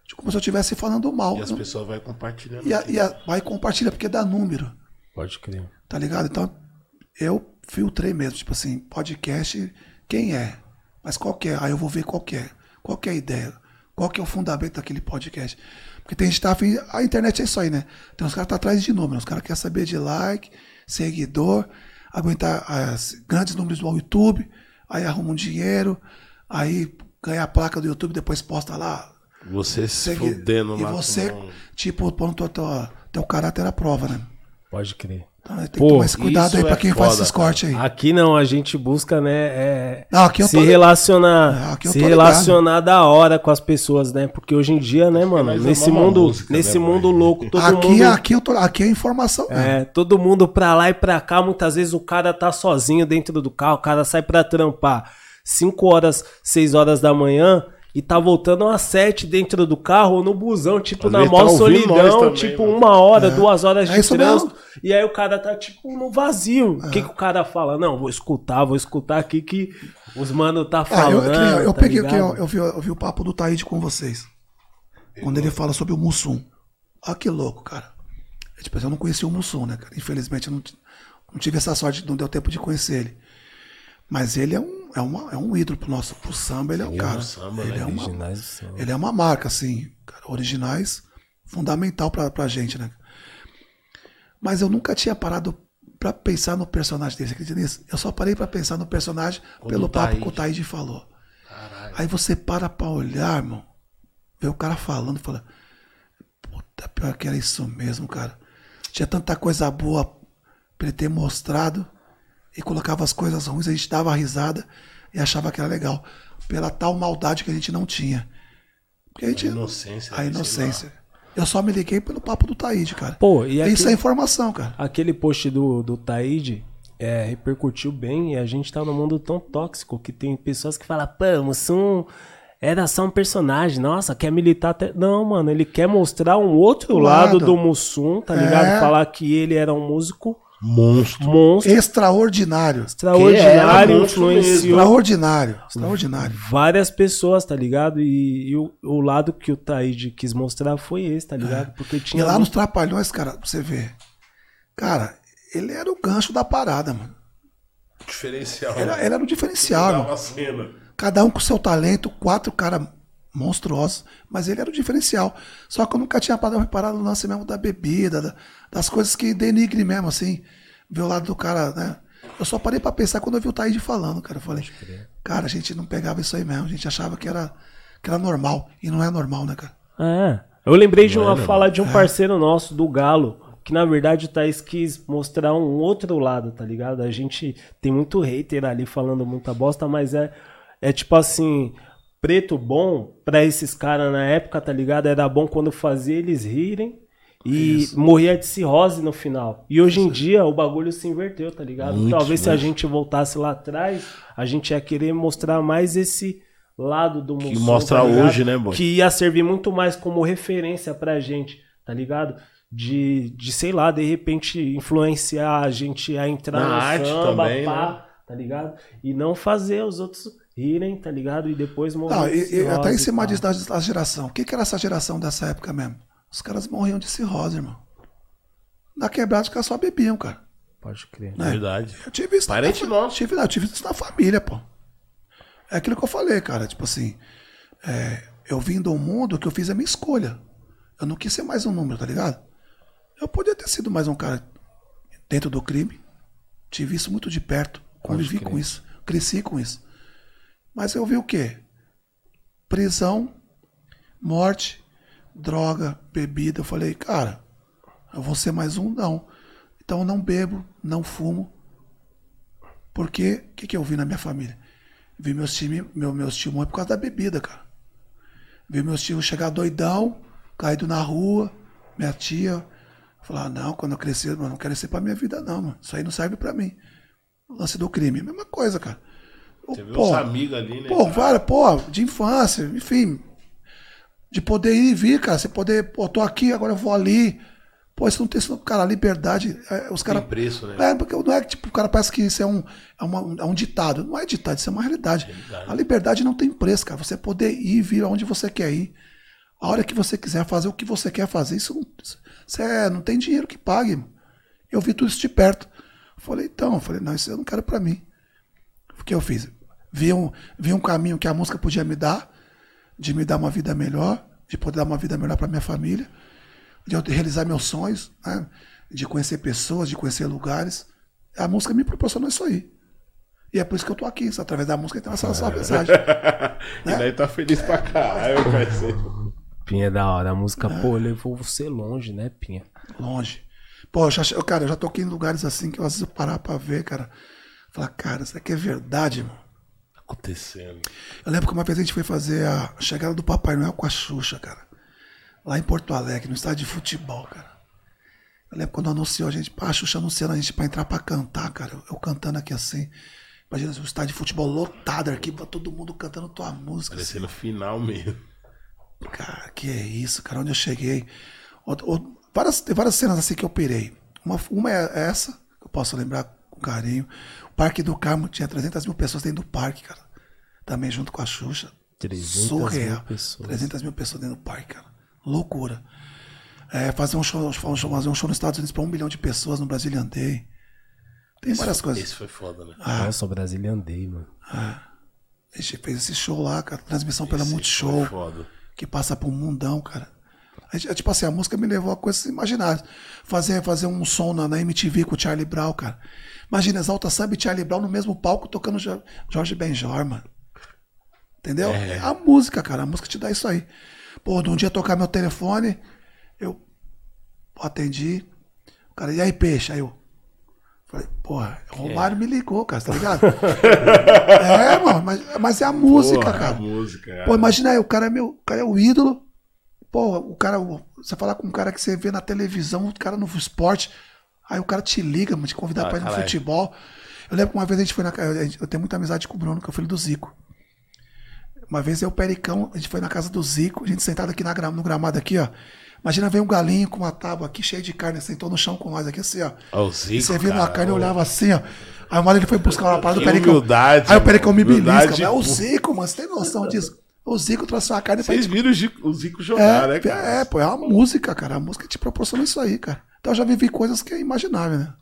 [SPEAKER 3] tipo, como se eu estivesse falando mal.
[SPEAKER 2] E as pessoas vão compartilhando.
[SPEAKER 3] E, a- e a- vai compartilhar, porque dá número.
[SPEAKER 1] Pode crer.
[SPEAKER 3] Tá ligado? Então, eu filtrei mesmo, tipo assim, podcast, quem é? Mas qual que é? Aí eu vou ver qual que é. Qual que é a ideia? Qual que é o fundamento daquele podcast? Porque tem gente que tá afim, a internet é isso aí, né? Tem uns caras que tá atrás de números, os caras querem saber de like, seguidor, aguentar as grandes números do YouTube, aí arruma um dinheiro, aí ganha a placa do YouTube, depois posta lá.
[SPEAKER 2] Você se
[SPEAKER 3] segui-
[SPEAKER 2] fudendo
[SPEAKER 3] e você,
[SPEAKER 2] com-
[SPEAKER 3] tipo, pondo teu, teu, teu caráter à prova, né?
[SPEAKER 1] Pode crer.
[SPEAKER 3] Então, tem que
[SPEAKER 1] Pô,
[SPEAKER 3] tomar esse cuidado
[SPEAKER 2] isso
[SPEAKER 3] aí pra
[SPEAKER 2] é
[SPEAKER 3] quem faz
[SPEAKER 2] foda,
[SPEAKER 3] esses
[SPEAKER 2] cara.
[SPEAKER 3] cortes aí.
[SPEAKER 1] Aqui não, a gente busca, né, é,
[SPEAKER 3] Não, aqui eu
[SPEAKER 1] se
[SPEAKER 3] tô-
[SPEAKER 1] relacionar,
[SPEAKER 3] É, aqui eu
[SPEAKER 1] se
[SPEAKER 3] tô
[SPEAKER 1] relacionar da hora com as pessoas, né? Porque hoje em dia, né, mano,
[SPEAKER 2] mais
[SPEAKER 1] nesse mundo,
[SPEAKER 2] música,
[SPEAKER 1] nesse
[SPEAKER 2] né,
[SPEAKER 1] mundo louco, todo
[SPEAKER 3] aqui,
[SPEAKER 1] mundo
[SPEAKER 3] aqui, eu tô, aqui é informação. mesmo.
[SPEAKER 1] É, todo mundo pra lá e pra cá, muitas vezes o cara tá sozinho dentro do carro, o cara sai pra trampar 5 horas, 6 horas da manhã e tá voltando às 7 dentro do carro ou no busão, tipo,
[SPEAKER 2] Às
[SPEAKER 1] na
[SPEAKER 2] vezes
[SPEAKER 1] maior
[SPEAKER 2] tá ouvindo nós
[SPEAKER 1] solidão,
[SPEAKER 2] também,
[SPEAKER 1] tipo,
[SPEAKER 2] mano.
[SPEAKER 1] uma hora, duas horas
[SPEAKER 3] É
[SPEAKER 1] de
[SPEAKER 3] isso
[SPEAKER 1] trânsito, e aí o cara tá, tipo, no vazio. O que que o cara fala? Não, vou escutar, vou escutar aqui que os mano tá
[SPEAKER 3] Ah, eu,
[SPEAKER 1] falando.
[SPEAKER 3] eu, eu
[SPEAKER 1] tá
[SPEAKER 3] peguei,
[SPEAKER 1] ligado?
[SPEAKER 3] eu, eu, vi, eu vi o papo do Taíde com vocês. Quando ele fala sobre o Mussum. Olha que louco, cara. É, tipo, eu não conheci o Mussum, né, cara? Infelizmente eu não, não tive essa sorte, não deu tempo de conhecer ele. Mas ele é um, é uma, é um ídolo pro nosso pro samba, ele é um cara.
[SPEAKER 2] samba,
[SPEAKER 3] ele,
[SPEAKER 2] né?
[SPEAKER 3] é uma,
[SPEAKER 1] Originais do samba.
[SPEAKER 3] ele é uma marca, assim, cara, originais, fundamental pra, pra gente, né? Mas eu nunca tinha parado pra pensar no personagem. Você acredita nisso? Eu só parei pra pensar no personagem pelo
[SPEAKER 2] o
[SPEAKER 3] papo que o
[SPEAKER 2] Taíde.
[SPEAKER 3] Falou. Aí você para pra olhar, irmão, vê o cara falando fala, puta, pior que era isso mesmo, cara. Tinha tanta coisa boa pra ele ter mostrado e colocava as coisas ruins, a gente dava risada e achava que era legal. Pela tal maldade que a gente não tinha. Porque a gente.
[SPEAKER 2] A inocência,
[SPEAKER 3] A inocência. Eu só me liguei pelo papo do Taíde, cara.
[SPEAKER 1] Pô, e
[SPEAKER 3] Isso
[SPEAKER 1] aqui-
[SPEAKER 3] é informação, cara.
[SPEAKER 1] Aquele post do, do Taíde é, repercutiu bem e a gente tá num mundo tão tóxico que tem pessoas que falam, pô, o Mussum era só um personagem, nossa, quer militar até. Não, mano, ele quer mostrar um outro lado,
[SPEAKER 3] lado.
[SPEAKER 1] do Mussum, tá ligado?
[SPEAKER 3] É.
[SPEAKER 1] Falar que ele era um músico
[SPEAKER 2] Monstro.
[SPEAKER 1] monstro,
[SPEAKER 3] Extraordinário.
[SPEAKER 1] extraordinário,
[SPEAKER 2] Que era monstro
[SPEAKER 1] influenciou
[SPEAKER 3] Extraordinário. Extraordinário.
[SPEAKER 1] várias pessoas, tá ligado? E, e o, o lado que o Taíde quis mostrar foi esse, tá ligado? Porque
[SPEAKER 3] E
[SPEAKER 1] tinha.
[SPEAKER 3] lá nos Trapalhões, cara, pra você ver. Cara, ele era o gancho da parada, mano.
[SPEAKER 2] Diferencial.
[SPEAKER 3] Ele,
[SPEAKER 2] né?
[SPEAKER 3] ele era o diferencial. Cada um com seu talento, quatro caras monstruosos, mas ele era o diferencial. Só que eu nunca tinha parado reparado no lance mesmo da bebida, da- das coisas que denigre mesmo, assim. Ver o lado do cara, né? Eu só parei pra pensar quando eu vi o Taíde falando, cara. Eu falei, cara, a gente não pegava isso aí mesmo, a gente achava que era, que era normal. E não é normal, né, cara?
[SPEAKER 1] É. Eu lembrei de
[SPEAKER 2] Não
[SPEAKER 1] uma
[SPEAKER 2] é,
[SPEAKER 1] fala de um parceiro nosso, do Galo, que na verdade o Thaís quis mostrar um outro lado, tá ligado? A gente tem muito hater ali falando muita bosta, mas é, é tipo assim, preto bom pra esses caras na época, tá ligado? Era bom quando fazia eles rirem. E morria de cirrose no final. E hoje em dia o bagulho se inverteu, tá ligado?
[SPEAKER 2] Muito,
[SPEAKER 1] Talvez se a
[SPEAKER 2] muito.
[SPEAKER 1] gente voltasse lá atrás, a gente ia querer mostrar mais esse lado do
[SPEAKER 2] Que
[SPEAKER 1] Mussum,
[SPEAKER 2] mostra
[SPEAKER 1] tá
[SPEAKER 2] hoje, né, boy?
[SPEAKER 1] Que ia servir muito mais como referência pra gente, tá ligado? De, de sei lá, de repente influenciar a gente a entrar
[SPEAKER 2] Na
[SPEAKER 1] no
[SPEAKER 2] arte
[SPEAKER 1] samba,
[SPEAKER 2] também,
[SPEAKER 1] pá,
[SPEAKER 2] né?
[SPEAKER 1] tá ligado? E não fazer os outros rirem, tá ligado? E depois morrer.
[SPEAKER 3] Não,
[SPEAKER 1] de
[SPEAKER 3] e, e
[SPEAKER 1] cirrose
[SPEAKER 3] até em cima disso da, da geração. O que, que era essa geração dessa época mesmo? Os caras morriam de cirrose, irmão. Na quebrada os caras só bebiam, cara.
[SPEAKER 1] Pode crer.
[SPEAKER 3] né?
[SPEAKER 2] Verdade.
[SPEAKER 3] Eu tive isso.
[SPEAKER 2] Parente
[SPEAKER 3] na,
[SPEAKER 2] nosso.
[SPEAKER 3] Tive, não, eu tive isso na família, pô. É aquilo que eu falei, cara. Tipo assim, é, eu vim de um mundo que eu fiz a minha escolha. Eu não quis ser mais um número, tá ligado? Eu podia ter sido mais um cara dentro do crime. Tive isso muito de perto. Convivi com isso. Cresci com isso. Mas eu vi o quê? Prisão, morte, droga, bebida. Eu falei, cara, eu vou ser mais um? Não. Então eu não bebo, não fumo. Porque o que, que eu vi na minha família? Vi meus times, meu, meus tios morrer por causa da bebida, cara. Vi meus tios chegar doidão, caído na rua, minha tia. Falar, não, quando eu crescer, mano, não quero ser pra minha vida, não, mano. Isso aí não serve pra mim. O lance do crime, mesma coisa, cara.
[SPEAKER 2] Você viu os amigos ali, né?
[SPEAKER 3] Pô,
[SPEAKER 2] cara?
[SPEAKER 3] várias, pô, de infância, enfim. De poder ir e vir, cara. Você poder, pô, tô aqui, agora eu vou ali. Pô, isso não tem, isso, cara, a liberdade. é, os caras.
[SPEAKER 2] preço, né?
[SPEAKER 3] É, porque não é que, tipo, o cara parece que isso é um, é, uma- é um ditado. Não é ditado, isso é uma realidade. A liberdade não tem preço, cara. Você poder ir e vir aonde você quer ir. A hora que você quiser fazer o que você quer fazer. Isso não, isso é, não tem dinheiro que pague. mano. Eu vi tudo isso de perto. Falei, então, falei, não, isso eu não quero pra mim. O que eu fiz? Vi um, vi um caminho que a música podia me dar, de me dar uma vida melhor, de poder dar uma vida melhor para minha família, de eu realizar meus sonhos, né? de conhecer pessoas, de conhecer lugares. A música me proporcionou isso aí. E é por isso que eu tô aqui, só através da música então essa essa mensagem.
[SPEAKER 2] E daí tá feliz pra caralho, parceiro.
[SPEAKER 1] Pinha é da hora. A música, pô, levou você longe, né, Pinha?
[SPEAKER 3] Longe. Pô, eu já, cara, eu já toquei em lugares assim que eu às vezes eu parar pra ver, cara. Falar, cara, isso aqui é verdade, mano.
[SPEAKER 2] Acontecendo.
[SPEAKER 3] Eu lembro que uma vez a gente foi fazer a chegada do Papai Noel com a Xuxa, cara. Lá em Porto Alegre, no estádio de futebol, cara. Eu lembro quando anunciou a gente, a Xuxa anunciando a gente pra entrar pra cantar, cara. Eu, eu cantando aqui assim. Imagina o estádio de futebol lotado aqui, todo mundo cantando tua música. assim.
[SPEAKER 2] Parecendo final mesmo.
[SPEAKER 3] Cara, que é isso, cara, onde eu cheguei. O- o- várias, tem várias cenas assim que eu pirei. Uma, uma é essa, que eu posso lembrar carinho. O Parque do Carmo tinha 300 mil pessoas dentro do parque, cara. Também junto com a Xuxa.
[SPEAKER 1] 300
[SPEAKER 3] Surreal.
[SPEAKER 1] mil pessoas.
[SPEAKER 3] 300 mil pessoas dentro do parque, cara. Loucura. É, fazer, um show, fazer um show nos Estados Unidos para um milhão de pessoas no Brasília Day. Tem várias coisas.
[SPEAKER 2] Esse foi foda, né?
[SPEAKER 1] Nossa, o Brasília andei, mano.
[SPEAKER 3] A gente fez esse show lá, cara. Transmissão pela Multishow.
[SPEAKER 2] foda.
[SPEAKER 3] que passa por um mundão, cara. A gente- é tipo assim, a música me levou a coisas imaginárias. Fazer, fazer um som na, na MTV com o Charlie Brown, cara. Imagina, Exalta Samba e Charlie Brown no mesmo palco tocando Jo- Jorge Benjor, mano. Entendeu? É. a música, cara. A música te dá isso aí. Pô, de um dia tocar meu telefone, eu atendi. O cara, e aí, peixe? Aí eu. Falei, porra, o Romário me ligou, cara, tá ligado? é, mano, mas, mas é a música,
[SPEAKER 2] Porra,
[SPEAKER 3] cara.
[SPEAKER 2] A música. cara.
[SPEAKER 3] Pô, imagina aí, o cara é meu, o cara é o ídolo. Pô, o cara, você falar com um cara que você vê na televisão, o cara no esporte, aí o cara te liga, mano, te convidar
[SPEAKER 2] Ah,
[SPEAKER 3] pra ir no
[SPEAKER 2] caralho.
[SPEAKER 3] futebol. Eu lembro que uma vez a gente foi na ca- a gente- eu tenho muita amizade com o Bruno, que é o filho do Zico. Uma vez eu, o Pericão, a gente foi na casa do Zico, a gente sentado aqui na, no gramado aqui, ó. Imagina veio um galinho com uma tábua aqui cheia de carne, sentou no chão com nós aqui assim, ó.
[SPEAKER 2] Ó, o Zico,
[SPEAKER 3] e você
[SPEAKER 2] cara,
[SPEAKER 3] carne, eu
[SPEAKER 2] ó.
[SPEAKER 3] olhava assim, ó. Aí hora ele foi buscar uma parada do Pericão.
[SPEAKER 2] humildade,
[SPEAKER 3] aí o Pericão me belisca. É o. Zico, mano, você tem noção disso? O Zico trouxe uma carne pra
[SPEAKER 2] Vocês
[SPEAKER 3] gente.
[SPEAKER 2] viram o Zico, o Zico jogar, né,
[SPEAKER 3] É,
[SPEAKER 2] cara?
[SPEAKER 3] é, pô, é uma música, cara. A música te proporciona isso aí, cara. Então eu já vivi coisas que é imaginável, né?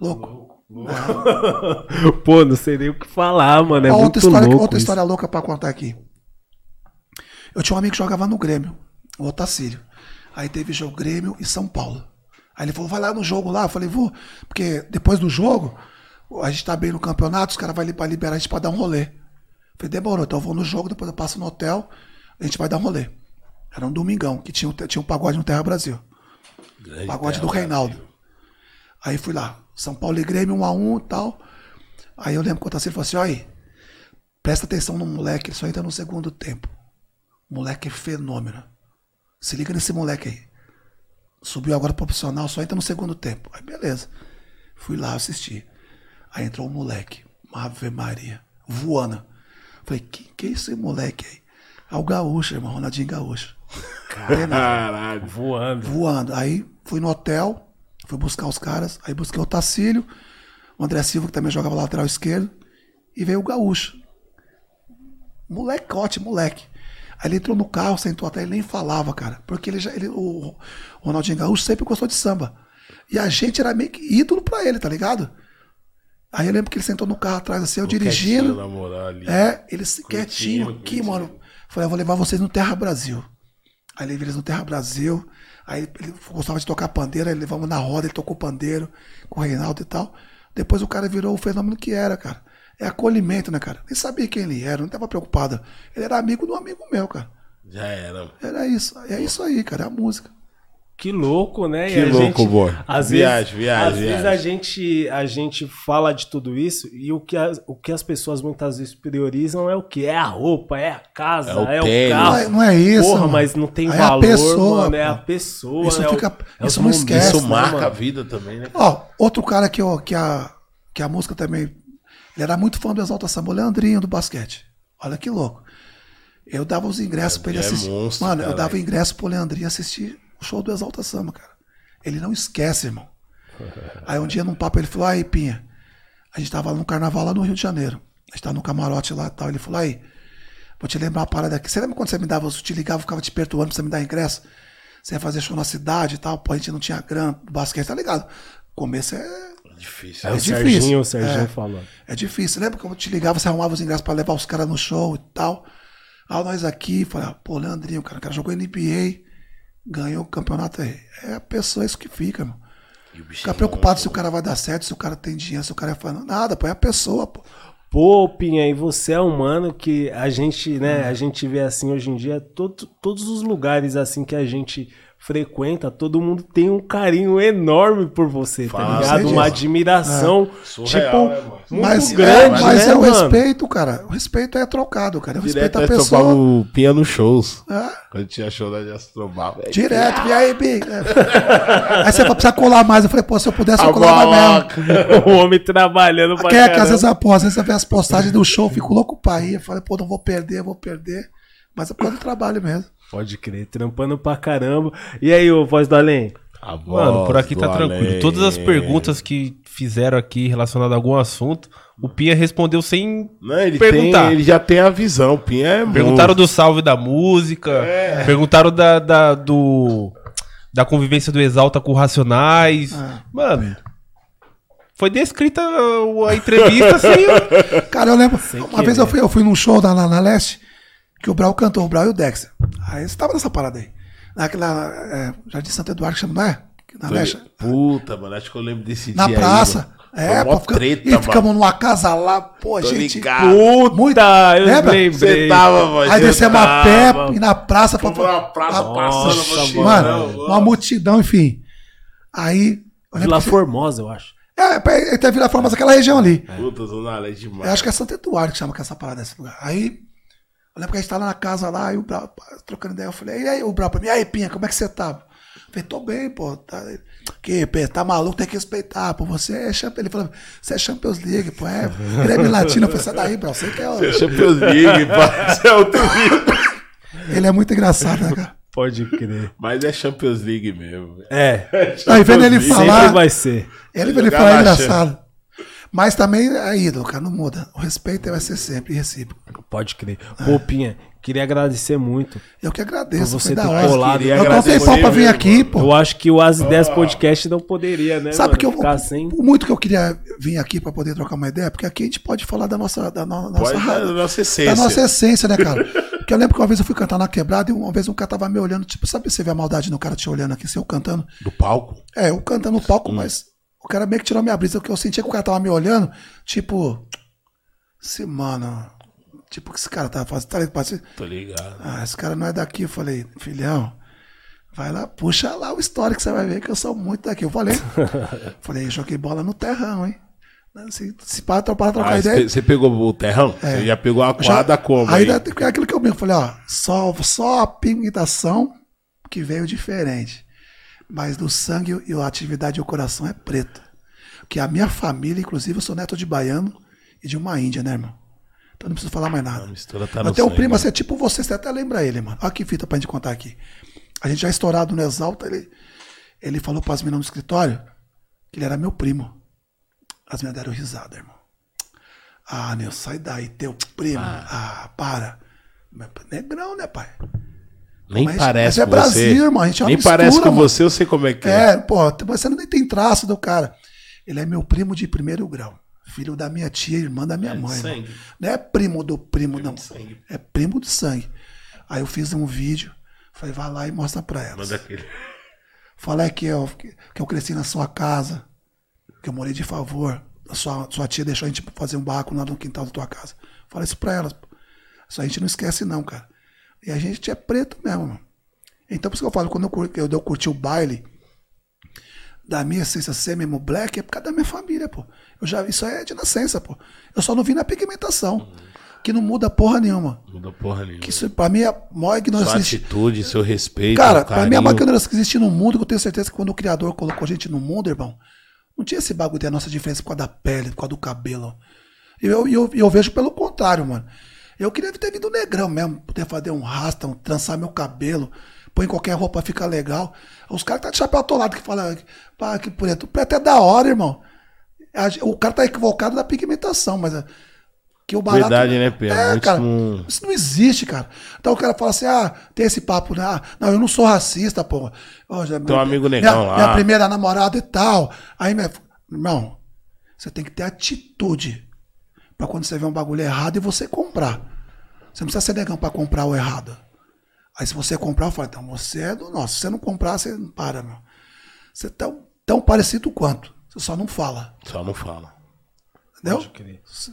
[SPEAKER 3] Louco.
[SPEAKER 1] Pô, não sei nem o que falar, mano. É
[SPEAKER 3] Ó,
[SPEAKER 1] muito
[SPEAKER 3] outra história,
[SPEAKER 1] louco
[SPEAKER 3] outra
[SPEAKER 1] isso.
[SPEAKER 3] história louca pra contar aqui. Eu tinha um amigo que jogava no Grêmio, o Otacílio. Aí teve jogo Grêmio e São Paulo. Aí ele falou, vai lá no jogo lá. Eu falei, vou. Porque depois do jogo, a gente tá bem no campeonato, os caras vão liberar a gente pra dar um rolê. Falei, demorou, então eu vou no jogo, depois eu passo no hotel, a gente vai dar um rolê. Era um domingão, que tinha, um- tinha um pagode no Terra Brasil.
[SPEAKER 2] Grande
[SPEAKER 3] Pagode do
[SPEAKER 2] terra,
[SPEAKER 3] Reinaldo.
[SPEAKER 2] Brasil.
[SPEAKER 3] Aí fui lá, São Paulo e Grêmio, um a um e tal. Aí eu lembro que o Otacílio falou assim, aí, presta atenção no moleque, ele só entra no segundo tempo. O moleque é fenômeno. Se liga nesse moleque aí. Subiu agora pro profissional, só entra no segundo tempo. Aí beleza. Fui lá assistir. Aí entrou um moleque, Ave Maria, voando. Falei, que que é esse moleque aí? É o Gaúcho, irmão, Ronaldinho Gaúcho.
[SPEAKER 2] Caralho.
[SPEAKER 1] Voando.
[SPEAKER 3] voando. Aí fui no hotel, fui buscar os caras, aí busquei o Tacílio, o André Silva, que também jogava lateral esquerdo, e veio o Gaúcho. Molecote, moleque. Aí ele entrou no carro, sentou até, ele nem falava, cara. Porque ele já, ele, o Ronaldinho Gaúcho sempre gostou de samba. E a gente era meio que ídolo pra ele, tá ligado? Aí eu lembro que ele sentou no carro atrás, assim, eu dirigindo.
[SPEAKER 2] Quietinho, na moral, ali.
[SPEAKER 3] É, eles quietinho aqui,
[SPEAKER 2] quietinho.
[SPEAKER 3] mano. Falei, eu vou levar vocês no Terra Brasil. Aí levei eles no Terra Brasil. Aí ele gostava de tocar pandeiro, aí levamos na roda, ele tocou pandeiro com o Reinaldo e tal. Depois o cara virou o fenômeno que era, cara. É acolhimento, né, cara? Nem sabia quem ele era, não tava preocupado. Ele era amigo de um amigo meu, cara.
[SPEAKER 2] Já era.
[SPEAKER 3] Era isso. É isso aí, cara, é a música.
[SPEAKER 1] Que louco, né?
[SPEAKER 2] Que louco, boy.
[SPEAKER 1] Às
[SPEAKER 2] Viagem,
[SPEAKER 1] vezes,
[SPEAKER 2] viagem,
[SPEAKER 1] Às vezes
[SPEAKER 2] viagem.
[SPEAKER 1] a gente, a gente fala de tudo isso e o que, as, o que as pessoas muitas vezes priorizam é o que? É a roupa, é a casa,
[SPEAKER 2] É o
[SPEAKER 1] é o, carro.
[SPEAKER 3] Não é, não é isso.
[SPEAKER 1] Porra,
[SPEAKER 3] mano.
[SPEAKER 1] mas não tem
[SPEAKER 3] Aí
[SPEAKER 1] valor,
[SPEAKER 3] a pessoa,
[SPEAKER 1] mano. É a pessoa.
[SPEAKER 3] Isso
[SPEAKER 1] é o-
[SPEAKER 3] fica-
[SPEAKER 1] é os
[SPEAKER 3] isso não esquece,
[SPEAKER 2] Isso
[SPEAKER 1] né,
[SPEAKER 2] marca
[SPEAKER 1] mano?
[SPEAKER 2] a vida também, né?
[SPEAKER 3] Ó, outro cara que, eu, que, a, que a música também. Ele era muito fã do Exalta Samba, o Leandrinho do basquete. Olha que louco. Eu dava os ingressos pra ele
[SPEAKER 2] é
[SPEAKER 3] assistir.
[SPEAKER 2] monstro,
[SPEAKER 3] Mano, eu
[SPEAKER 2] cara.
[SPEAKER 3] dava ingresso pro Leandrinho assistir o show do Exalta Samba, cara. Ele não esquece, irmão. Aí um dia num papo ele falou: Aí, Pinha, a gente tava no carnaval lá no Rio de Janeiro. A gente tava no camarote lá e tal. Ele falou: Aí, vou te lembrar uma parada aqui. Você lembra quando você me dava, eu te ligava, ficava te perturbando pra você me dar ingresso? Você ia fazer show na cidade e tal, pô, a gente não tinha grana, basquete, tá ligado? Começo é
[SPEAKER 2] Difícil.
[SPEAKER 1] É
[SPEAKER 3] É
[SPEAKER 1] o
[SPEAKER 3] difícil.
[SPEAKER 1] Serginho, o Serginho
[SPEAKER 3] É.
[SPEAKER 1] falando.
[SPEAKER 3] é difícil. Lembra que eu te ligava, você arrumava os ingressos pra levar os caras no show e tal. Ah, nós aqui, falei, ah, pô, Leandrinho, cara, o cara jogou NBA, ganhou o campeonato aí. É a pessoa isso que fica, mano.
[SPEAKER 2] E o bichinho
[SPEAKER 3] Ficar preocupado se o cara vai dar certo, se o cara tem dinheiro, se o cara é fã. Nada, pô, é a pessoa, pô.
[SPEAKER 1] Pô, Pinha, e você é um mano que a gente, né, a gente vê assim hoje em dia, todo, todos os lugares assim que a gente frequenta, todo mundo tem um carinho enorme por você, tá
[SPEAKER 2] Fala,
[SPEAKER 1] ligado?
[SPEAKER 3] sei
[SPEAKER 1] Uma admiração,
[SPEAKER 2] Surreal,
[SPEAKER 1] tipo,
[SPEAKER 2] né,
[SPEAKER 1] muito
[SPEAKER 3] Mas,
[SPEAKER 1] grande,
[SPEAKER 3] é, mas
[SPEAKER 1] né,
[SPEAKER 3] é o
[SPEAKER 1] mano?
[SPEAKER 3] respeito, cara. O respeito é trocado, cara. Eu
[SPEAKER 2] Direto
[SPEAKER 3] respeito a
[SPEAKER 2] topava
[SPEAKER 3] pessoa.
[SPEAKER 2] o Pinha nos shows.
[SPEAKER 3] É,
[SPEAKER 2] Quando tinha show, nós já se trombava. É,
[SPEAKER 3] direto, e aí, Bi? É. Aí você vai precisar colar mais. Eu falei, pô, se eu pudesse, eu colava mesmo.
[SPEAKER 1] o homem trabalhando pra
[SPEAKER 3] Quem é que às vezes, pô, às vezes você vê as postagens do show, eu fico louco pra ir. Eu falei, pô, não vou perder, vou perder. Mas é por causa do trabalho mesmo.
[SPEAKER 1] Pode crer, trampando pra caramba. E aí, ô Voz do Além?
[SPEAKER 2] A
[SPEAKER 4] Mano, por aqui tá tranquilo.
[SPEAKER 2] além.
[SPEAKER 4] Todas as perguntas que fizeram aqui relacionadas a algum assunto, o Pinha respondeu sem
[SPEAKER 2] Não, ele,
[SPEAKER 4] perguntar.
[SPEAKER 2] tem, ele já tem a visão. O Pinha é
[SPEAKER 4] Perguntaram
[SPEAKER 2] monstro.
[SPEAKER 4] do salve da música, perguntaram da, da, do, da convivência do Exalta com o Racionais. Mano, foi descrita a entrevista assim.
[SPEAKER 3] Cara, eu lembro,
[SPEAKER 1] Sem
[SPEAKER 3] uma vez eu fui, eu fui num show da, na, na Leste, que o Brau cantou, o Brau e o Dexter. Aí você tava nessa parada aí. Naquela, é, Jardim Santo Eduardo, que chama, não é? Na Leste.
[SPEAKER 2] Puta, mano, acho que eu lembro desse
[SPEAKER 3] Na
[SPEAKER 2] dia
[SPEAKER 3] praça.
[SPEAKER 2] aí,
[SPEAKER 3] é, pô, fica,
[SPEAKER 2] treta,
[SPEAKER 3] e ficamos numa casa lá, pô,
[SPEAKER 2] Tô
[SPEAKER 3] gente.
[SPEAKER 2] ligado.
[SPEAKER 1] Puta,
[SPEAKER 3] Muito-
[SPEAKER 1] eu
[SPEAKER 3] Lembra?
[SPEAKER 1] lembrei.
[SPEAKER 2] Você tava, mano.
[SPEAKER 3] Aí descemos a pé e na praça pra.
[SPEAKER 2] Na praça
[SPEAKER 3] a-
[SPEAKER 2] passando, mano.
[SPEAKER 3] Mano, uma multidão, enfim. Aí.
[SPEAKER 1] Vila
[SPEAKER 3] que-
[SPEAKER 1] Formosa, eu acho.
[SPEAKER 3] É, é, até Vila Formosa, aquela região ali.
[SPEAKER 2] Puta, Zona Leste demais.
[SPEAKER 3] Eu acho que é Santo Eduardo que chama com essa parada desse lugar. Aí, eu lembro que a gente tá lá na casa lá, e o Brau, pá, trocando ideia, eu falei, e aí, o Brau pra mim, e aí, Pinha, como é que você tá? Eu falei, tô bem, pô. Tá, que, Pê, tá maluco, tem que respeitar, pô. Você é Champions Ele falou, você é Champions League, pô. É Grêmio Latino. Eu falei, sai daí, Brau. Você que é. o-"
[SPEAKER 2] Você é Champions League, pá. Você é outro nível.
[SPEAKER 3] Ele é muito engraçado, né, cara?
[SPEAKER 1] Pode crer.
[SPEAKER 2] Mas é Champions League mesmo. velho.
[SPEAKER 1] É,
[SPEAKER 3] Aí vendo ele falar.
[SPEAKER 1] sempre vai ser.
[SPEAKER 3] Ele vendo ele falar é engraçado. Mas também é ídolo, cara, não muda. O respeito vai ser sempre recíproco.
[SPEAKER 1] Pode crer. Pô, Pinha, queria agradecer muito.
[SPEAKER 3] Eu que agradeço,
[SPEAKER 1] Por você ter colado.
[SPEAKER 3] Eu contei pau pra vir
[SPEAKER 2] mesmo,
[SPEAKER 3] aqui, pô.
[SPEAKER 1] Eu acho que o As Ideias Podcast não poderia, né?
[SPEAKER 3] Sabe
[SPEAKER 1] mano,
[SPEAKER 3] que eu,
[SPEAKER 1] Ficar sem.
[SPEAKER 3] o muito que eu queria vir aqui pra poder trocar uma ideia, porque aqui a gente pode falar da nossa da no- nossa
[SPEAKER 2] Pode da nossa essência.
[SPEAKER 3] da nossa essência, né, cara? Porque eu lembro que uma vez eu fui cantar na quebrada e uma vez um cara tava me olhando, tipo, sabe você vê a maldade no cara te olhando aqui, assim, eu cantando.
[SPEAKER 2] Do palco?
[SPEAKER 3] É, eu cantando no palco, mas o cara meio que tirou minha brisa, porque eu sentia que o cara tava me olhando, tipo, esse mano, tipo, o que esse cara tava fazendo? Tá ligado? Parece-
[SPEAKER 2] Tô ligado.
[SPEAKER 3] ah, esse cara não é daqui. Eu falei, filhão, vai lá, puxa lá o histórico que você vai ver que eu sou muito daqui. Eu falei, falei, joguei bola no terrão, hein? Se, se para, para trocar
[SPEAKER 2] Ah,
[SPEAKER 3] ideia.
[SPEAKER 2] você pegou o terrão? Você já pegou a
[SPEAKER 3] já-
[SPEAKER 2] quadra como?
[SPEAKER 3] Aí
[SPEAKER 2] Aí,
[SPEAKER 3] é aquilo que eu mesmo falei, ó, só, só a pigmentação que veio diferente. Mas do sangue e a atividade e o coração é preto. Porque a minha família, inclusive, eu sou neto de baiano e de uma índia, né, irmão? Então não preciso falar mais nada.
[SPEAKER 2] Tá
[SPEAKER 3] um
[SPEAKER 2] sangue,
[SPEAKER 3] primo,
[SPEAKER 2] né?
[SPEAKER 3] assim, é tipo você, você até lembra ele, mano. Olha que fita pra gente contar aqui. A gente já estourado no Exalta, ele, ele falou pras meninas no escritório que ele era meu primo. As meninas deram risada, irmão. Ah, Nilson, sai daí, teu primo. Ah, para. Mas, Negrão, né, pai?
[SPEAKER 2] Nem
[SPEAKER 3] Mas-
[SPEAKER 2] parece
[SPEAKER 3] mas é
[SPEAKER 2] com
[SPEAKER 3] Brasil,
[SPEAKER 2] você.
[SPEAKER 3] irmão, a gente é
[SPEAKER 2] Nem
[SPEAKER 3] mistura,
[SPEAKER 2] parece com
[SPEAKER 3] mano.
[SPEAKER 2] você, eu sei como é que é.
[SPEAKER 3] É, pô, você não nem tem traço do cara. Ele é meu primo de primeiro grau. Filho da minha tia, irmã da minha
[SPEAKER 2] É de
[SPEAKER 3] mãe.
[SPEAKER 2] sangue.
[SPEAKER 3] Não é primo do primo, não.
[SPEAKER 2] de sangue.
[SPEAKER 3] É primo de sangue. Aí eu fiz um vídeo, falei, vai lá e mostra pra elas.
[SPEAKER 2] Manda aquele.
[SPEAKER 3] Fala que eu, que eu cresci na sua casa, que eu morei de favor. A sua, sua tia deixou a gente fazer um barraco lá no quintal da tua casa. Fala isso pra elas. pô. Isso a gente não esquece, não, cara. E a gente é preto mesmo, mano. Então, por isso que eu falo, quando eu, eu, eu curti o baile, da minha essência ser mesmo black, é por causa da minha família, pô. Eu já, isso é de nascença, pô. Eu só não vi na pigmentação, que não muda porra nenhuma.
[SPEAKER 2] Muda porra nenhuma.
[SPEAKER 3] Que isso, pra mim, é a maior ignorância
[SPEAKER 2] Sua atitude, seu respeito.
[SPEAKER 3] Cara, pra mim, a maior ignorância que existe no mundo, que eu tenho certeza que quando o Criador colocou a gente no mundo, irmão, não tinha esse bagulho da nossa diferença por causa da pele, por causa do cabelo. E eu, eu, eu vejo pelo contrário, mano. Eu queria ter vindo negrão mesmo, poder fazer um rasta, um, trançar meu cabelo, põe qualquer roupa, fica legal. Os caras tá de chapéu atolado que falam, pá, que preto. Preto é da hora, irmão. O cara tá equivocado na pigmentação, mas é- que o barato...
[SPEAKER 2] Verdade, né, Pedro?
[SPEAKER 3] É,
[SPEAKER 2] Muitos
[SPEAKER 3] cara,
[SPEAKER 2] não-
[SPEAKER 3] isso não existe, cara. Então o cara fala assim, ah, tem esse papo, né? Ah, não, eu não sou racista, pô.
[SPEAKER 2] Tem um amigo
[SPEAKER 3] minha,
[SPEAKER 2] negão lá.
[SPEAKER 3] Minha primeira namorada e tal. Aí, minha... irmão, você tem que ter atitude pra quando você vê um bagulho errado e você comprar. Você não precisa ser negão pra comprar o errado. Aí se você comprar, eu falo, então você é do nosso. Se você não comprar, você não para, meu. Você é tão, tão parecido quanto. Você só não fala.
[SPEAKER 2] Só não fala.
[SPEAKER 3] Entendeu?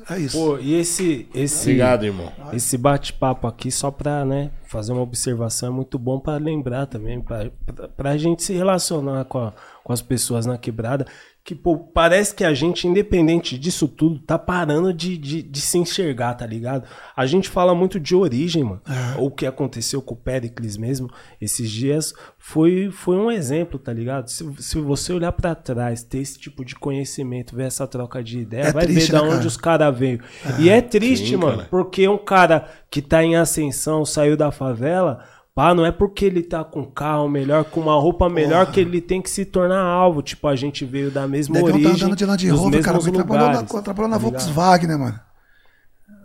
[SPEAKER 3] É isso.
[SPEAKER 1] Pô, e esse, esse,
[SPEAKER 2] Obrigado, irmão.
[SPEAKER 1] esse bate-papo aqui, só pra né, fazer uma observação, é muito bom pra lembrar também, pra, pra, pra gente se relacionar com, a- com as pessoas na quebrada. Que, pô, parece que a gente, independente disso tudo, tá parando de, de, de se enxergar, tá ligado? A gente fala muito de origem, mano. O que aconteceu com o Pericles mesmo, esses dias, foi, foi um exemplo, tá ligado? Se, se você olhar pra trás, ter esse tipo de conhecimento, ver essa troca de ideia,
[SPEAKER 3] É
[SPEAKER 1] vai
[SPEAKER 3] triste,
[SPEAKER 1] ver da
[SPEAKER 3] né,
[SPEAKER 1] onde
[SPEAKER 3] cara?
[SPEAKER 1] os cara veio. e é triste,
[SPEAKER 2] sim,
[SPEAKER 1] mano,
[SPEAKER 2] cara.
[SPEAKER 1] porque um cara que tá em ascensão, saiu da favela, pá, não é porque ele tá com um carro melhor, com uma roupa melhor, que ele tem que se tornar alvo. Tipo, a gente veio da mesma
[SPEAKER 3] Negão
[SPEAKER 1] origem.
[SPEAKER 3] tá andando de Land Rover, cara. Trabalhou na, trabalhou na
[SPEAKER 1] tá?
[SPEAKER 3] Volkswagen, né, mano?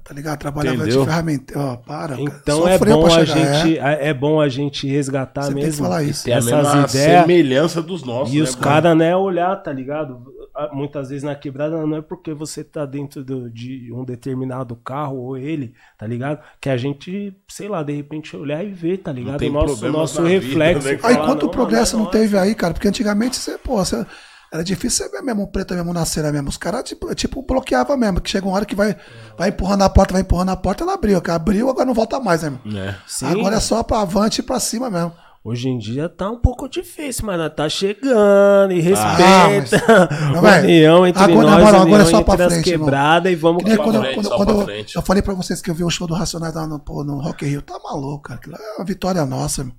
[SPEAKER 3] Tá ligado? Trabalhava
[SPEAKER 2] Entendeu?
[SPEAKER 3] de ferramenta. Ó, para.
[SPEAKER 1] Então é bom, a
[SPEAKER 3] chegar,
[SPEAKER 1] gente,
[SPEAKER 3] é.
[SPEAKER 1] é. é bom a gente resgatar
[SPEAKER 3] Você tem que
[SPEAKER 1] mesmo.
[SPEAKER 3] falar isso.
[SPEAKER 2] Tem a
[SPEAKER 1] essas ideias.
[SPEAKER 2] semelhança dos nossos,
[SPEAKER 1] E
[SPEAKER 2] né,
[SPEAKER 1] os caras, né, olhar, tá ligado? Ah, Muitas vezes na quebrada não é porque você tá dentro do- de um determinado carro ou ele, tá ligado? Que a gente, sei lá, de repente olhar e ver, tá ligado?
[SPEAKER 2] tem
[SPEAKER 1] O nosso, nosso
[SPEAKER 2] na vida,
[SPEAKER 1] reflexo.
[SPEAKER 2] né,
[SPEAKER 3] Aí
[SPEAKER 1] falar,
[SPEAKER 3] quanto
[SPEAKER 1] "Não,
[SPEAKER 3] progresso não
[SPEAKER 1] é
[SPEAKER 3] teve aí, cara? Porque antigamente você, pô, você- era difícil ver mesmo preto mesmo na cera mesmo. Os caras, tipo, tipo, bloqueava mesmo. Que chega uma hora que vai, vai empurrando a porta, vai empurrando a porta, ela abriu. Cara. Abriu, agora não volta mais, né, irmão?
[SPEAKER 2] É.
[SPEAKER 1] Sim.
[SPEAKER 3] Agora é só pra avante e pra cima mesmo.
[SPEAKER 1] Hoje em dia tá um pouco difícil, mas tá chegando e
[SPEAKER 3] Ah,
[SPEAKER 1] respeita.
[SPEAKER 3] Meu velho,
[SPEAKER 1] união entre
[SPEAKER 3] agora,
[SPEAKER 1] nós, união
[SPEAKER 3] agora é só pra frente, irmão.
[SPEAKER 1] quebradas e vamos
[SPEAKER 3] Que quando, eu-
[SPEAKER 2] frente,
[SPEAKER 3] quando, quando
[SPEAKER 2] pra
[SPEAKER 3] eu,
[SPEAKER 2] frente.
[SPEAKER 3] eu falei pra vocês que eu vi o show do Racionais lá no, no Rock Rio. Tá maluco, cara. Aquilo é uma vitória nossa, irmão.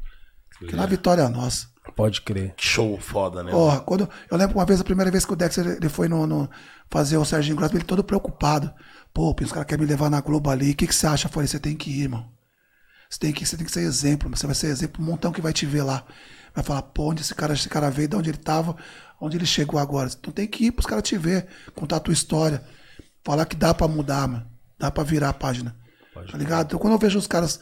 [SPEAKER 3] Aquilo é uma vitória nossa.
[SPEAKER 1] Pode crer.
[SPEAKER 2] Que show foda, né?
[SPEAKER 3] Porra, quando, eu lembro uma vez, a primeira vez que o Dex ele, foi no, no- fazer o Serginho Grosso, ele todo preocupado. Pô, os caras querem me levar na Globo ali. O que, que você acha? Eu falei, você tem que ir, irmão. Você tem que ir, você tem que ser exemplo. Você vai ser exemplo um montão que vai te ver lá. Vai falar, pô, onde esse cara, esse cara veio, de onde ele tava, onde ele chegou agora. Então tem que ir pros caras te ver, contar a tua história. Falar que dá pra mudar, mano. Dá pra virar a página. tá ligado? Então quando eu vejo os caras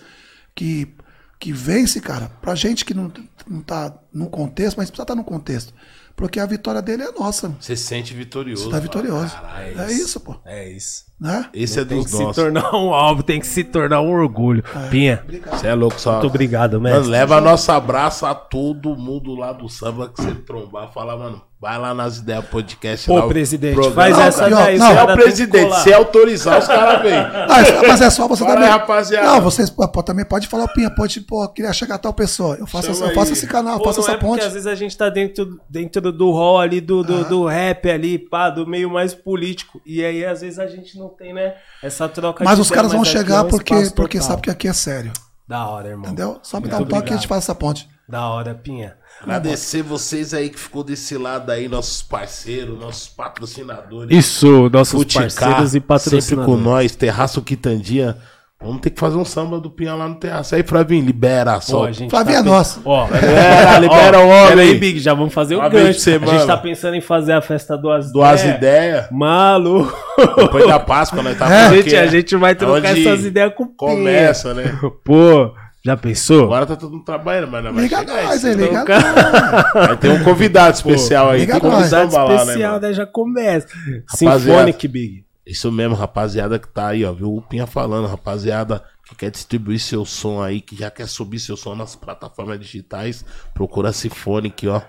[SPEAKER 3] que, que vence, cara, pra gente que não, não tá no contexto, mas precisa estar no contexto. Porque a vitória dele é nossa.
[SPEAKER 2] Você se sente vitorioso.
[SPEAKER 3] Você tá vitorioso.
[SPEAKER 2] Caralho,
[SPEAKER 3] é isso, pô.
[SPEAKER 1] É isso.
[SPEAKER 3] Né?
[SPEAKER 2] Esse é
[SPEAKER 1] Tem
[SPEAKER 2] dos
[SPEAKER 1] que se
[SPEAKER 2] nossos.
[SPEAKER 1] tornar um álbum, tem que se tornar um orgulho. Pinha,
[SPEAKER 2] Você é louco, só.
[SPEAKER 1] muito obrigado,
[SPEAKER 2] Mano,
[SPEAKER 1] mestre.
[SPEAKER 2] leva nosso abraço a todo mundo lá do samba que você trombar. Fala, mano, vai lá nas ideias podcast.
[SPEAKER 1] Pô,
[SPEAKER 2] lá, o
[SPEAKER 1] presidente, faz
[SPEAKER 3] Não,
[SPEAKER 1] essa
[SPEAKER 3] não,
[SPEAKER 1] daí.
[SPEAKER 3] não,
[SPEAKER 2] Você é o presidente, se autorizar, os caras vêm.
[SPEAKER 3] Ah, é- mas é só você
[SPEAKER 2] Fala aí,
[SPEAKER 3] também.
[SPEAKER 2] rapaziada.
[SPEAKER 3] Não, vocês pô, também pode falar, Pinha, pode, pô, queria chegar a tal pessoa. Eu faço, essa- eu faço
[SPEAKER 2] aí.
[SPEAKER 3] esse canal, eu
[SPEAKER 1] Pô,
[SPEAKER 3] faço
[SPEAKER 1] não
[SPEAKER 3] essa
[SPEAKER 1] é porque
[SPEAKER 3] ponte.
[SPEAKER 1] às vezes a gente tá dentro, dentro do hall ali, do, do, do rap ali, pá, do meio mais político. E aí, às vezes, a gente não tem, né, essa troca
[SPEAKER 3] Mas
[SPEAKER 1] de
[SPEAKER 3] os
[SPEAKER 1] ideia,
[SPEAKER 3] caras vão
[SPEAKER 1] aqui
[SPEAKER 3] chegar
[SPEAKER 1] é um
[SPEAKER 3] porque, porque
[SPEAKER 1] total.
[SPEAKER 3] sabe que aqui é sério.
[SPEAKER 1] Da hora, irmão.
[SPEAKER 3] Entendeu? Só me
[SPEAKER 1] Muito
[SPEAKER 3] dá um toque e a gente faz essa ponte.
[SPEAKER 1] Da hora, Pinha.
[SPEAKER 2] Agradecer vocês aí que ficou desse lado aí, nossos parceiros, nossos patrocinadores.
[SPEAKER 1] Isso, nossos
[SPEAKER 2] Futicá,
[SPEAKER 1] parceiros e
[SPEAKER 2] sempre
[SPEAKER 1] patrocinadores.
[SPEAKER 2] com nós, Terraço Quitandia. Vamos ter que fazer um samba do Pinhão lá no terraço. Aí, Flavinho, libera
[SPEAKER 1] Pô,
[SPEAKER 2] só.
[SPEAKER 1] a gente
[SPEAKER 3] Flavinho é
[SPEAKER 1] pen-
[SPEAKER 3] nosso.
[SPEAKER 1] Ó,
[SPEAKER 2] Libera, libera
[SPEAKER 1] ó,
[SPEAKER 2] o homem.
[SPEAKER 1] Pera aí, Big, já vamos fazer o gancho.
[SPEAKER 2] semana.
[SPEAKER 1] A gente tá pensando em fazer a festa do As
[SPEAKER 2] Duas
[SPEAKER 1] Ideias.
[SPEAKER 2] ideias.
[SPEAKER 1] Maluco.
[SPEAKER 2] Depois da Páscoa, nós tá
[SPEAKER 3] É.
[SPEAKER 1] gente, a
[SPEAKER 2] é
[SPEAKER 1] gente vai trocar essas ideias com o Pinha.
[SPEAKER 2] Começa, né?
[SPEAKER 1] Pô, já pensou?
[SPEAKER 2] Agora tá todo mundo trabalhando, mas não vai
[SPEAKER 3] Liga
[SPEAKER 2] chegar
[SPEAKER 3] nós aí, liga
[SPEAKER 1] Então,
[SPEAKER 3] nós.
[SPEAKER 2] Vai ter um convidado especial aí.
[SPEAKER 3] liga
[SPEAKER 2] Tem
[SPEAKER 3] nós.
[SPEAKER 1] Convidado
[SPEAKER 2] samba lá, né,
[SPEAKER 1] especial,
[SPEAKER 2] mano?
[SPEAKER 1] né? Já começa.
[SPEAKER 2] Rapaziada.
[SPEAKER 1] Symphonic, Big.
[SPEAKER 2] Isso mesmo, rapaziada que tá aí, ó. Viu o Pinha falando, rapaziada que quer distribuir seu som aí, que já quer subir seu som nas plataformas digitais, procura a Symphonic, ó.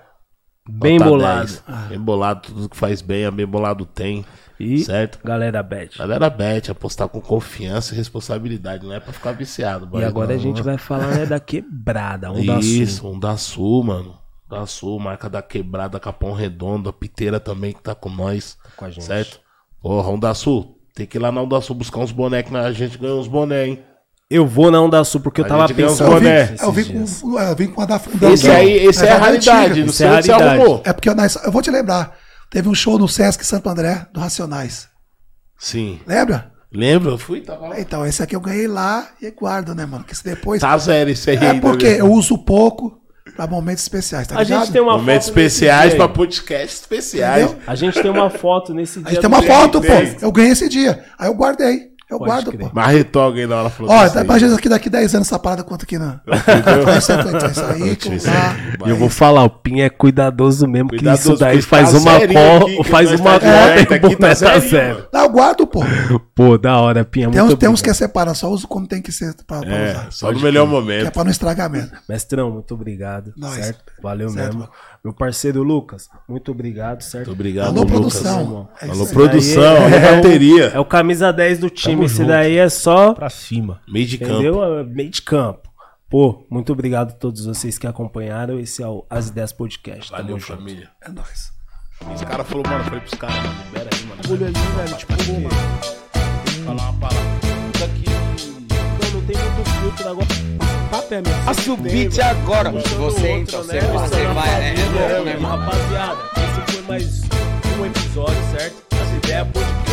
[SPEAKER 1] Bem
[SPEAKER 2] Nota
[SPEAKER 1] bolado.
[SPEAKER 2] 10. Bem bolado, tudo que faz bem, é bem bolado tem.
[SPEAKER 1] E
[SPEAKER 2] Certo?
[SPEAKER 1] galera Bet.
[SPEAKER 2] Galera, bet, apostar com confiança e responsabilidade, não é pra ficar viciado.
[SPEAKER 1] E agora
[SPEAKER 2] não.
[SPEAKER 1] a gente vai falar né, da quebrada, um da
[SPEAKER 2] Isso,
[SPEAKER 1] Sul.
[SPEAKER 2] um da Sul, mano. Da Sul, marca da quebrada, Capão Redondo, a Piteira também que tá com nós.
[SPEAKER 1] com a gente.
[SPEAKER 2] Certo? Porra, um da Sul. Tem que ir lá na Onda Sul buscar uns bonecos, a gente ganhou uns bonés, hein?
[SPEAKER 1] Eu vou na Onda Sul porque eu
[SPEAKER 2] A
[SPEAKER 1] tava
[SPEAKER 2] gente ganhou uns
[SPEAKER 1] pensando.
[SPEAKER 2] boné.
[SPEAKER 3] Eu vim com, eu vim com a da Fundação.
[SPEAKER 2] Esse aí, esse é, a
[SPEAKER 3] da
[SPEAKER 2] raridade, não sei
[SPEAKER 1] é
[SPEAKER 2] onde você
[SPEAKER 1] raridade.
[SPEAKER 2] arrumou.
[SPEAKER 3] É porque eu, eu vou te lembrar. Teve um show no Sesc Santo André, do Racionais.
[SPEAKER 2] Sim.
[SPEAKER 3] Lembra?
[SPEAKER 2] Lembra? Eu fui, tava lá.
[SPEAKER 3] Então, esse aqui eu ganhei lá e guardo, né, mano? Que se depois.
[SPEAKER 2] Tá zero esse aí.
[SPEAKER 3] é porque
[SPEAKER 2] viu?
[SPEAKER 3] eu uso pouco pra momentos especiais, tá
[SPEAKER 1] A
[SPEAKER 3] ligado?
[SPEAKER 1] gente tem uma
[SPEAKER 2] Momentos
[SPEAKER 1] foto
[SPEAKER 2] especiais pra podcast especiais.
[SPEAKER 3] Entendeu?
[SPEAKER 1] A gente tem uma foto nesse dia.
[SPEAKER 3] A gente tem uma foto, pô. Eu ganhei esse dia. Aí eu guardei. Eu
[SPEAKER 1] Pode
[SPEAKER 3] guardo,
[SPEAKER 1] crer.
[SPEAKER 3] pô.
[SPEAKER 2] Marretou aí na hora falou
[SPEAKER 3] Ó,
[SPEAKER 2] desse aí.
[SPEAKER 3] imagina aqui daqui 10 anos essa parada quanto aqui na. Isso aí, que
[SPEAKER 2] aí.
[SPEAKER 1] E eu vou falar, o Pin é cuidadoso mesmo, que
[SPEAKER 2] Cuidadoso,
[SPEAKER 1] isso daí
[SPEAKER 2] porque
[SPEAKER 1] faz
[SPEAKER 2] tá
[SPEAKER 1] uma
[SPEAKER 2] zerinho que
[SPEAKER 1] faz
[SPEAKER 2] nós
[SPEAKER 1] uma
[SPEAKER 2] tá
[SPEAKER 1] cota e o
[SPEAKER 2] aqui tá
[SPEAKER 1] tá
[SPEAKER 2] zerinho,
[SPEAKER 1] zero.
[SPEAKER 2] mano.
[SPEAKER 3] Não, eu guardo, pô.
[SPEAKER 1] Pô, da hora, Pin, é
[SPEAKER 3] Tem uns,
[SPEAKER 1] muito
[SPEAKER 3] tem uns que é
[SPEAKER 1] obrigado.
[SPEAKER 3] separado, só uso como tem que ser pra, pra
[SPEAKER 2] É,
[SPEAKER 3] usar.
[SPEAKER 2] só no melhor
[SPEAKER 3] Que é
[SPEAKER 2] momento.
[SPEAKER 3] pra não estragar mesmo.
[SPEAKER 1] Mestrão, muito obrigado,
[SPEAKER 3] Nós.
[SPEAKER 1] certo? Valeu
[SPEAKER 3] Certo,
[SPEAKER 1] mesmo.
[SPEAKER 3] mano.
[SPEAKER 1] Meu parceiro Lucas, muito obrigado, certo?
[SPEAKER 2] Muito obrigado,
[SPEAKER 3] Alô,
[SPEAKER 2] Lucas.
[SPEAKER 3] produção. É
[SPEAKER 2] Alô,
[SPEAKER 3] isso aí.
[SPEAKER 2] produção, alô,
[SPEAKER 1] é-
[SPEAKER 2] bateria.
[SPEAKER 1] É o camisa 10 do time,
[SPEAKER 4] Tamo
[SPEAKER 1] esse
[SPEAKER 4] junto.
[SPEAKER 1] daí é só,
[SPEAKER 4] Pra cima.
[SPEAKER 2] Meio de campo.
[SPEAKER 1] entendeu? É Meio de campo. Pô, muito obrigado a todos vocês que acompanharam. Esse é o As Ideias Podcast. Tamo
[SPEAKER 2] Valeu,
[SPEAKER 1] junto.
[SPEAKER 2] família.
[SPEAKER 3] É nóis.
[SPEAKER 2] Os caras falaram, mano, eu falei pros caras, mano, libera aí, mano.
[SPEAKER 1] Olha aí, velho, tipo, pô, mano.
[SPEAKER 2] Falar uma palavra. Isso aqui.
[SPEAKER 1] Não, não tem muito filtro agora. É mesmo.
[SPEAKER 5] A subite agora. Você então, você, você vai, é, é louco, né?
[SPEAKER 1] Rapaziada, esse foi mais um episódio, certo? As ideias podcast.